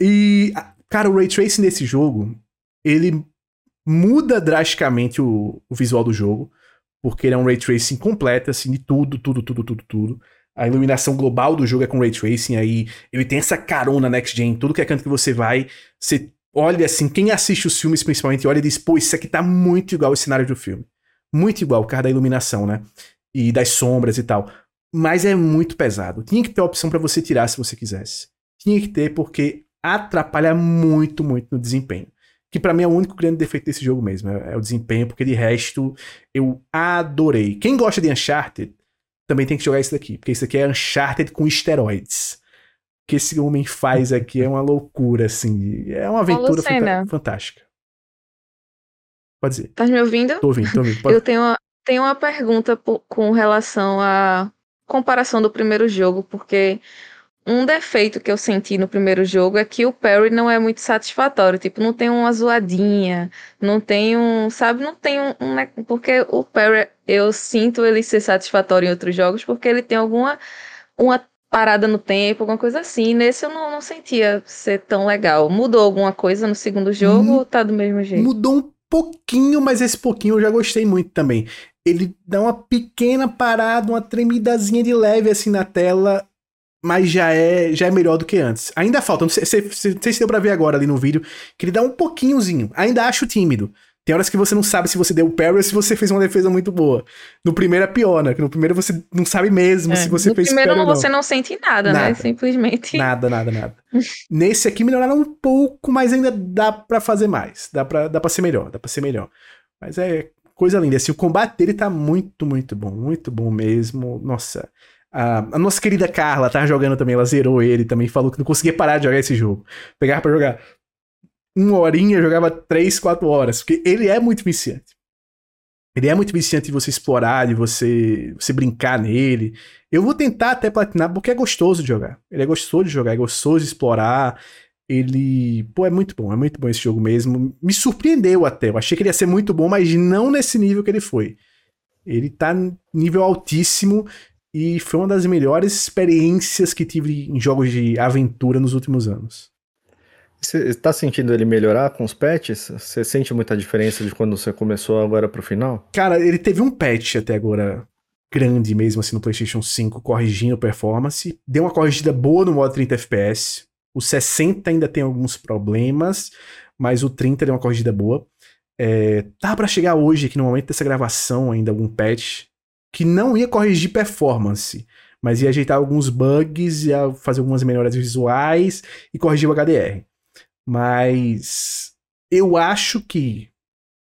E. Cara, o Ray Tracing desse jogo. Ele muda drasticamente o, o visual do jogo. Porque ele é um Ray Tracing completo, assim, de tudo, tudo, tudo, tudo, tudo. A iluminação global do jogo é com Ray Tracing, aí ele tem essa carona Next Gen, tudo que é canto que você vai, você olha assim, quem assiste os filmes principalmente olha e diz, pô, isso aqui tá muito igual ao cenário do filme. Muito igual, por causa da iluminação, né? E das sombras e tal. Mas é muito pesado. Tinha que ter a opção pra você tirar se você quisesse. Tinha que ter porque atrapalha muito, muito no desempenho. Que pra mim é o único grande defeito desse jogo mesmo, é, é o desempenho, porque de resto eu adorei. Quem gosta de Uncharted também tem que jogar isso daqui, porque isso aqui é Uncharted com esteroides. O que esse homem faz aqui é uma loucura, assim. É uma aventura fanta- fantástica. Pode dizer. Tá me ouvindo? Tô ouvindo, tô ouvindo. Pode... Eu tenho tenho uma pergunta com relação à comparação do primeiro jogo, porque um defeito que eu senti no primeiro jogo é que o parry não é muito satisfatório. Tipo, não tem uma zoadinha, não tem um. Sabe, não tem um. um porque o parry, eu sinto ele ser satisfatório em outros jogos, porque ele tem alguma. Uma parada no tempo, alguma coisa assim. Nesse eu não, não sentia ser tão legal. Mudou alguma coisa no segundo jogo Hum, ou tá do mesmo jeito? Mudou um pouquinho, mas esse pouquinho eu já gostei muito também. Ele dá uma pequena parada, uma tremidazinha de leve assim na tela, mas já é já é melhor do que antes. Ainda falta, não sei, se- se- não sei se deu pra ver agora ali no vídeo, que ele dá um pouquinhozinho. Ainda acho tímido. Tem horas que você não sabe se você deu parry ou se você fez uma defesa muito boa. No primeiro é pior, né? Que no primeiro você não sabe mesmo É, se você no fez primeiro parry ou não. você não sente nada, Nada. né? Simplesmente. Nada, nada, nada. Nesse aqui melhoraram um pouco, mas ainda dá pra fazer mais. Dá pra, dá pra ser melhor, dá pra ser melhor. Mas é coisa linda. Assim, o combate dele tá muito, muito bom. Muito bom mesmo. Nossa. A, a nossa querida Carla tá jogando também, ela zerou ele também, falou que não conseguia parar de jogar esse jogo. Pegava pra jogar uma horinha, jogava três, quatro horas. Porque ele é muito viciante. Ele é muito viciante de você explorar, de você, você brincar nele. Eu vou tentar até platinar porque é gostoso de jogar. Ele é gostoso de jogar, é gostoso de explorar. Ele, pô, é muito bom, é muito bom esse jogo mesmo. Me surpreendeu até. Eu achei que ele ia ser muito bom, mas não nesse nível que ele foi. Ele tá nível altíssimo e foi uma das melhores experiências que tive em jogos de aventura nos últimos anos. Você está sentindo ele melhorar com os patches? Você sente muita diferença de quando você começou agora pro final? Cara, ele teve um patch até agora grande mesmo assim no PlayStation 5 corrigindo a performance. Deu uma corrigida boa no modo 30 FPS. O 60 ainda tem alguns problemas, mas o 30 deu uma corrigida boa. É, tá para chegar hoje, aqui no momento dessa gravação, ainda algum patch que não ia corrigir performance, mas ia ajeitar alguns bugs, ia fazer algumas melhoras visuais e corrigir o HDR. Mas eu acho que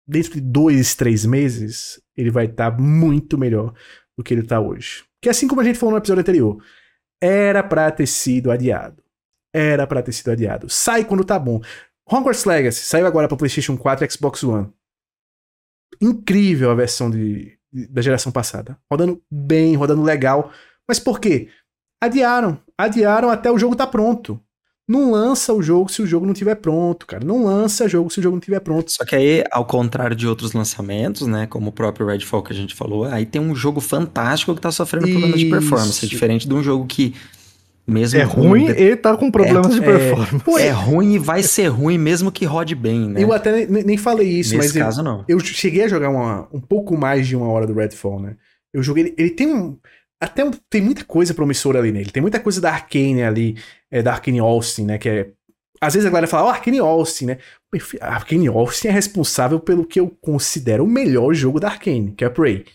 dentro de dois, três meses, ele vai estar muito melhor do que ele tá hoje. Que assim como a gente falou no episódio anterior, era pra ter sido adiado. Era pra ter sido adiado. Sai quando tá bom. Hogwarts Legacy saiu agora pra PlayStation 4 e Xbox One. Incrível a versão de, de- da geração passada. Rodando bem, rodando legal. Mas por quê? Adiaram. Adiaram até o jogo tá pronto. Não lança o jogo se o jogo não estiver pronto, cara. Não lança jogo se o jogo não estiver pronto. Só que aí, ao contrário de outros lançamentos, né? Como o próprio Redfall que a gente falou, aí tem um jogo fantástico que tá sofrendo problemas de performance. É diferente de um jogo que mesmo é ruim de... e tá com problemas é, de performance. É, é, ruim e vai ser ruim mesmo que rode bem, né? Eu até nem, nem falei isso, Nesse mas caso, eu, não. eu cheguei a jogar uma, um pouco mais de uma hora do Redfall, né? Eu joguei. Ele, ele tem um. Até um, tem muita coisa promissora ali nele. Tem muita coisa da Arkane ali, é, da Arkane Austin, né? Que é. Às vezes a galera fala, ó, oh, Arkane Austin, né? A Arkane Austin é responsável pelo que eu considero o melhor jogo da Arkane, que é Prey.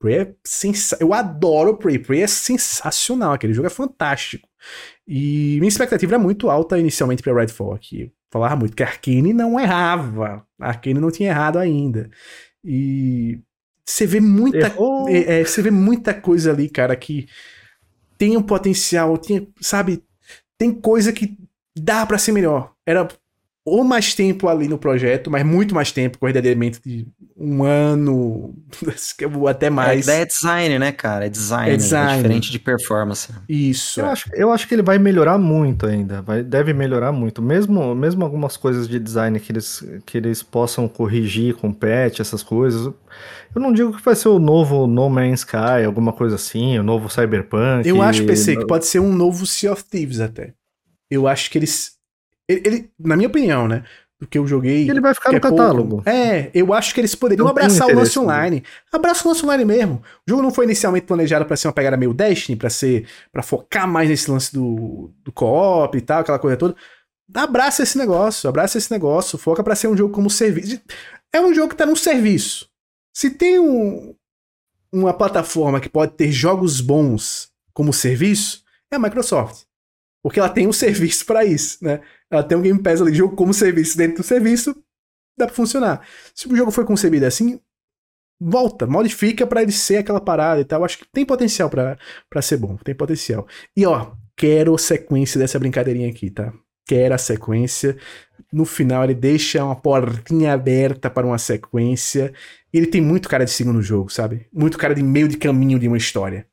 Prey é sensacional. Eu adoro Prey. Prey é sensacional. Aquele jogo é fantástico. E minha expectativa era muito alta inicialmente para Redfall aqui. Falava muito que a Arkane não errava. A Arkane não tinha errado ainda. E você vê muita, é, é, você vê muita coisa ali, cara, que tem um potencial, tem, sabe? Tem coisa que dá para ser melhor. Era ou mais tempo ali no projeto, mas muito mais tempo, corridadeiramente de um ano, até mais. É, é design, né, cara? É design, é, design. é diferente de performance. Isso. Eu, é. acho, eu acho que ele vai melhorar muito ainda, vai, deve melhorar muito. Mesmo, mesmo algumas coisas de design que eles, que eles possam corrigir com patch, essas coisas. Eu não digo que vai ser o novo No Man's Sky, alguma coisa assim, o novo Cyberpunk. Eu acho, PC, que pode ser um novo Sea of Thieves até. Eu acho que eles ele, ele, na minha opinião, né? Do que eu joguei. Ele vai ficar no é catálogo. Pouco, é, eu acho que eles poderiam Não abraçar o lance online. Abraça o lance online mesmo. O jogo não foi inicialmente planejado para ser uma pegada meio Destiny, para ser. para focar mais nesse lance do, do co-op e tal, aquela coisa toda. Abraça esse negócio, abraça esse negócio, foca para ser um jogo como serviço. É um jogo que tá no serviço. Se tem um, uma plataforma que pode ter jogos bons como serviço, é a Microsoft. Porque ela tem um serviço para isso, né? Ela tem um Game Pass ali, jogo como serviço dentro do serviço, dá pra funcionar. Se o jogo foi concebido assim, volta, modifica para ele ser aquela parada e tal. Acho que tem potencial para ser bom, tem potencial. E ó, quero sequência dessa brincadeirinha aqui, tá? Quero a sequência. No final ele deixa uma portinha aberta para uma sequência. Ele tem muito cara de segundo jogo, sabe? Muito cara de meio de caminho de uma história.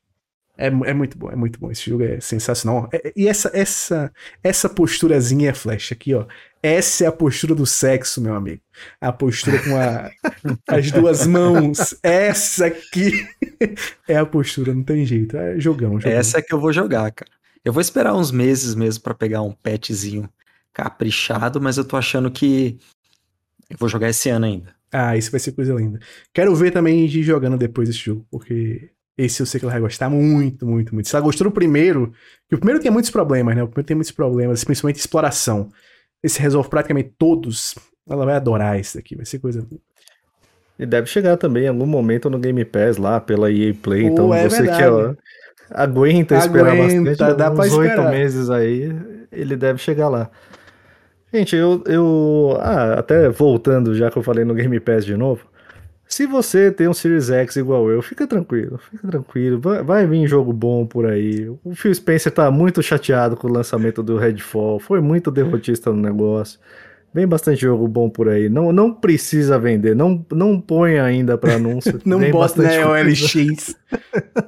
É, é muito bom, é muito bom. Esse jogo é sensacional. É, e essa, essa, essa posturazinha é flash aqui, ó. Essa é a postura do sexo, meu amigo. A postura com a, as duas mãos. Essa aqui é a postura, não tem jeito. É jogão, jogão. Essa é que eu vou jogar, cara. Eu vou esperar uns meses mesmo para pegar um petzinho caprichado, mas eu tô achando que eu vou jogar esse ano ainda. Ah, isso vai ser coisa linda. Quero ver também de jogando depois desse jogo, porque esse eu sei que ela vai gostar muito, muito, muito. Se ela gostou do primeiro, que o primeiro tem muitos problemas, né? O primeiro tem muitos problemas, principalmente exploração. Esse resolve praticamente todos. Ela vai adorar esse daqui, vai ser coisa. E deve chegar também em algum momento no Game Pass lá pela EA Play. Oh, então é você verdade. que ó, aguenta esperar aguenta, bastante, dá uns oito meses aí, ele deve chegar lá. Gente, eu, eu. Ah, até voltando, já que eu falei no Game Pass de novo. Se você tem um Series X igual eu, fica tranquilo, fica tranquilo. Vai, vai, vir jogo bom por aí. O Phil Spencer tá muito chateado com o lançamento do Redfall, foi muito derrotista no negócio. Vem bastante jogo bom por aí. Não, não precisa vender, não, não põe ainda para anúncio. não bota na OLX.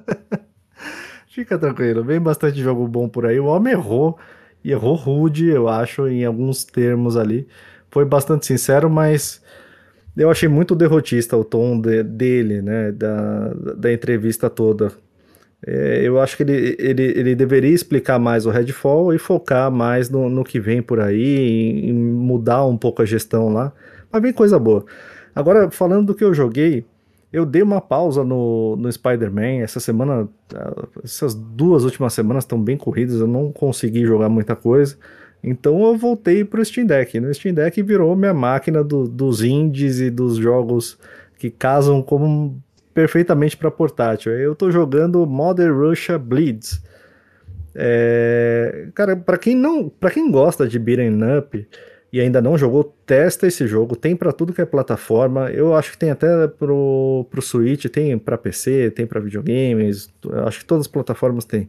fica tranquilo, vem bastante jogo bom por aí. O homem errou, e errou rude, eu acho, em alguns termos ali. Foi bastante sincero, mas eu achei muito derrotista o tom de, dele, né, da, da entrevista toda. É, eu acho que ele, ele, ele deveria explicar mais o Redfall e focar mais no, no que vem por aí, em, em mudar um pouco a gestão lá. Mas vem coisa boa. Agora, falando do que eu joguei, eu dei uma pausa no, no Spider-Man. Essa semana, essas duas últimas semanas estão bem corridas, eu não consegui jogar muita coisa. Então eu voltei para o Steam Deck. No Steam Deck virou minha máquina do, dos indies e dos jogos que casam como perfeitamente para portátil. Eu estou jogando Modern Russia Bleeds. É... Cara, para quem não, para quem gosta de beat'em up e ainda não jogou, testa esse jogo. Tem para tudo que é plataforma. Eu acho que tem até pro pro Switch, tem para PC, tem para videogames. Acho que todas as plataformas têm.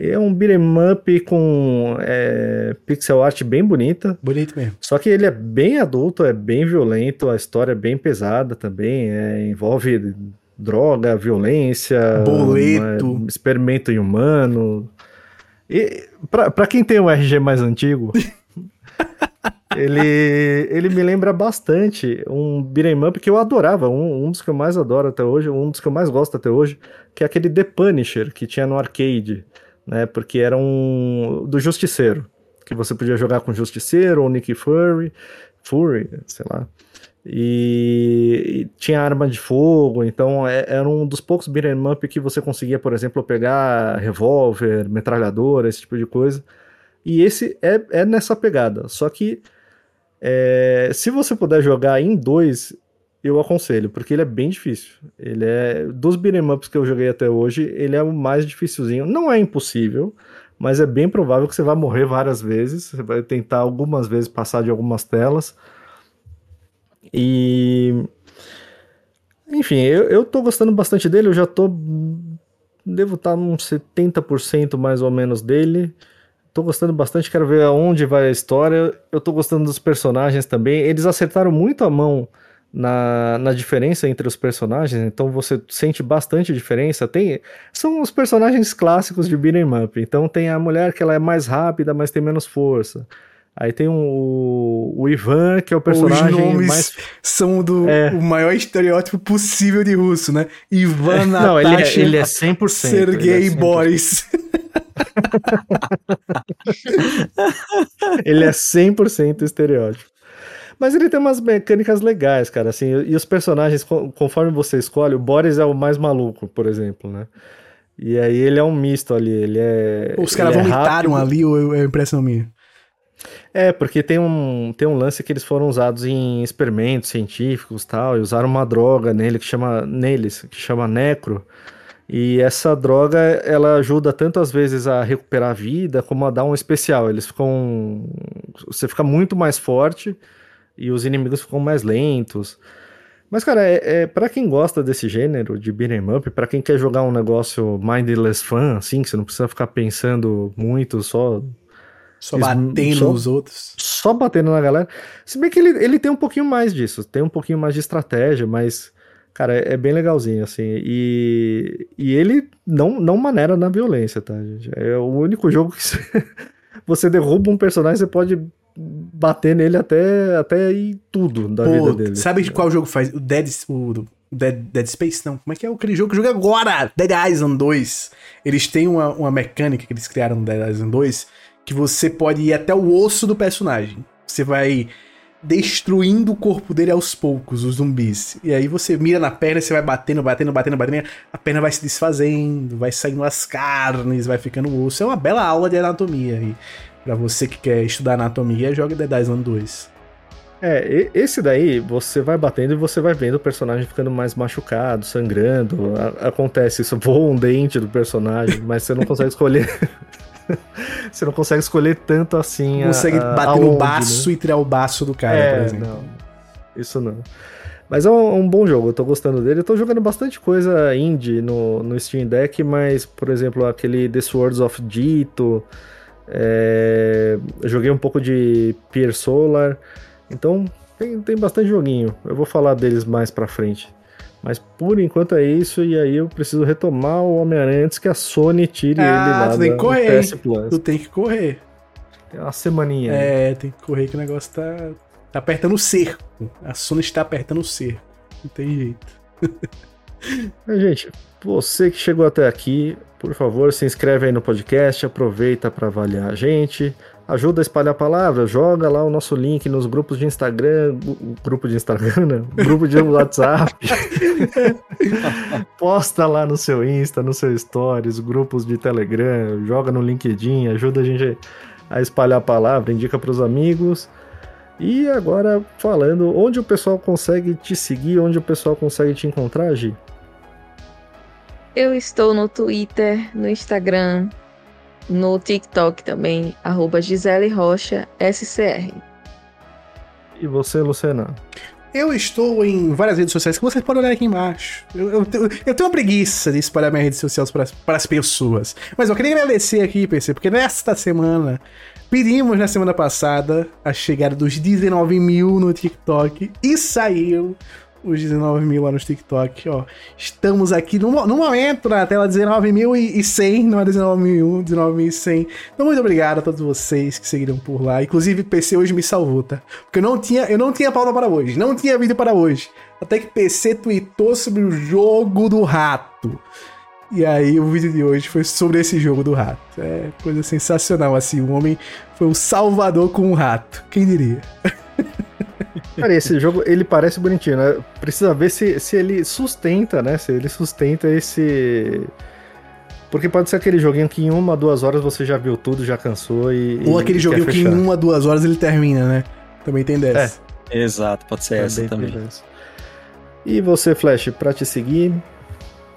É um beat'em up com é, pixel art bem bonita. Bonito mesmo. Só que ele é bem adulto, é bem violento, a história é bem pesada também. É, envolve droga, violência, boleto, um, experimento em humano. E, pra, pra quem tem um RG mais antigo, ele, ele me lembra bastante um beat'em up que eu adorava, um, um dos que eu mais adoro até hoje, um dos que eu mais gosto até hoje, que é aquele The Punisher, que tinha no arcade, né? Porque era um do Justiceiro, que você podia jogar com Justiceiro ou Nick Fury, Fury, sei lá. E, e tinha arma de fogo, então é, era um dos poucos beat'em up que você conseguia, por exemplo, pegar revólver, metralhadora, esse tipo de coisa. E esse é, é nessa pegada, só que é, se você puder jogar em dois, eu aconselho, porque ele é bem difícil. Ele é dos beat'em ups que eu joguei até hoje, ele é o mais dificilzinho. Não é impossível, mas é bem provável que você vai morrer várias vezes. Você vai tentar algumas vezes passar de algumas telas. E enfim, eu, eu tô gostando bastante dele, eu já tô devo estar uns 70% mais ou menos dele. Tô gostando bastante, quero ver aonde vai a história. Eu tô gostando dos personagens também. Eles acertaram muito a mão na, na diferença entre os personagens, então você sente bastante diferença. Tem São os personagens clássicos de beat'em up. Então tem a mulher que ela é mais rápida, mas tem menos força. Aí tem um, o Ivan, que é o personagem Os nomes mais. são do É. o maior estereótipo possível de russo, né? Ivan, Não, ele é, Natasha, ele é 100%. Sergei ele é 100%. Boris. Ele é 100% estereótipo. Mas ele tem umas mecânicas legais, cara, assim, e os personagens, co- conforme você escolhe, o Boris é o mais maluco, por exemplo, né? E aí ele é um misto ali, ele é... Os caras é vomitaram rápido. ali, ou é impressão minha? É, porque tem um, tem um lance que eles foram usados em experimentos científicos tal, e usaram uma droga nele que chama, neles, que chama necro, e essa droga, ela ajuda tanto às vezes a recuperar a vida, como a dar um especial. Eles ficam. Você fica muito mais forte e os inimigos ficam mais lentos. Mas, cara, é, é para quem gosta desse gênero de beat'em up, pra quem quer jogar um negócio mindless fun, assim, que você não precisa ficar pensando muito, só Só batendo só- nos outros. só batendo na galera. Se bem que ele, ele tem um pouquinho mais disso, tem um pouquinho mais de estratégia, mas, cara, é, é bem legalzinho, assim. E, e ele não, não maneira na violência, tá, gente? É o único jogo que você, você derruba um personagem, você pode bater nele até, até em tudo da vida Pô, dele. sabe de qual jogo faz? O Dead, o, Dead, Dead Space? Não, como é que é aquele jogo que eu joguei agora? Dead Island 2. Eles têm uma, uma mecânica que eles criaram no Dead Island 2 que você pode ir até o osso do personagem. Você vai destruindo o corpo dele aos poucos, os zumbis. E aí você mira na perna, você vai batendo, batendo, batendo, batendo, a perna vai se desfazendo, vai saindo as carnes, vai ficando osso. É uma bela aula de anatomia aí. Pra você que quer estudar anatomia, joga Dead Island 2. É, esse daí você vai batendo e você vai vendo o personagem ficando mais machucado, sangrando. A- acontece isso, voa um dente do personagem, mas você não consegue escolher. você não consegue escolher tanto assim. a- consegue a- bater no baço né? e tirar o baço do cara, é, por exemplo. não. Isso não. Mas é um, um bom jogo, eu tô gostando dele. Eu tô jogando bastante coisa indie no, no Steam Deck, mas, por exemplo, aquele The Swords of Dito. É, joguei um pouco de Pier Solar. Então, tem, tem bastante joguinho. Eu vou falar deles mais pra frente. Mas por enquanto é isso, e aí eu preciso retomar o Homem-Aranha antes que a Sony tire ele Ah, lá tu tem que correr, PS Plus. Tu tem que correr. Tem uma semaninha. aí. É, tem que correr que o negócio tá, tá apertando o cerco. A Sony está apertando o cerco. Não tem jeito. Gente, você que chegou até aqui, por favor, se inscreve aí no podcast, aproveita para avaliar a gente, ajuda a espalhar a palavra, joga lá o nosso link nos grupos de Instagram, grupo de Instagram, né? grupo de WhatsApp. Posta lá no seu Insta, no seu Stories, grupos de Telegram, joga no LinkedIn, ajuda a gente a espalhar a palavra, indica para os amigos. E agora falando, onde o pessoal consegue te seguir, onde o pessoal consegue te encontrar, Gi? Eu estou no Twitter, no Instagram, no TikTok também, arroba Gisele Rocha SCR. E você, Luciana? Eu estou em várias redes sociais que vocês podem olhar aqui embaixo. Eu, eu tenho- eu tenho uma preguiça de espalhar minhas redes sociais para, as- para as pessoas. Mas eu queria agradecer aqui, PC, porque nesta semana pedimos na semana passada a chegada dos 19 mil no TikTok e saiu os 19 mil lá no TikTok, ó. Estamos aqui no, no momento na tela 19.100, não é 19.000, 19.100. Então, muito obrigado a todos vocês que seguiram por lá. Inclusive, PC hoje me salvou, tá? Porque eu não tinha, eu não tinha pauta para hoje, não tinha vídeo para hoje. Até que PC tweetou sobre o jogo do rato. E aí o vídeo de hoje foi sobre esse jogo do rato. É coisa sensacional, assim. O homem foi o salvador com o rato. Quem diria? Cara, esse jogo, ele parece bonitinho, né? Precisa ver se, se ele sustenta, né? Se ele sustenta esse... Porque pode ser aquele joguinho que em uma, duas horas você já viu tudo, já cansou e... Ou aquele joguinho que em uma, duas horas ele termina, né? Também tem dessa. É. Exato, pode ser é essa também. E você, Flash, pra te seguir...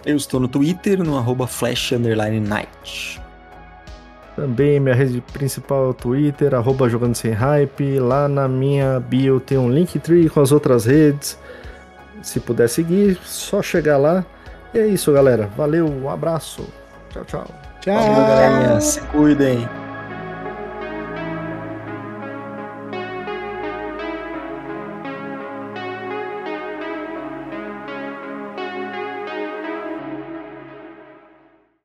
Eu estou no Twitter, no arroba Flash Night. Também minha rede principal é Twitter, arroba Jogando Sem Hype. Lá na minha bio tem um Linktree com as outras redes. Se puder seguir, só chegar lá. E é isso, galera. Valeu, um abraço. Tchau, tchau. Tchau. Valeu, Se cuidem.